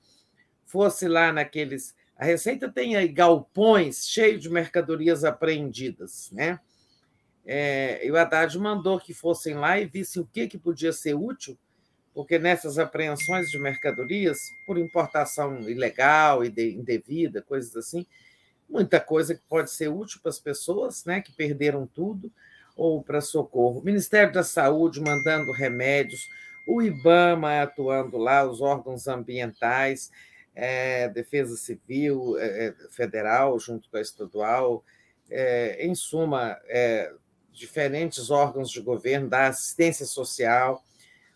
fosse lá naqueles. A Receita tem aí galpões cheios de mercadorias apreendidas, né? É, e o Haddad mandou que fossem lá e vissem o que, que podia ser útil, porque nessas apreensões de mercadorias, por importação ilegal e indevida, coisas assim, muita coisa que pode ser útil para as pessoas né, que perderam tudo ou para socorro. O Ministério da Saúde mandando remédios, o IBAMA atuando lá, os órgãos ambientais, é, Defesa Civil é, é Federal junto com a estadual, é, em suma, é, diferentes órgãos de governo, da assistência social,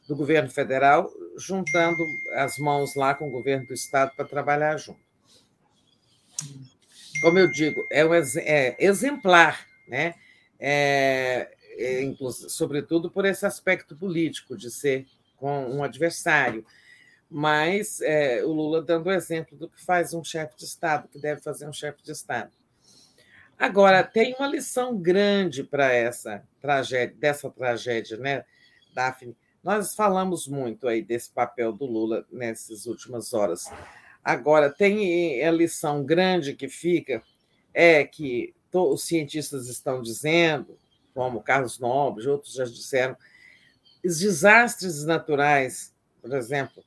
do governo federal, juntando as mãos lá com o governo do estado para trabalhar junto como eu digo, é, um, é exemplar, né? É, é, sobretudo por esse aspecto político de ser com um adversário. Mas é, o Lula dando o exemplo do que faz um chefe de Estado, que deve fazer um chefe de Estado. Agora, tem uma lição grande para essa tragédia, dessa tragédia, né, Daphne? Nós falamos muito aí desse papel do Lula nessas últimas horas. Agora, tem a lição grande que fica, é que os cientistas estão dizendo, como Carlos Nobre, outros já disseram, os desastres naturais, por exemplo,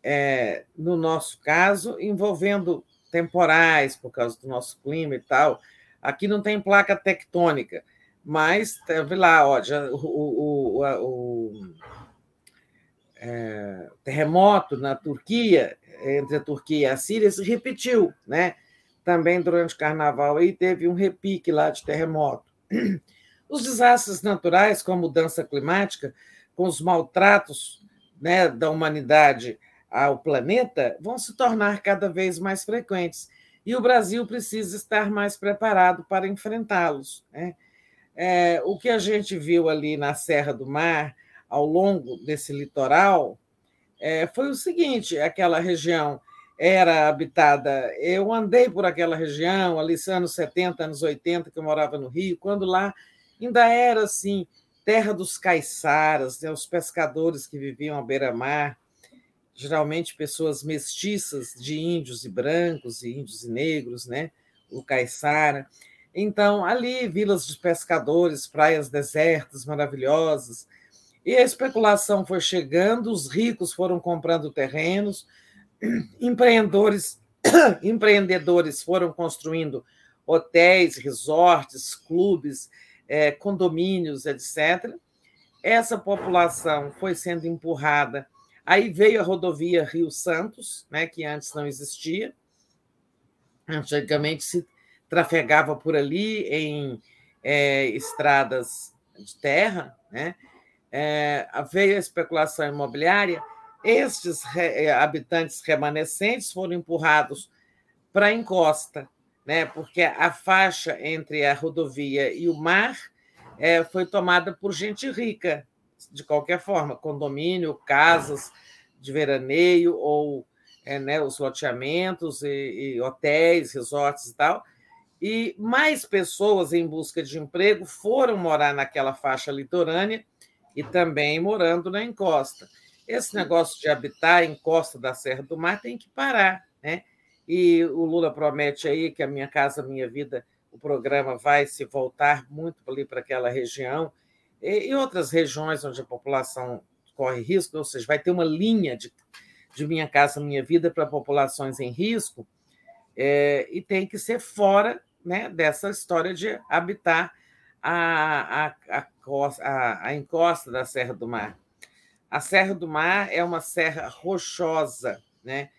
é, no nosso caso, envolvendo temporais, por causa do nosso clima e tal, aqui não tem placa tectônica, mas teve lá, ó, já, o, o, o, o é, terremoto na Turquia entre a Turquia e a Síria se repetiu, né? Também durante o carnaval aí teve um repique lá de terremoto. Os desastres naturais, como a mudança climática, com os maltratos né, da humanidade ao planeta, vão se tornar cada vez mais frequentes. E o Brasil precisa estar mais preparado para enfrentá-los. Né? É, o que a gente viu ali na Serra do Mar, ao longo desse litoral, é, foi o seguinte: aquela região era habitada. Eu andei por aquela região, ali anos 70, anos 80, que eu morava no Rio, quando lá ainda era assim, terra dos caiçaras, né, os pescadores que viviam à beira-mar, geralmente pessoas mestiças de índios e brancos, e índios e negros, né? o caiçara. Então, ali, vilas de pescadores, praias desertas maravilhosas, e a especulação foi chegando, os ricos foram comprando terrenos, empreendedores, empreendedores foram construindo hotéis, resorts, clubes, é, condomínios, etc. Essa população foi sendo empurrada Aí veio a rodovia Rio Santos, né, que antes não existia. Antigamente se trafegava por ali em é, estradas de terra, né? É, veio a especulação imobiliária, estes re, habitantes remanescentes foram empurrados para a encosta, né? porque a faixa entre a rodovia e o mar é, foi tomada por gente rica, de qualquer forma, condomínio, casas de veraneio ou é, né, os loteamentos e, e hotéis, resorts e tal. E mais pessoas em busca de emprego foram morar naquela faixa litorânea e também morando na encosta. Esse negócio de habitar em encosta da Serra do Mar tem que parar, né? E o Lula promete aí que a Minha Casa Minha Vida, o programa vai se voltar muito ali para aquela região e outras regiões onde a população corre risco, ou seja, vai ter uma linha de, de Minha Casa Minha Vida para populações em risco, é, e tem que ser fora né, dessa história de habitar a, a, a, a, encosta da Serra do Mar. A Serra do Mar é uma serra rochosa, né?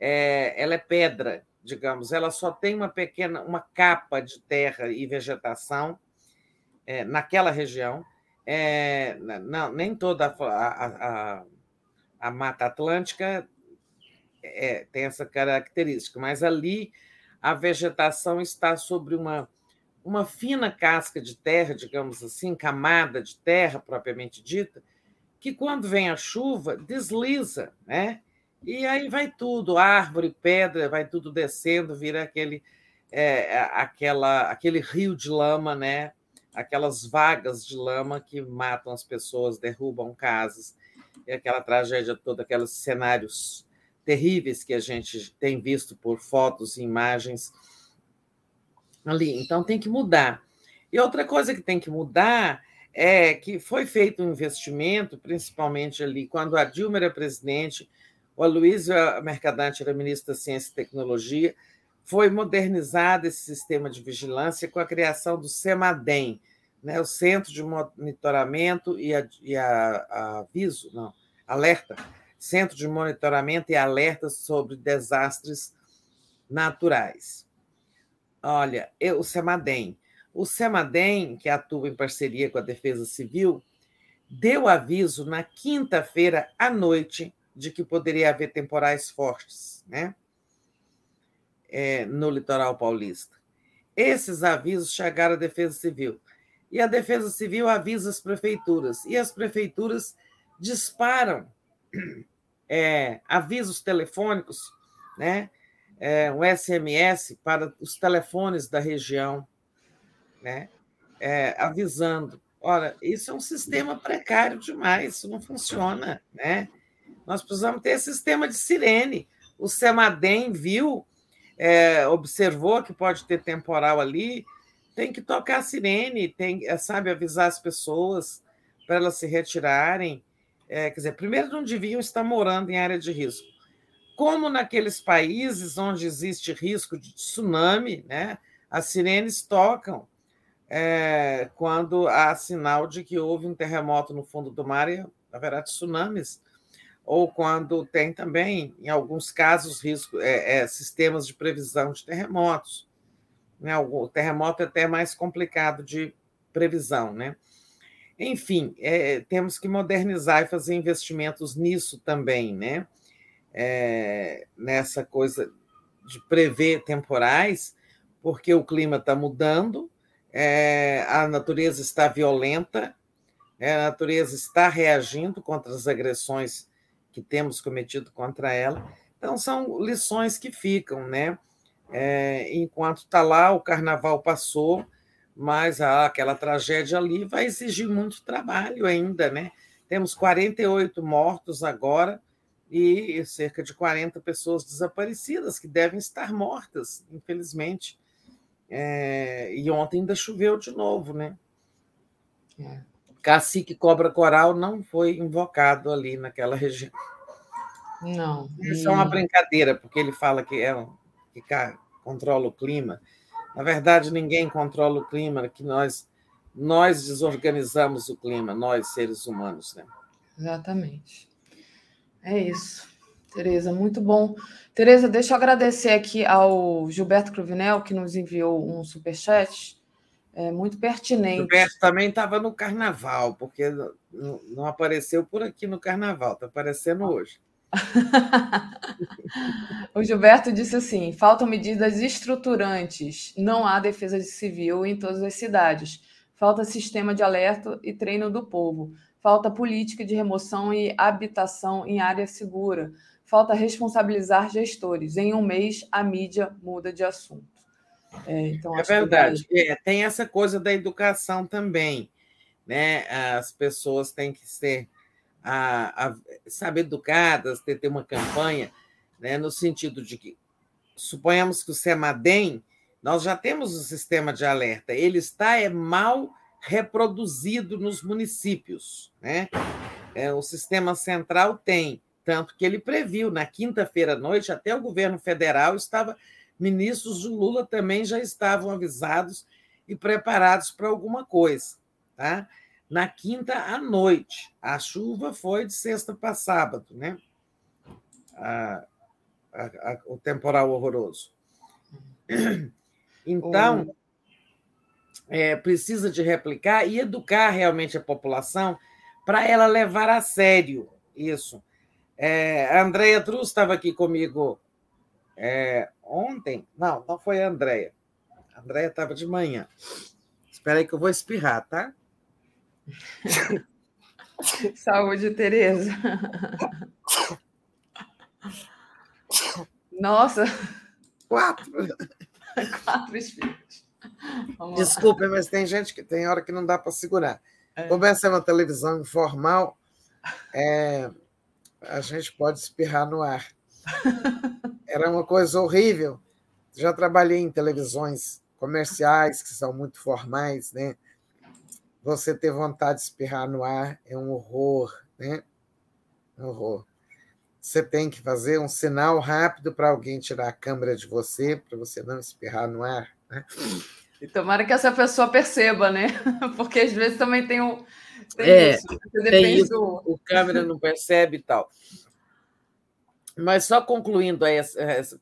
É, ela é pedra, digamos, ela só tem uma pequena, uma capa de terra e vegetação é, naquela região. É, não, nem toda a, a, a Mata Atlântica é, tem essa característica, mas ali a vegetação está sobre uma, uma fina casca de terra, digamos assim, camada de terra propriamente dita, que quando vem a chuva desliza, né? E aí vai tudo, árvore, pedra, vai tudo descendo, vira aquele, é, aquela, aquele rio de lama, né? Aquelas vagas de lama que matam as pessoas, derrubam casas, e aquela tragédia toda, aqueles cenários terríveis que a gente tem visto por fotos e imagens ali. Então tem que mudar. E outra coisa que tem que mudar é que foi feito um investimento, principalmente ali quando a Dilma era presidente, o Aloysio Mercadante era ministro da Ciência e Tecnologia, foi modernizado esse sistema de vigilância com a criação do CEMADEM, né, o Centro de Monitoramento e, a, e a, a aviso, não, alerta, Centro de Monitoramento e Alerta sobre Desastres Naturais. Olha, o CEMADEM. O CEMADEM, que atua em parceria com a Defesa Civil, deu aviso na quinta-feira à noite de que poderia haver temporais fortes né? É, no litoral paulista. Esses avisos chegaram à Defesa Civil. E a Defesa Civil avisa as prefeituras. E as prefeituras disparam é, avisos telefônicos, né? É, um SMS para os telefones da região, né? É, avisando. Ora, isso é um sistema precário demais, isso não funciona, né? Nós precisamos ter sistema de sirene. O Semadem viu, é, observou que pode ter temporal ali, tem que tocar a sirene, tem, é, sabe, avisar as pessoas para elas se retirarem. É, quer dizer, primeiro não deviam estar morando em área de risco. Como naqueles países onde existe risco de tsunami, né, as sirenes tocam é, quando há sinal de que houve um terremoto no fundo do mar e haverá tsunamis ou quando tem também, em alguns casos, risco, é, é, sistemas de previsão de terremotos. Né? O terremoto é até mais complicado de previsão. Né? Enfim, é, temos que modernizar e fazer investimentos nisso também, né? É, nessa coisa de prever temporais, porque o clima está mudando, é, a natureza está violenta, é, a natureza está reagindo contra as agressões que temos cometido contra ela. Então, são lições que ficam, né? É, enquanto está lá, o carnaval passou, mas ah, aquela tragédia ali vai exigir muito trabalho ainda, né? Temos 48 mortos agora e cerca de 40 pessoas desaparecidas que devem estar mortas, infelizmente. É, e ontem ainda choveu de novo, né? É. Cacique Cobra Coral não foi invocado ali naquela região. Não. Isso é uma brincadeira, porque ele fala que é que controla o clima. Na verdade, ninguém controla o clima, que nós nós desorganizamos o clima, nós seres humanos, né? Exatamente. É isso. Tereza, muito bom. Tereza, deixa eu agradecer aqui ao Gilberto Cruvinel, que nos enviou um superchat. É muito pertinente. Gilberto também estava no carnaval, porque não apareceu por aqui no carnaval, está aparecendo hoje. o Gilberto disse assim: faltam medidas estruturantes, não há defesa de civil em todas as cidades, falta sistema de alerta e treino do povo, falta política de remoção e habitação em área segura, falta responsabilizar gestores. Em um mês, a mídia muda de assunto. É, então, é verdade. Que... É, tem essa coisa da educação também. Né? As pessoas têm que ser a, a, sabe, educadas, ter, ter uma campanha, né, no sentido de que, suponhamos que o SEMADEM, nós já temos o sistema de alerta, ele está é mal reproduzido nos municípios. Né? É, o sistema central tem, tanto que ele previu, na quinta-feira à noite, até o governo federal estava, ministros de Lula também já estavam avisados e preparados para alguma coisa. Tá? na quinta à noite. A chuva foi de sexta para sábado, né? A, a, a, o temporal horroroso. Então, é, precisa de replicar e educar realmente a população para ela levar a sério isso. É, a Andrea Truz estava aqui comigo é, ontem. Não, não foi a Andrea. A Andrea estava de manhã. Espera aí que eu vou espirrar, tá? Saúde, Tereza. Nossa. Quatro. Quatro espíritos. Desculpa, mas tem gente que tem hora que não dá para segurar. É. Como essa é uma televisão informal, é, a gente pode espirrar no ar. Era uma coisa horrível. Já trabalhei em televisões comerciais que são muito formais, né? você ter vontade de espirrar no ar é um horror, né? Um horror. Você tem que fazer um sinal rápido para alguém tirar a câmera de você, para você não espirrar no ar. Né? E tomara que essa pessoa perceba, né? Porque às vezes também tem um. Tem é, isso, tem isso, do... o câmera não percebe e tal. Mas só concluindo aí,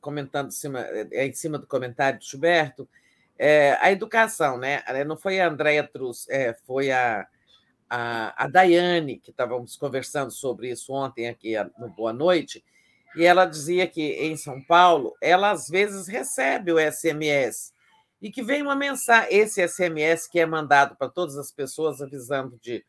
comentando em cima, é, em cima do comentário do Gilberto, é, a educação, né? É, não foi a Andréia Truz, é, foi a, a, a Daiane, que estávamos conversando sobre isso ontem aqui no Boa Noite, e ela dizia que em São Paulo, ela às vezes recebe o SMS e que vem uma mensagem, esse SMS que é mandado para todas as pessoas avisando de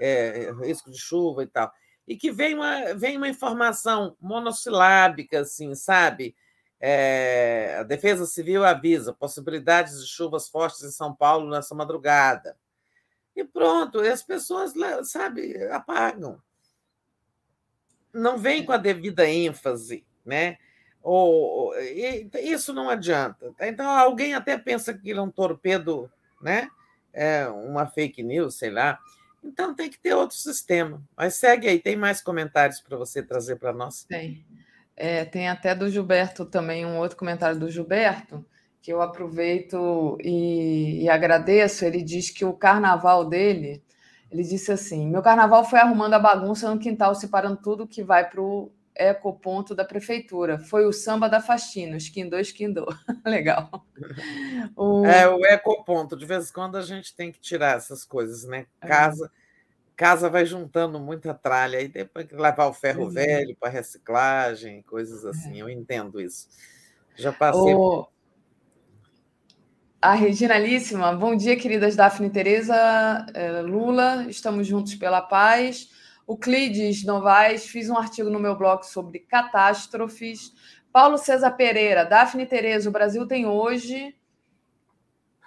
é, risco de chuva e tal, e que vem uma, vem uma informação monossilábica, assim, sabe? É, a Defesa Civil avisa possibilidades de chuvas fortes em São Paulo nessa madrugada. E pronto, e as pessoas, sabe, apagam. Não vem com a devida ênfase, né? Ou, isso não adianta. Então, alguém até pensa que é um torpedo, né? É uma fake news, sei lá. Então, tem que ter outro sistema. Mas segue aí, tem mais comentários para você trazer para nós? Tem. É, tem até do Gilberto também, um outro comentário do Gilberto, que eu aproveito e, e agradeço. Ele diz que o carnaval dele, ele disse assim: meu carnaval foi arrumando a bagunça no quintal, separando tudo que vai para o ecoponto da prefeitura. Foi o samba da faxina, esquindou, esquindou. Legal. O... É, o ecoponto. De vez em quando a gente tem que tirar essas coisas, né? É. Casa. É casa vai juntando muita tralha, aí depois que levar o ferro uhum. velho para reciclagem, coisas assim, é. eu entendo isso. Já passei. O... A Reginalíssima, bom dia, queridas Daphne e Tereza, eh, Lula, estamos juntos pela paz. O Clides Novaes, fiz um artigo no meu blog sobre catástrofes. Paulo César Pereira, Daphne Tereza, o Brasil tem hoje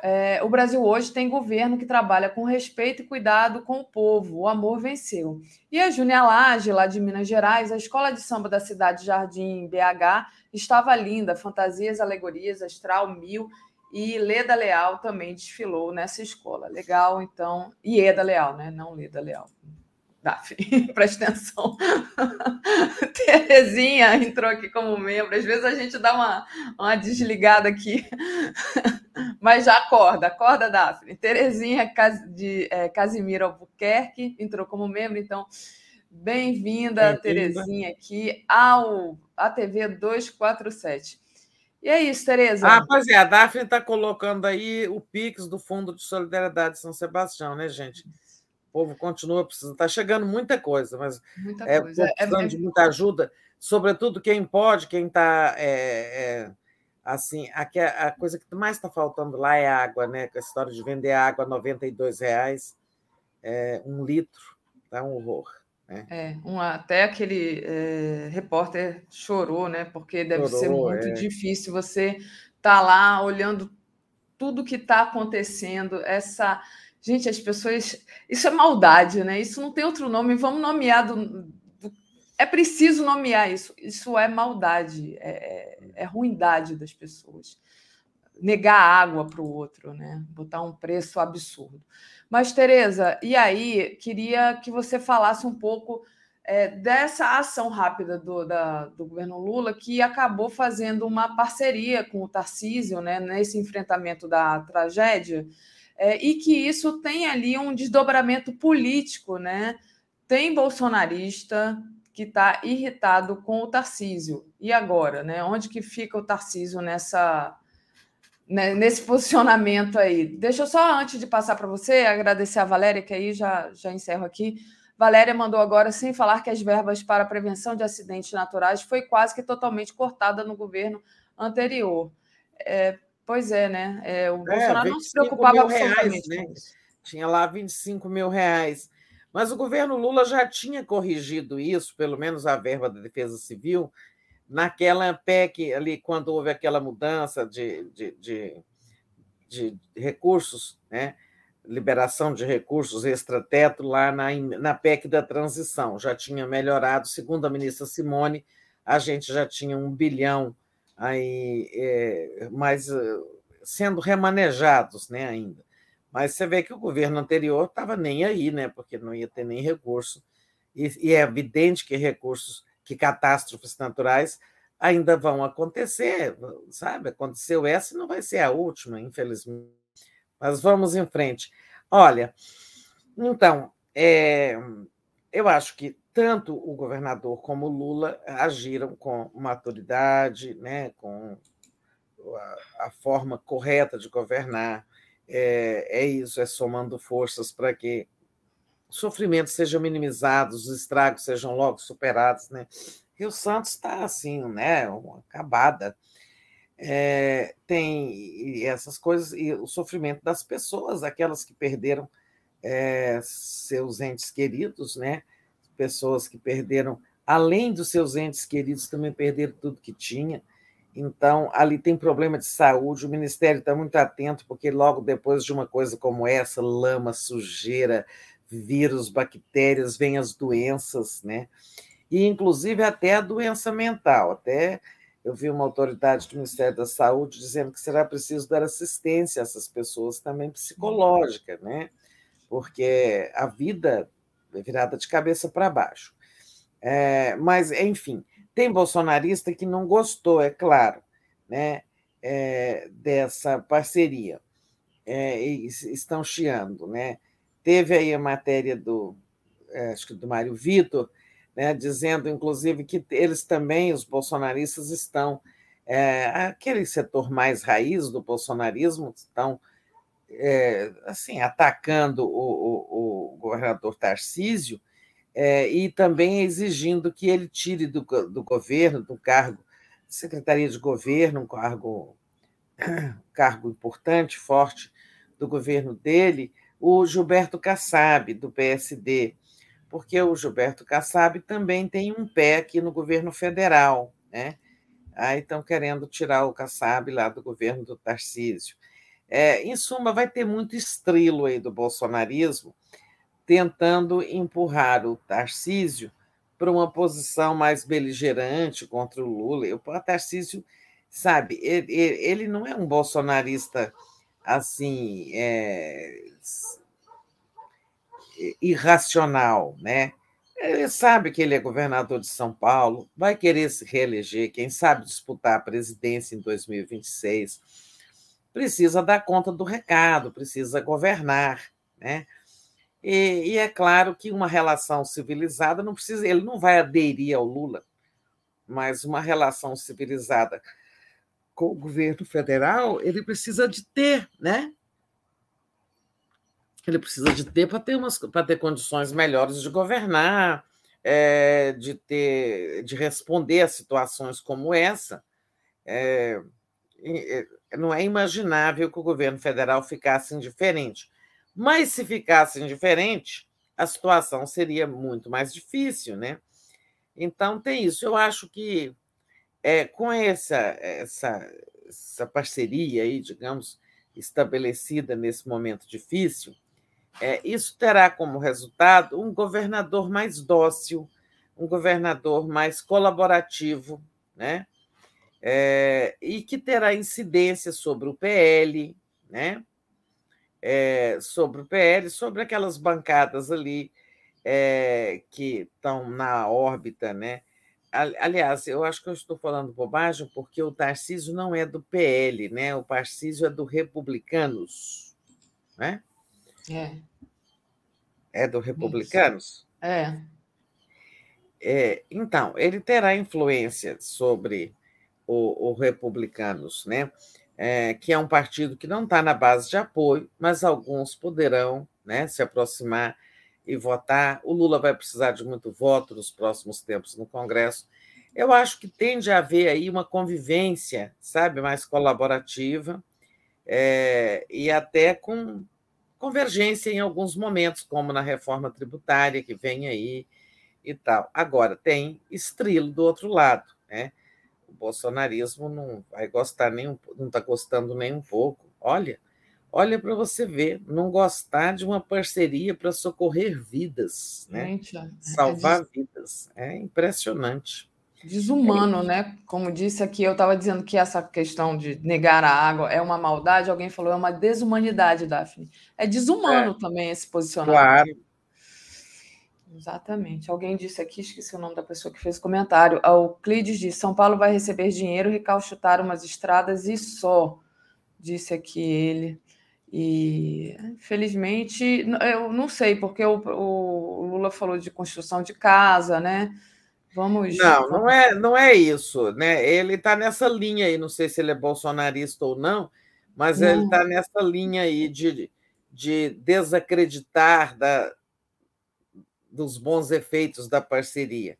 é, o Brasil hoje tem governo que trabalha com respeito e cuidado com o povo. O amor venceu. E a Júnia Lage, lá de Minas Gerais, a escola de samba da cidade Jardim BH estava linda, fantasias, alegorias, astral mil. E Leda Leal também desfilou nessa escola. Legal, então. E Eda Leal, né? Não Leda Leal. Daphne, presta atenção. Terezinha entrou aqui como membro. Às vezes a gente dá uma, uma desligada aqui, mas já acorda, acorda, Daphne. Terezinha de é, Casimiro Albuquerque entrou como membro, então Bem-vinda, Bem Terezinha, aqui ao ATV 247. E é isso, Tereza. Ah, pois é, a Daphne está colocando aí o Pix do Fundo de Solidariedade de São Sebastião, né, gente? O povo continua precisando. Está chegando muita coisa, mas muita é, coisa. É, precisando é, de muita ajuda, sobretudo quem pode, quem está. É, é, assim, a, a coisa que mais está faltando lá é água, né? Com a história de vender água a R$ reais é, um litro, tá um horror. Né? É, um, até aquele é, repórter chorou, né? Porque deve chorou, ser muito é. difícil você estar tá lá olhando tudo que está acontecendo, essa. Gente, as pessoas. Isso é maldade, né? Isso não tem outro nome. Vamos nomear. Do... É preciso nomear isso. Isso é maldade, é, é, é ruindade das pessoas. Negar água para o outro, né? Botar um preço absurdo. Mas, Tereza, e aí, queria que você falasse um pouco é, dessa ação rápida do, da, do governo Lula, que acabou fazendo uma parceria com o Tarcísio né, nesse enfrentamento da tragédia, é, e que isso tem ali um desdobramento político. Né? Tem bolsonarista que está irritado com o Tarcísio. E agora? Né? Onde que fica o Tarcísio nessa né, nesse posicionamento aí. Deixa eu só, antes de passar para você, agradecer a Valéria, que aí já, já encerro aqui. Valéria mandou agora, sem falar que as verbas para prevenção de acidentes naturais foi quase que totalmente cortada no governo anterior. É, pois é, né? É, o é, Bolsonaro não se preocupava absolutamente reais, né? Tinha lá 25 mil reais. Mas o governo Lula já tinha corrigido isso, pelo menos a verba da Defesa Civil, naquela PEC ali, quando houve aquela mudança de, de, de, de recursos, né? liberação de recursos extrateto lá na, na PEC da transição. Já tinha melhorado, segundo a ministra Simone, a gente já tinha um bilhão aí, é, mais sendo remanejados né, ainda. Mas você vê que o governo anterior estava nem aí, né, porque não ia ter nem recurso, e, e é evidente que recursos que catástrofes naturais ainda vão acontecer, sabe? Aconteceu essa e não vai ser a última, infelizmente. Mas vamos em frente. Olha, então, é, eu acho que tanto o governador como o Lula agiram com maturidade, né, com a, a forma correta de governar. É, é isso, é somando forças para que sofrimentos sejam minimizados, os estragos sejam logo superados, né? Rio Santos está assim, né? Acabada. É, tem essas coisas e o sofrimento das pessoas, aquelas que perderam é, seus entes queridos, né? Pessoas que perderam, além dos seus entes queridos, também perderam tudo que tinha. Então, ali tem problema de saúde, o Ministério está muito atento, porque logo depois de uma coisa como essa, lama, sujeira, vírus, bactérias, vêm as doenças, né? E, inclusive, até a doença mental. Até eu vi uma autoridade do Ministério da Saúde dizendo que será preciso dar assistência a essas pessoas também psicológica, né? Porque a vida virada de cabeça para baixo. É, mas, enfim, tem bolsonarista que não gostou, é claro, né? É, dessa parceria. É, estão chiando, né? Teve aí a matéria do, é, acho que do Mário Vitor, né, dizendo, inclusive, que eles também, os bolsonaristas, estão. É, aquele setor mais raiz do bolsonarismo estão é, assim atacando o, o, o governador Tarcísio é, e também exigindo que ele tire do, do governo, do cargo, secretaria de governo, um cargo, cargo importante, forte do governo dele, o Gilberto Kassab, do PSD, porque o Gilberto Kassab também tem um pé aqui no governo federal, né? Aí estão querendo tirar o Kassab lá do governo do Tarcísio. É, em suma, vai ter muito estrilo aí do bolsonarismo tentando empurrar o Tarcísio para uma posição mais beligerante contra o Lula. O Tarcísio, sabe, ele, ele não é um bolsonarista assim é, irracional, né? Ele sabe que ele é governador de São Paulo, vai querer se reeleger, quem sabe disputar a presidência em 2026. Precisa dar conta do recado, precisa governar, né? E, e, é claro que uma relação civilizada não precisa, ele não vai aderir ao Lula, mas uma relação civilizada com o governo federal, ele precisa de ter, né? Ele precisa de ter para ter, umas, ter condições melhores de governar, é, de ter, de responder a situações como essa. É, não é imaginável que o governo federal ficasse indiferente. Mas se ficasse indiferente, a situação seria muito mais difícil, né? Então tem isso. Eu acho que é, com essa, essa, essa parceria aí, digamos, estabelecida nesse momento difícil, é, isso terá como resultado um governador mais dócil, um governador mais colaborativo, né? É, e que terá incidência sobre o PL, né? é, sobre o PL, sobre aquelas bancadas ali é, que estão na órbita, né? Aliás, eu acho que eu estou falando bobagem porque o Tarcísio não é do PL, né? O Tarcísio é do Republicanos, né? É. É do Republicanos? É. é. Então, ele terá influência sobre o, o Republicanos, né? é, que é um partido que não está na base de apoio, mas alguns poderão né, se aproximar e votar. O Lula vai precisar de muito voto nos próximos tempos no Congresso. Eu acho que tende a haver aí uma convivência, sabe, mais colaborativa é, e até com convergência em alguns momentos, como na reforma tributária que vem aí e tal. Agora, tem estrilo do outro lado, né? Bolsonarismo não vai gostar nem um, não está gostando nem um pouco. Olha, olha para você ver, não gostar de uma parceria para socorrer vidas, né? Gente, é salvar é vidas, é impressionante. Desumano, né? Como disse aqui, eu estava dizendo que essa questão de negar a água é uma maldade, alguém falou é uma desumanidade, Daphne. É desumano é. também esse posicionamento. Claro, Exatamente. Alguém disse aqui, esqueci o nome da pessoa que fez o comentário. Ah, o Clides disse: São Paulo vai receber dinheiro, recalchutar umas estradas e só, disse aqui ele. E, infelizmente, eu não sei, porque o, o Lula falou de construção de casa, né? Vamos. Não, não é, não é isso, né? Ele está nessa linha aí, não sei se ele é bolsonarista ou não, mas não. ele está nessa linha aí de, de desacreditar da, dos bons efeitos da parceria.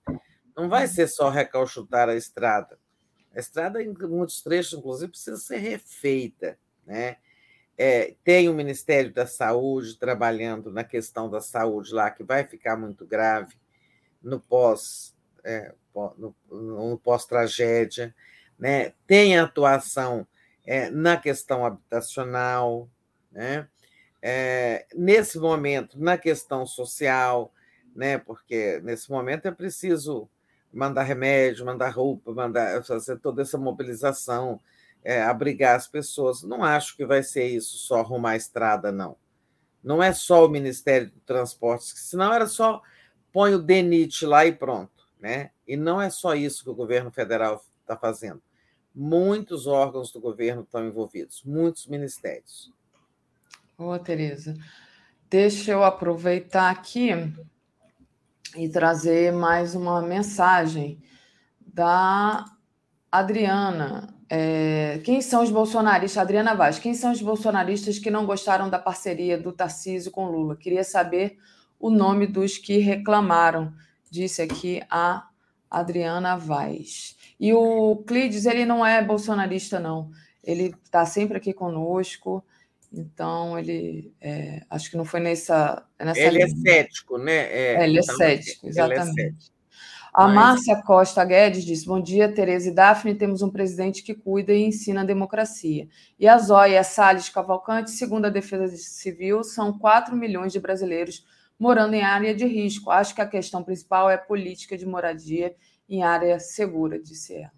Não vai ser só recalchutar a estrada. A estrada, em muitos trechos, inclusive, precisa ser refeita. Né? É, tem o Ministério da Saúde trabalhando na questão da saúde lá, que vai ficar muito grave no pós é, no, no pós-tragédia. Né? Tem atuação é, na questão habitacional, né? É, nesse momento, na questão social, né? Porque nesse momento é preciso mandar remédio, mandar roupa, mandar fazer toda essa mobilização, é, abrigar as pessoas. Não acho que vai ser isso só arrumar a estrada, não. Não é só o Ministério do Transportes, senão era só põe o DENIT lá e pronto, né? E não é só isso que o governo federal está fazendo. Muitos órgãos do governo estão envolvidos, muitos ministérios. Boa, Tereza. Deixa eu aproveitar aqui e trazer mais uma mensagem da Adriana. É, quem são os bolsonaristas? Adriana Vaz, quem são os bolsonaristas que não gostaram da parceria do Tarcísio com Lula? Queria saber o nome dos que reclamaram, disse aqui a Adriana Vaz. E o Clides, ele não é bolsonarista, não. Ele está sempre aqui conosco. Então, ele é, acho que não foi nessa. nessa ele é linha. é cético, né? É, é ele é então, cético, exatamente. É cético. A Mas... Márcia Costa Guedes diz: Bom dia, Tereza e Daphne. Temos um presidente que cuida e ensina a democracia. E a Zóia Salles Cavalcante, segundo a Defesa Civil, são 4 milhões de brasileiros morando em área de risco. Acho que a questão principal é política de moradia em área segura, disse ela.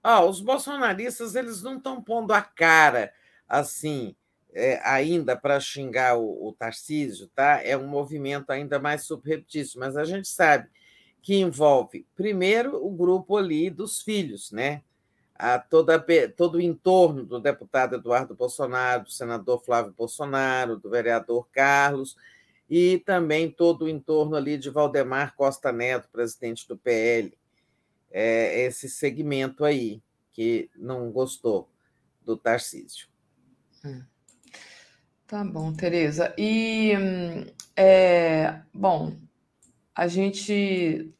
Ah, os bolsonaristas eles não estão pondo a cara assim, é, ainda para xingar o, o Tarcísio, tá? É um movimento ainda mais subreptício, mas a gente sabe que envolve, primeiro, o grupo ali dos filhos, né? A toda, todo o entorno do deputado Eduardo Bolsonaro, do senador Flávio Bolsonaro, do vereador Carlos, e também todo o entorno ali de Valdemar Costa Neto, presidente do PL, é, esse segmento aí que não gostou do Tarcísio. Hum. Tá bom, Tereza. E, é, bom, a gente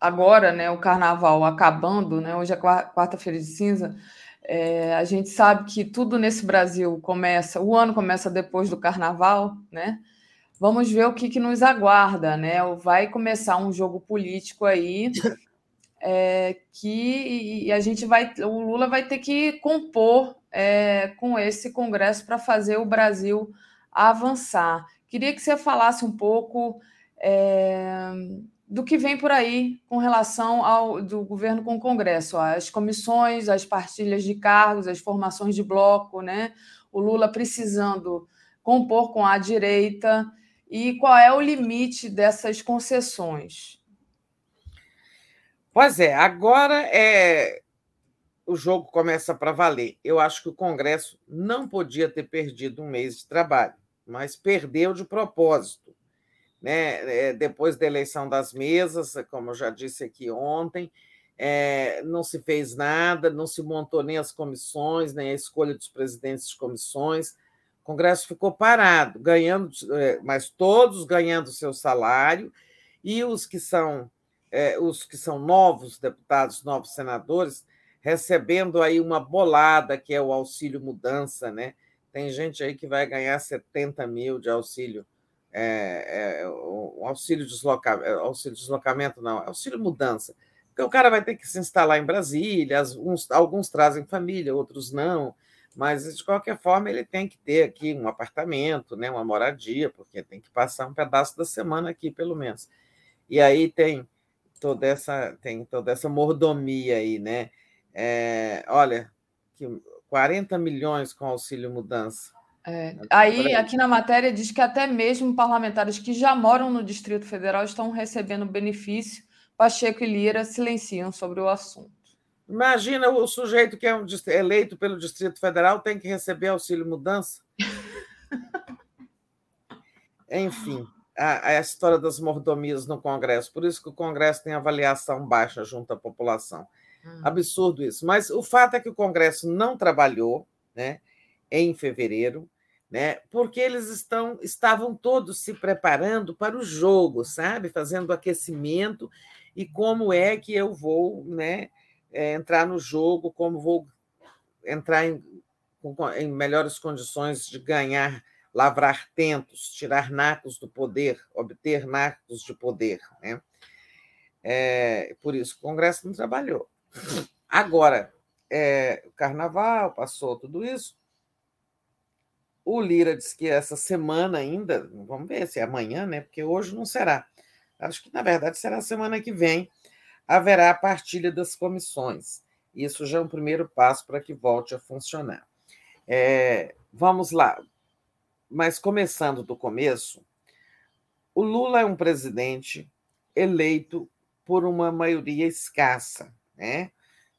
agora, né, o carnaval acabando, né, hoje é quarta-feira de cinza, é, a gente sabe que tudo nesse Brasil começa, o ano começa depois do carnaval, né? Vamos ver o que, que nos aguarda, né? Vai começar um jogo político aí é, que a gente vai, o Lula vai ter que compor é, com esse Congresso para fazer o Brasil avançar. Queria que você falasse um pouco é, do que vem por aí com relação ao do governo com o Congresso, as comissões, as partilhas de cargos, as formações de bloco, né? O Lula precisando compor com a direita e qual é o limite dessas concessões? Pois é, agora é o jogo começa para valer. Eu acho que o Congresso não podia ter perdido um mês de trabalho, mas perdeu de propósito. Né? É, depois da eleição das mesas, como eu já disse aqui ontem, é, não se fez nada, não se montou nem as comissões, nem a escolha dos presidentes de comissões. O Congresso ficou parado, ganhando, é, mas todos ganhando seu salário, e os que são é, os que são novos deputados, novos senadores, recebendo aí uma bolada, que é o auxílio mudança, né? Tem gente aí que vai ganhar 70 mil de auxílio, é, é, o auxílio, desloca, é, auxílio deslocamento, não, auxílio mudança. Porque o cara vai ter que se instalar em Brasília, alguns, alguns trazem família, outros não, mas de qualquer forma ele tem que ter aqui um apartamento, né, uma moradia, porque tem que passar um pedaço da semana aqui, pelo menos. E aí tem toda essa, tem toda essa mordomia aí, né? É, olha, que 40 milhões com auxílio mudança. É, aí, aqui na matéria, diz que até mesmo parlamentares que já moram no Distrito Federal estão recebendo benefício. Pacheco e Lira silenciam sobre o assunto. Imagina o sujeito que é um, eleito pelo Distrito Federal tem que receber auxílio mudança. Enfim, a, a história das mordomias no Congresso. Por isso que o Congresso tem avaliação baixa junto à população. Hum. Absurdo isso. Mas o fato é que o Congresso não trabalhou né, em fevereiro, né, porque eles estão, estavam todos se preparando para o jogo, sabe? Fazendo aquecimento e como é que eu vou né, é, entrar no jogo, como vou entrar em, em melhores condições de ganhar, lavrar tentos, tirar nacos do poder, obter nacos de poder. Né? É, por isso o Congresso não trabalhou. Agora, é, o carnaval passou tudo isso. O Lira disse que essa semana ainda, vamos ver se é amanhã, né? Porque hoje não será. Acho que, na verdade, será semana que vem, haverá a partilha das comissões. Isso já é um primeiro passo para que volte a funcionar. É, vamos lá. Mas começando do começo, o Lula é um presidente eleito por uma maioria escassa né?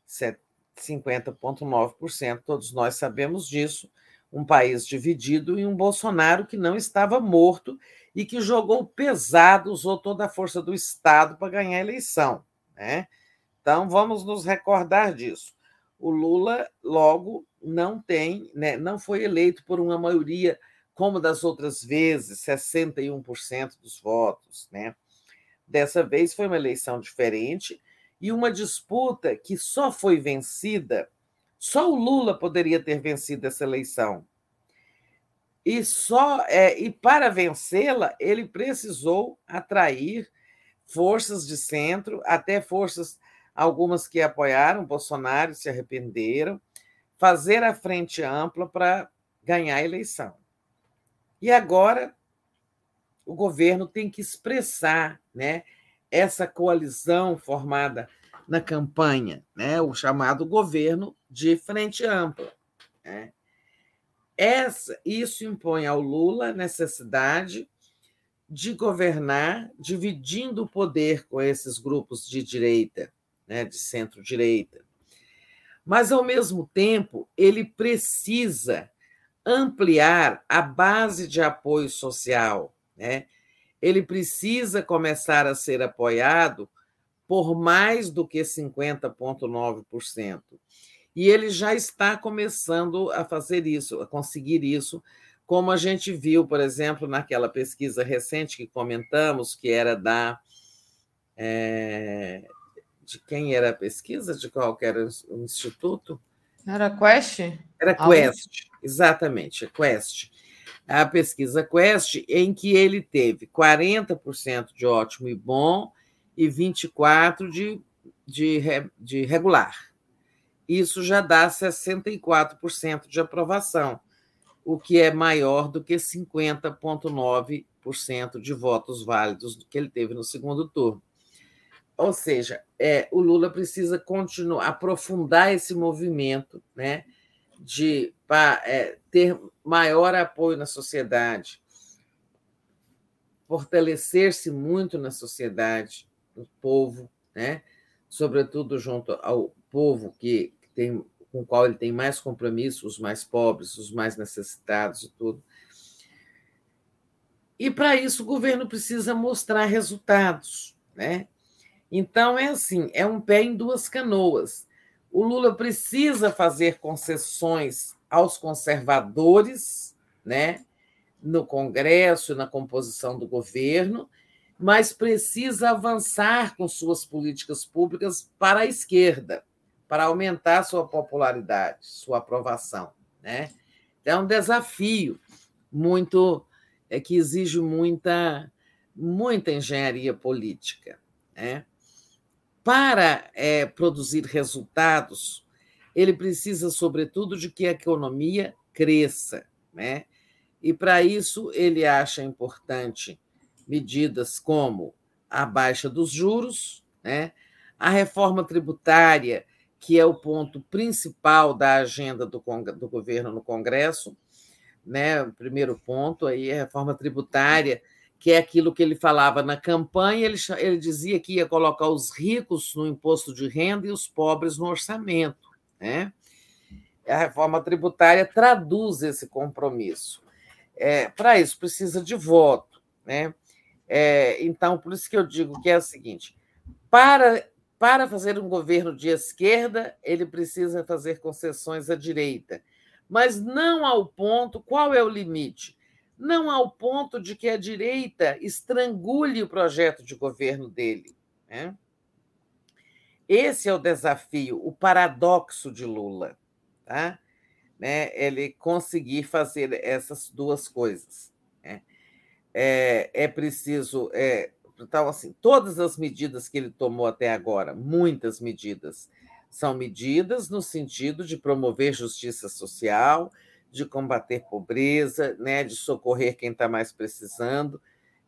50,9%, todos nós sabemos disso. Um país dividido e um Bolsonaro que não estava morto e que jogou pesado, usou toda a força do Estado para ganhar a eleição. Né? Então, vamos nos recordar disso. O Lula, logo, não tem, né, não foi eleito por uma maioria como das outras vezes, 61% dos votos. Né? Dessa vez foi uma eleição diferente e uma disputa que só foi vencida, só o Lula poderia ter vencido essa eleição. E só é, e para vencê-la, ele precisou atrair forças de centro, até forças algumas que apoiaram Bolsonaro se arrependeram, fazer a frente ampla para ganhar a eleição. E agora o governo tem que expressar, né, essa coalizão formada na campanha, né, o chamado governo de frente ampla. Né? Essa, isso impõe ao Lula a necessidade de governar dividindo o poder com esses grupos de direita, né, de centro-direita. Mas, ao mesmo tempo, ele precisa ampliar a base de apoio social né? ele precisa começar a ser apoiado por mais do que 50,9%. E ele já está começando a fazer isso, a conseguir isso, como a gente viu, por exemplo, naquela pesquisa recente que comentamos, que era da. É, de quem era a pesquisa? De qual era o instituto? Era Quest? Era Quest, exatamente, Quest. A pesquisa Quest, em que ele teve 40% de ótimo e bom e 24% de, de, de regular. Isso já dá 64% de aprovação, o que é maior do que 50,9% de votos válidos que ele teve no segundo turno. Ou seja, é, o Lula precisa continuar, aprofundar esse movimento né, de pra, é, ter maior apoio na sociedade, fortalecer-se muito na sociedade, no povo, né? sobretudo junto ao povo que tem, com o qual ele tem mais compromisso, os mais pobres, os mais necessitados e tudo. E para isso o governo precisa mostrar resultados, né? Então, é assim: é um pé em duas canoas. O Lula precisa fazer concessões aos conservadores, né, no Congresso, na composição do governo, mas precisa avançar com suas políticas públicas para a esquerda, para aumentar sua popularidade, sua aprovação, né? É um desafio muito é que exige muita muita engenharia política, né? Para é, produzir resultados, ele precisa, sobretudo, de que a economia cresça. Né? E, para isso, ele acha importante medidas como a baixa dos juros, né? a reforma tributária, que é o ponto principal da agenda do, do governo no Congresso. Né? O primeiro ponto aí é a reforma tributária que é aquilo que ele falava na campanha, ele, ele dizia que ia colocar os ricos no imposto de renda e os pobres no orçamento. Né? A reforma tributária traduz esse compromisso. É, Para isso, precisa de voto. Né? É, então, por isso que eu digo que é o seguinte: para, para fazer um governo de esquerda, ele precisa fazer concessões à direita, mas não ao ponto. Qual é o limite? Não ao ponto de que a direita estrangule o projeto de governo dele. Né? Esse é o desafio, o paradoxo de Lula. Tá? Né? Ele conseguir fazer essas duas coisas. Né? É, é preciso. É, então, assim, todas as medidas que ele tomou até agora, muitas medidas, são medidas no sentido de promover justiça social, de combater pobreza, né, de socorrer quem está mais precisando.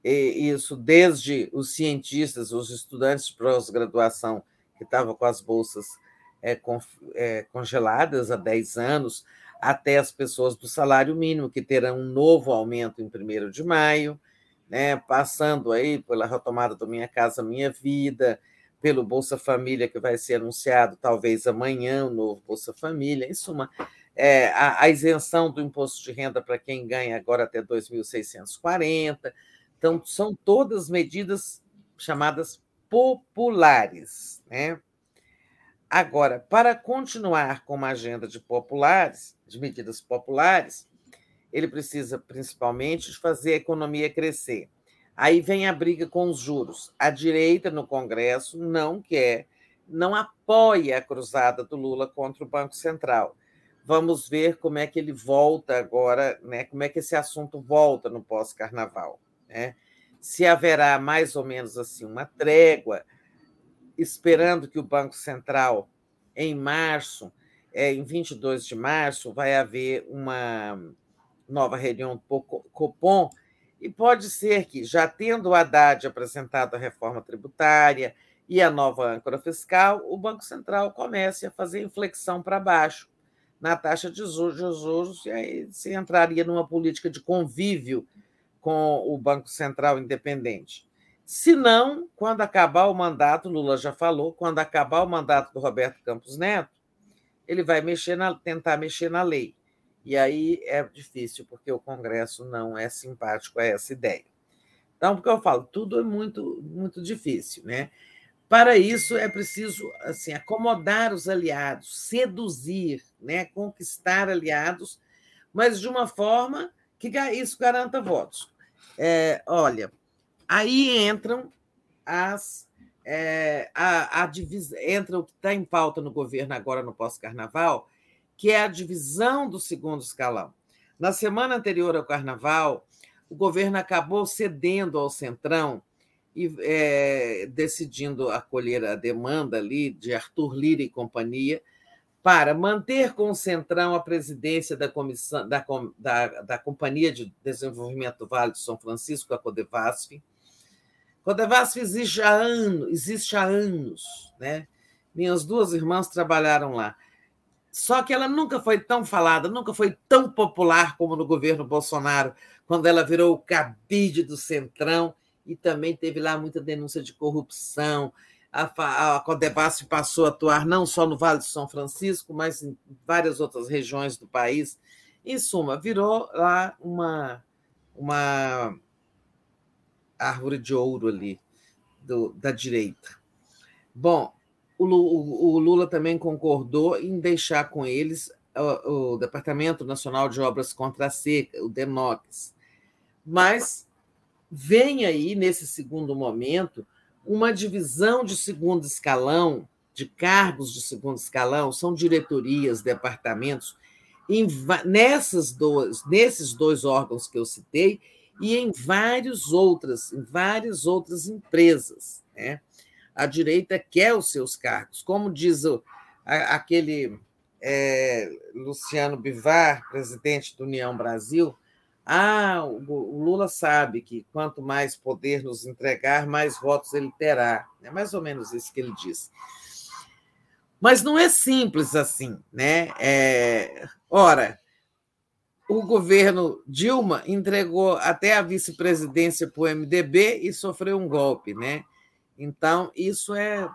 E isso desde os cientistas, os estudantes de pós-graduação que estavam com as bolsas é, con, é, congeladas há 10 anos, até as pessoas do salário mínimo, que terão um novo aumento em 1 de maio, né, passando aí pela retomada do Minha Casa Minha Vida, pelo Bolsa Família, que vai ser anunciado talvez amanhã, o novo Bolsa Família, em suma, a, a, isenção do imposto de renda para quem ganha agora até 2.640. Então, são todas medidas chamadas populares. Né? Agora, para continuar com uma agenda de populares, de medidas populares, ele precisa principalmente fazer a economia crescer. Aí vem a briga com os juros. A direita no Congresso não quer, não apoia a cruzada do Lula contra o Banco Central Vamos ver como é que ele volta agora, né? como é que esse assunto volta no pós-carnaval. Né? Se haverá mais ou menos assim uma trégua, esperando que o Banco Central, em março, é, em 22 de março, vai haver uma nova reunião do Copom, e pode ser que, já tendo o Haddad apresentado a reforma tributária e a nova âncora fiscal, o Banco Central comece a fazer inflexão para baixo na taxa de juros, e aí se entraria numa política de convívio com o Banco Central independente. Se não, quando acabar o mandato, Lula já falou, quando acabar o mandato do Roberto Campos Neto, ele vai mexer na, tentar mexer na lei. E aí é difícil, porque o Congresso não é simpático a essa ideia. Então, porque eu falo, tudo é muito, muito difícil, né? Para isso é preciso assim acomodar os aliados, seduzir, né, conquistar aliados, mas de uma forma que isso garanta votos. É, olha, aí entram as é, a, a divisa, entra o que está em pauta no governo agora no pós-carnaval, que é a divisão do segundo escalão. Na semana anterior ao carnaval, o governo acabou cedendo ao Centrão e é, decidindo acolher a demanda ali de Arthur Lira e companhia para manter com o Centrão a presidência da comissão da, da, da Companhia de Desenvolvimento do Vale de São Francisco, a Codevasf. Codevasf existe há anos, existe há anos, né? Minhas duas irmãs trabalharam lá. Só que ela nunca foi tão falada, nunca foi tão popular como no governo Bolsonaro, quando ela virou o cabide do Centrão e também teve lá muita denúncia de corrupção. A, a passou a atuar não só no Vale de São Francisco, mas em várias outras regiões do país. Em suma, virou lá uma, uma árvore de ouro ali do, da direita. Bom, o, o, o Lula também concordou em deixar com eles o, o Departamento Nacional de Obras contra a Seca, o DENOX. Mas vem aí, nesse segundo momento, uma divisão de segundo escalão, de cargos de segundo escalão, são diretorias, departamentos, em, nessas dois, nesses dois órgãos que eu citei e em várias outras, em várias outras empresas. Né? A direita quer os seus cargos, como diz o, aquele é, Luciano Bivar, presidente do União Brasil, ah, o Lula sabe que quanto mais poder nos entregar, mais votos ele terá. É mais ou menos isso que ele diz. Mas não é simples assim, né? É... Ora, o governo Dilma entregou até a vice-presidência para o MDB e sofreu um golpe, né? Então, isso é,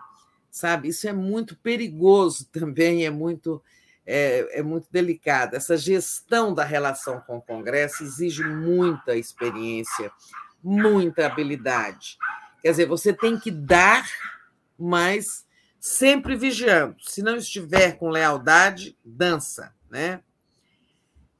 sabe, isso é muito perigoso também, é muito é, é muito delicada. Essa gestão da relação com o Congresso exige muita experiência, muita habilidade. Quer dizer, você tem que dar, mas sempre vigiando. Se não estiver com lealdade, dança, né?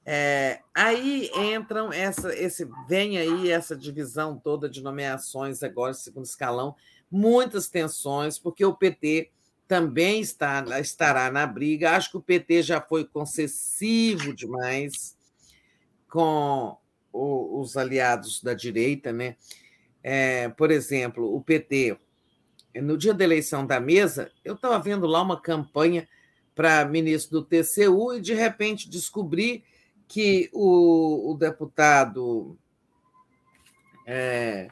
É, aí entram essa, esse, vem aí essa divisão toda de nomeações agora segundo escalão, muitas tensões, porque o PT também está, estará na briga. Acho que o PT já foi concessivo demais com o, os aliados da direita, né? É, por exemplo, o PT, no dia da eleição da mesa, eu estava vendo lá uma campanha para ministro do TCU e de repente descobri que o, o deputado é,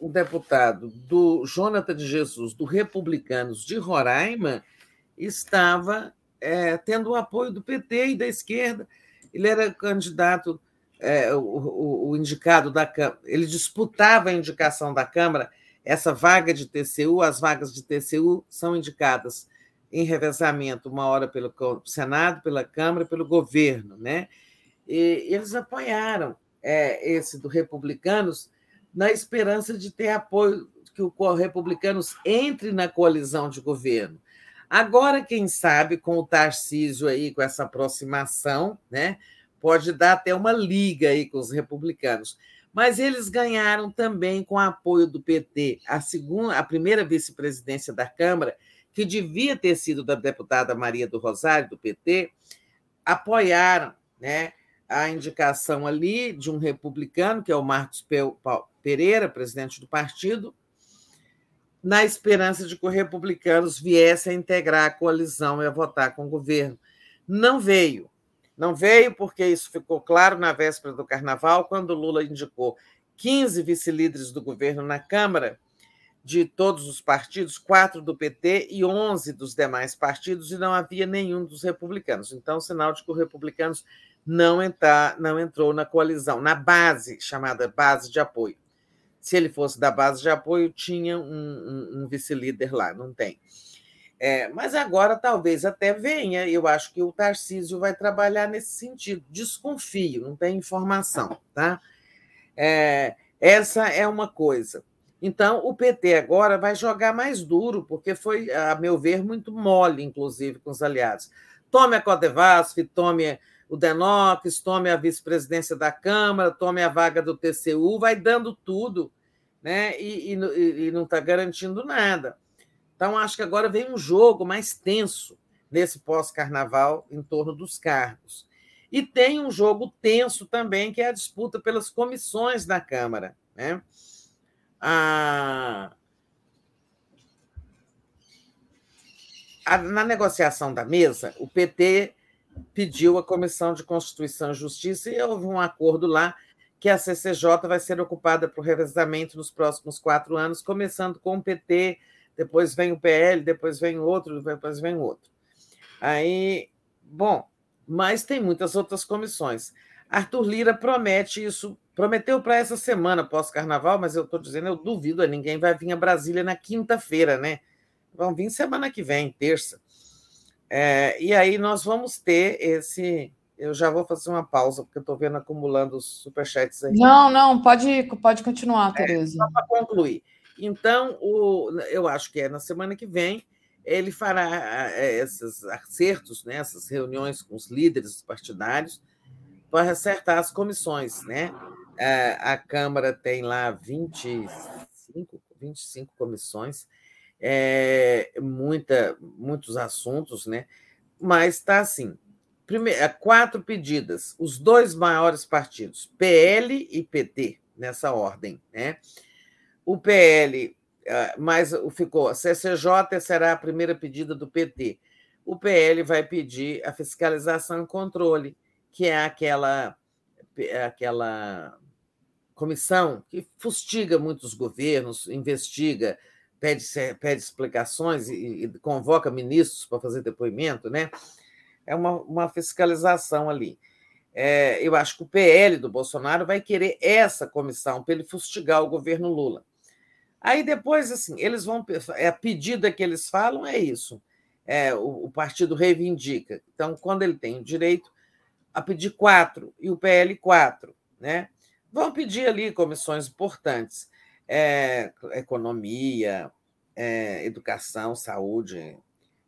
o deputado do Jonathan de Jesus, do Republicanos de Roraima, estava é, tendo o apoio do PT e da esquerda. Ele era candidato, é, o, o, o, indicado da Câmara, ele disputava a indicação da Câmara. Essa vaga de TCU, as vagas de TCU são indicadas em revezamento, uma hora pelo Senado, pela Câmara, pelo governo, né? E eles apoiaram é, esse do Republicanos na esperança de ter apoio, que o Republicanos entre na coalizão de governo. Agora, quem sabe, com o Tarcísio aí, com essa aproximação, né, pode dar até uma liga aí com os republicanos. Mas eles ganharam também com o apoio do PT. A segunda, a primeira vice-presidência da Câmara, que devia ter sido da deputada Maria do Rosário, do PT, apoiaram né, a indicação ali de um republicano, que é o Marcos Pereira, presidente do partido, na esperança de que os republicanos viessem a integrar a coalizão e a votar com o governo. Não veio. Não veio porque isso ficou claro na véspera do carnaval, quando Lula indicou 15 vice-líderes do governo na Câmara, de todos os partidos, quatro do PT e 11 dos demais partidos, e não havia nenhum dos republicanos. Então, sinal de que os republicanos não, entrar, não entrou na coalizão, na base, chamada base de apoio. Se ele fosse da base de apoio, tinha um, um, um vice-líder lá, não tem. É, mas agora talvez até venha, eu acho que o Tarcísio vai trabalhar nesse sentido. Desconfio, não tem informação, tá? É, Essa é uma coisa. Então, o PT agora vai jogar mais duro, porque foi, a meu ver, muito mole, inclusive, com os aliados. Tome a Codevasf, tome o Denox, tome a vice-presidência da Câmara, tome a vaga do TCU, vai dando tudo, né? E, e, e não está garantindo nada. Então, acho que agora vem um jogo mais tenso nesse pós-carnaval em torno dos cargos. E tem um jogo tenso também, que é a disputa pelas comissões da Câmara. Né? A... A, na negociação da mesa, o PT pediu a Comissão de Constituição e Justiça e houve um acordo lá que a CCJ vai ser ocupada por revezamento nos próximos quatro anos, começando com o PT, depois vem o PL, depois vem outro, depois vem outro. Aí, bom, mas tem muitas outras comissões. Arthur Lira promete isso, prometeu para essa semana pós-carnaval, mas eu estou dizendo, eu duvido, ninguém vai vir a Brasília na quinta-feira, né? Vão vir semana que vem, terça. É, e aí nós vamos ter esse. Eu já vou fazer uma pausa, porque eu estou vendo acumulando os superchats aí. Não, não, pode, pode continuar, Tereza. É, só para concluir. Então, o, eu acho que é na semana que vem, ele fará é, esses acertos, né, essas reuniões com os líderes partidários, para acertar as comissões. Né? É, a Câmara tem lá 25, 25 comissões é, muita, muitos assuntos, né? mas está assim. Primeiro, é, quatro pedidas, os dois maiores partidos, PL e PT, nessa ordem. Né? O PL, é, mas ficou, a CCJ será a primeira pedida do PT. O PL vai pedir a fiscalização e controle, que é aquela, aquela comissão que fustiga muitos governos, investiga pede, pede explicações e, e convoca ministros para fazer depoimento, né? É uma, uma fiscalização ali. É, eu acho que o PL do Bolsonaro vai querer essa comissão para ele fustigar o governo Lula. Aí depois, assim, eles vão. É, a pedida que eles falam é isso. É, o, o partido reivindica. Então, quando ele tem o direito a pedir quatro e o PL quatro, né? Vão pedir ali comissões importantes é, economia, é, educação, saúde,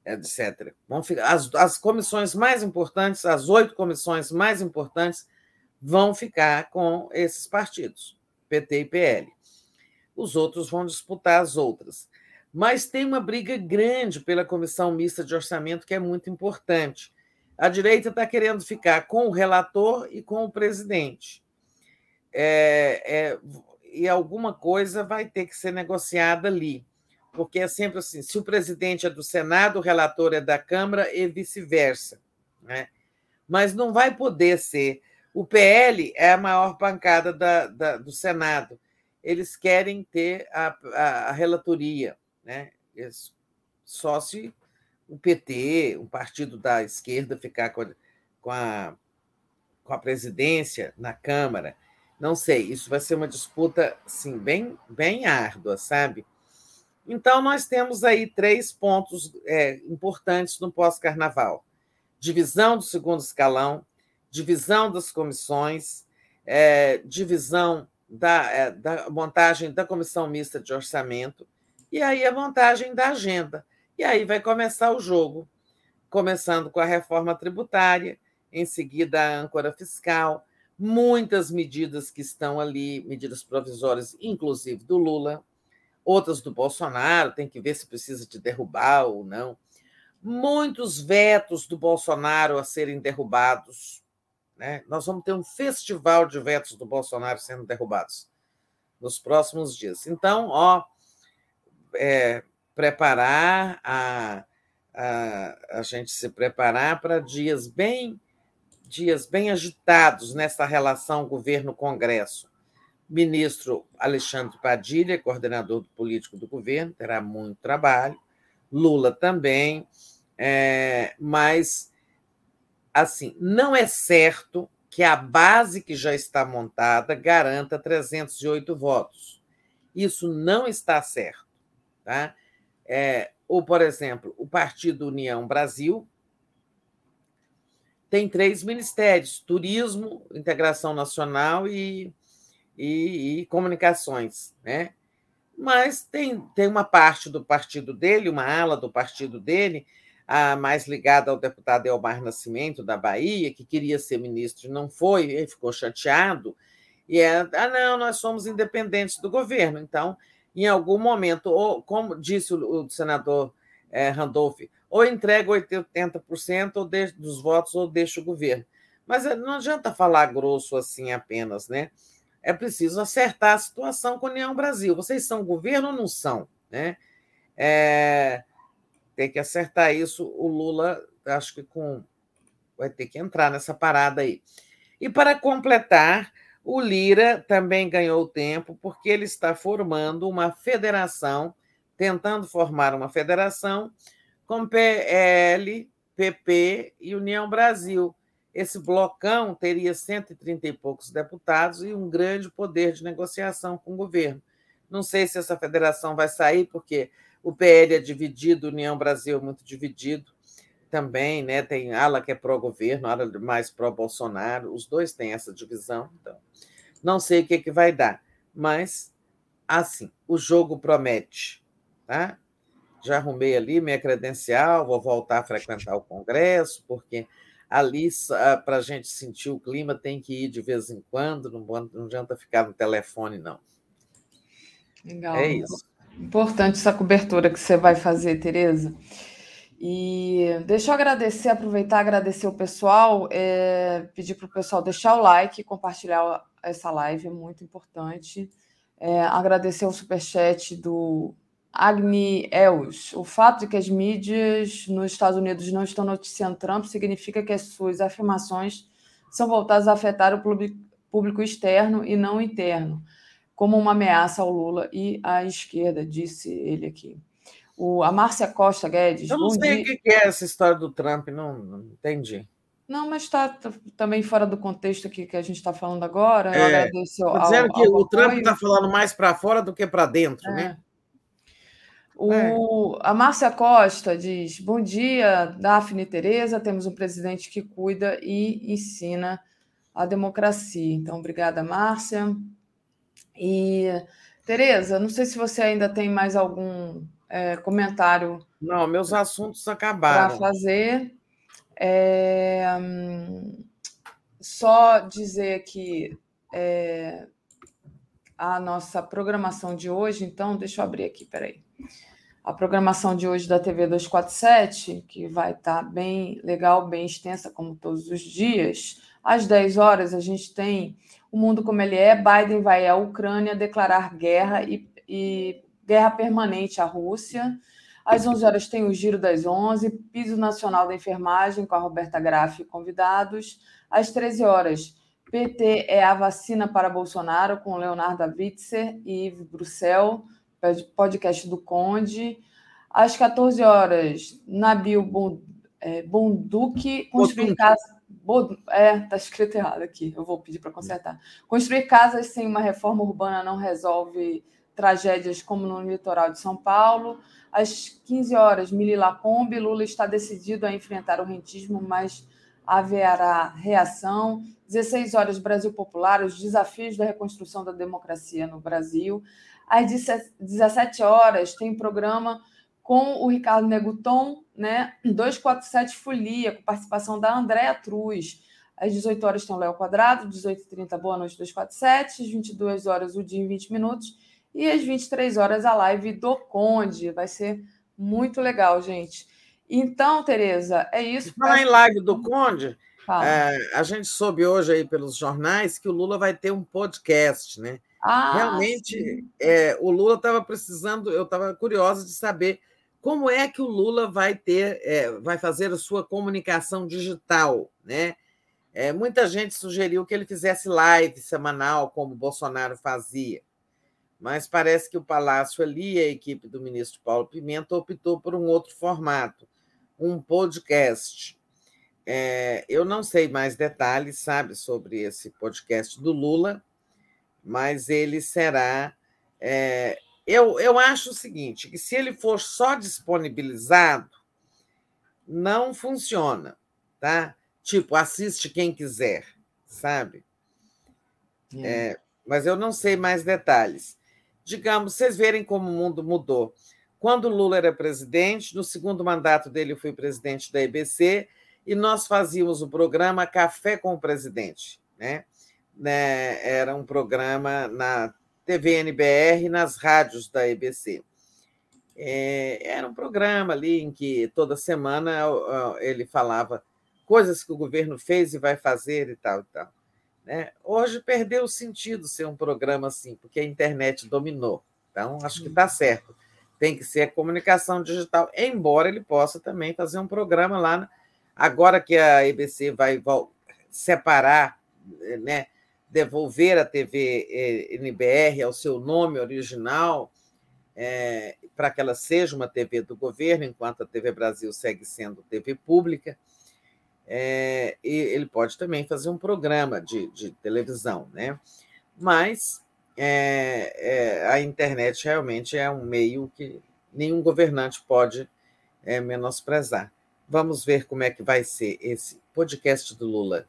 etc. Vão ficar, as, as comissões mais importantes, as oito comissões mais importantes, vão ficar com esses partidos, PT e PL. Os outros vão disputar as outras. Mas tem uma briga grande pela comissão mista de orçamento que é muito importante. A direita está querendo ficar com o relator e com o presidente. É, é, e alguma coisa vai ter que ser negociada ali, porque é sempre assim: se o presidente é do Senado, o relator é da Câmara e vice-versa. Né? Mas não vai poder ser. O PL é a maior pancada da, da, do Senado. Eles querem ter a, a, a relatoria, né? só se o PT, um partido da esquerda, ficar com a, com a, com a presidência na Câmara não sei, isso vai ser uma disputa assim, bem, bem árdua, sabe? Então, nós temos aí três pontos é, importantes no pós-carnaval: divisão do segundo escalão, divisão das comissões, é, divisão da, é, da montagem da comissão mista de orçamento, e aí a montagem da agenda. E aí vai começar o jogo, começando com a reforma tributária, em seguida a âncora fiscal, muitas medidas que estão ali, medidas provisórias, inclusive do Lula, outras do Bolsonaro, tem que ver se precisa de derrubar ou não. Muitos vetos do Bolsonaro a serem derrubados. Né? Nós vamos ter um festival de vetos do Bolsonaro sendo derrubados nos próximos dias. Então, ó, é, preparar a, a, a gente se preparar para dias bem dias bem agitados nessa relação governo-congresso. Ministro Alexandre Padilha, coordenador político do governo, terá muito trabalho. Lula também, é, mas assim não é certo que a base que já está montada garanta 308 votos. Isso não está certo, tá? É, ou, por exemplo, o Partido União Brasil, tem três ministérios: turismo, integração nacional e, e, e comunicações, né? Mas tem, tem uma parte do partido dele, uma ala do partido dele, a mais ligada ao deputado Elmar Nascimento, da Bahia, que queria ser ministro e não foi, ele ficou chateado. E é, ah, não, nós somos independentes do governo. Então, em algum momento, ou, como disse o, o senador é, Randolph, ou entrega 80% ou deixa, dos votos ou deixa o governo. Mas eh, não adianta falar grosso assim apenas, né? É preciso acertar a situação com a União Brasil. Vocês são governo ou não são? Né? É, tem que acertar isso. O Lula, acho que com vai ter que entrar nessa parada aí. E para completar, o Lira também ganhou tempo porque ele está formando uma federação, tentando formar uma federação com PL, PP e União Brasil. Esse blocão teria 130 e poucos deputados e um grande poder de negociação com o governo. Não sei se essa federação vai sair, porque o PL é dividido, União Brasil é muito dividido também, né? Tem ala que é pró-governo, ala mais pró-Bolsonaro, os dois têm essa divisão, então não sei o que, que vai dar, mas assim, o jogo promete, tá? Já arrumei ali minha credencial, vou voltar a frequentar o Congresso, porque ali, para a gente sentir o clima, tem que ir de vez em quando, não, não adianta ficar no telefone, não. Legal. É isso. Importante essa cobertura que você vai fazer, Tereza. E deixa eu agradecer, aproveitar agradecer o pessoal, é, pedir para o pessoal deixar o like, compartilhar essa live, é muito importante. É, agradecer o superchat do Agni Els. O fato de que as mídias nos Estados Unidos não estão noticiando Trump significa que as suas afirmações são voltadas a afetar o público externo e não interno como uma ameaça ao Lula e à esquerda, disse ele aqui. O, a Márcia Costa Guedes. Eu não sei dia... o que é essa história do Trump, não, não entendi. Não, mas está também fora do contexto aqui que a gente está falando agora. É, Estou dizendo ao, que ao o Trump está falando mais para fora do que para dentro, é. né? O, é. A Márcia Costa diz: Bom dia, Daphne e Tereza. Temos um presidente que cuida e ensina a democracia. Então, obrigada, Márcia. E, Tereza, não sei se você ainda tem mais algum é, comentário. Não, meus assuntos acabaram. Para fazer. É, só dizer que é, a nossa programação de hoje, então, deixa eu abrir aqui, peraí. A programação de hoje da TV 247, que vai estar bem legal, bem extensa, como todos os dias. Às 10 horas, a gente tem o mundo como ele é. Biden vai à Ucrânia declarar guerra e, e guerra permanente à Rússia. Às 11 horas tem o Giro das 11, Piso Nacional da Enfermagem com a Roberta Graff e convidados. Às 13 horas, PT é a vacina para Bolsonaro com Leonardo Witzer e Yves Bruxel, podcast do Conde. Às 14 horas, Nabil Bonduque, construir casa é, tá escrito errado aqui. Eu vou pedir para consertar. Construir casas sem uma reforma urbana não resolve tragédias como no litoral de São Paulo. Às 15 horas, Mili Lacombe, Lula está decidido a enfrentar o rentismo, mas haverá reação. 16 horas, Brasil Popular, os desafios da reconstrução da democracia no Brasil. Às 17 horas, tem programa com o Ricardo Neguton, né? 247 Folia, com participação da Andréa Truz. Às 18 horas tem o Léo Quadrado, 18h30, Boa Noite 247, às 22 horas o dia em 20 minutos, e às 23 horas a live do Conde. Vai ser muito legal, gente. Então, Tereza, é isso. Falar em live do Conde, é, a gente soube hoje aí pelos jornais que o Lula vai ter um podcast, né? Ah, Realmente, é, o Lula estava precisando, eu estava curiosa de saber como é que o Lula vai ter, é, vai fazer a sua comunicação digital, né? É, muita gente sugeriu que ele fizesse live semanal, como o Bolsonaro fazia, mas parece que o Palácio ali, a equipe do ministro Paulo Pimenta, optou por um outro formato, um podcast. É, eu não sei mais detalhes, sabe, sobre esse podcast do Lula, mas ele será é, eu, eu acho o seguinte: que se ele for só disponibilizado, não funciona, tá? Tipo, assiste quem quiser, sabe? É. É, mas eu não sei mais detalhes. Digamos, vocês verem como o mundo mudou. Quando Lula era presidente, no segundo mandato dele, eu fui presidente da EBC e nós fazíamos o programa Café com o Presidente. Né? Né? Era um programa na TV NBR e nas rádios da EBC. É, era um programa ali em que toda semana ele falava coisas que o governo fez e vai fazer e tal e tal. Né? Hoje perdeu o sentido ser um programa assim, porque a internet dominou. Então, acho que está certo. Tem que ser a comunicação digital, embora ele possa também fazer um programa lá. Agora que a EBC vai separar, né, devolver a TV eh, NBR ao seu nome original, é, para que ela seja uma TV do governo, enquanto a TV Brasil segue sendo TV pública é, e ele pode também fazer um programa de, de televisão, né? Mas é, a internet realmente é um meio que nenhum governante pode menosprezar. Vamos ver como é que vai ser esse podcast do Lula.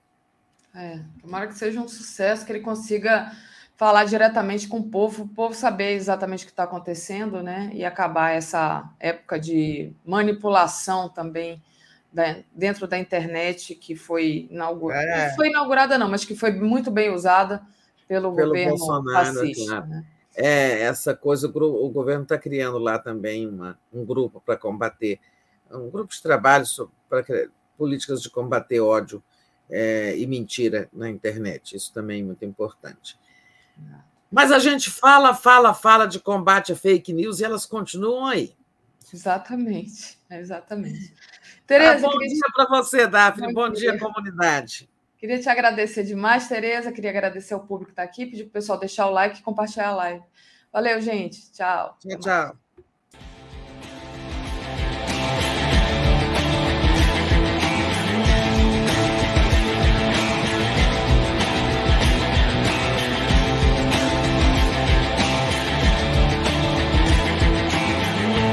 É, tomara que seja um sucesso, que ele consiga falar diretamente com o povo, o povo saber exatamente o que está acontecendo, né? E acabar essa época de manipulação também da, dentro da internet que foi inaugurada. É. Não foi inaugurada, não, mas que foi muito bem usada pelo, pelo governo Bolsonaro, fascista. Né? É, essa coisa, o, governo está criando lá também uma, um grupo para combater, um grupo de trabalho para políticas de combater ódio é, e mentira na internet. Isso também é muito importante. Mas a gente fala, fala, fala de combate a fake news e elas continuam aí. Exatamente, exatamente. Tereza, ah, bom dia para você, Daphne. Bom, bom dia, comunidade. Queria te agradecer demais, Tereza. Queria agradecer ao público que está aqui, pedir para o pessoal deixar o like e compartilhar a live. Valeu, gente. Tchau. Tchau, tchau.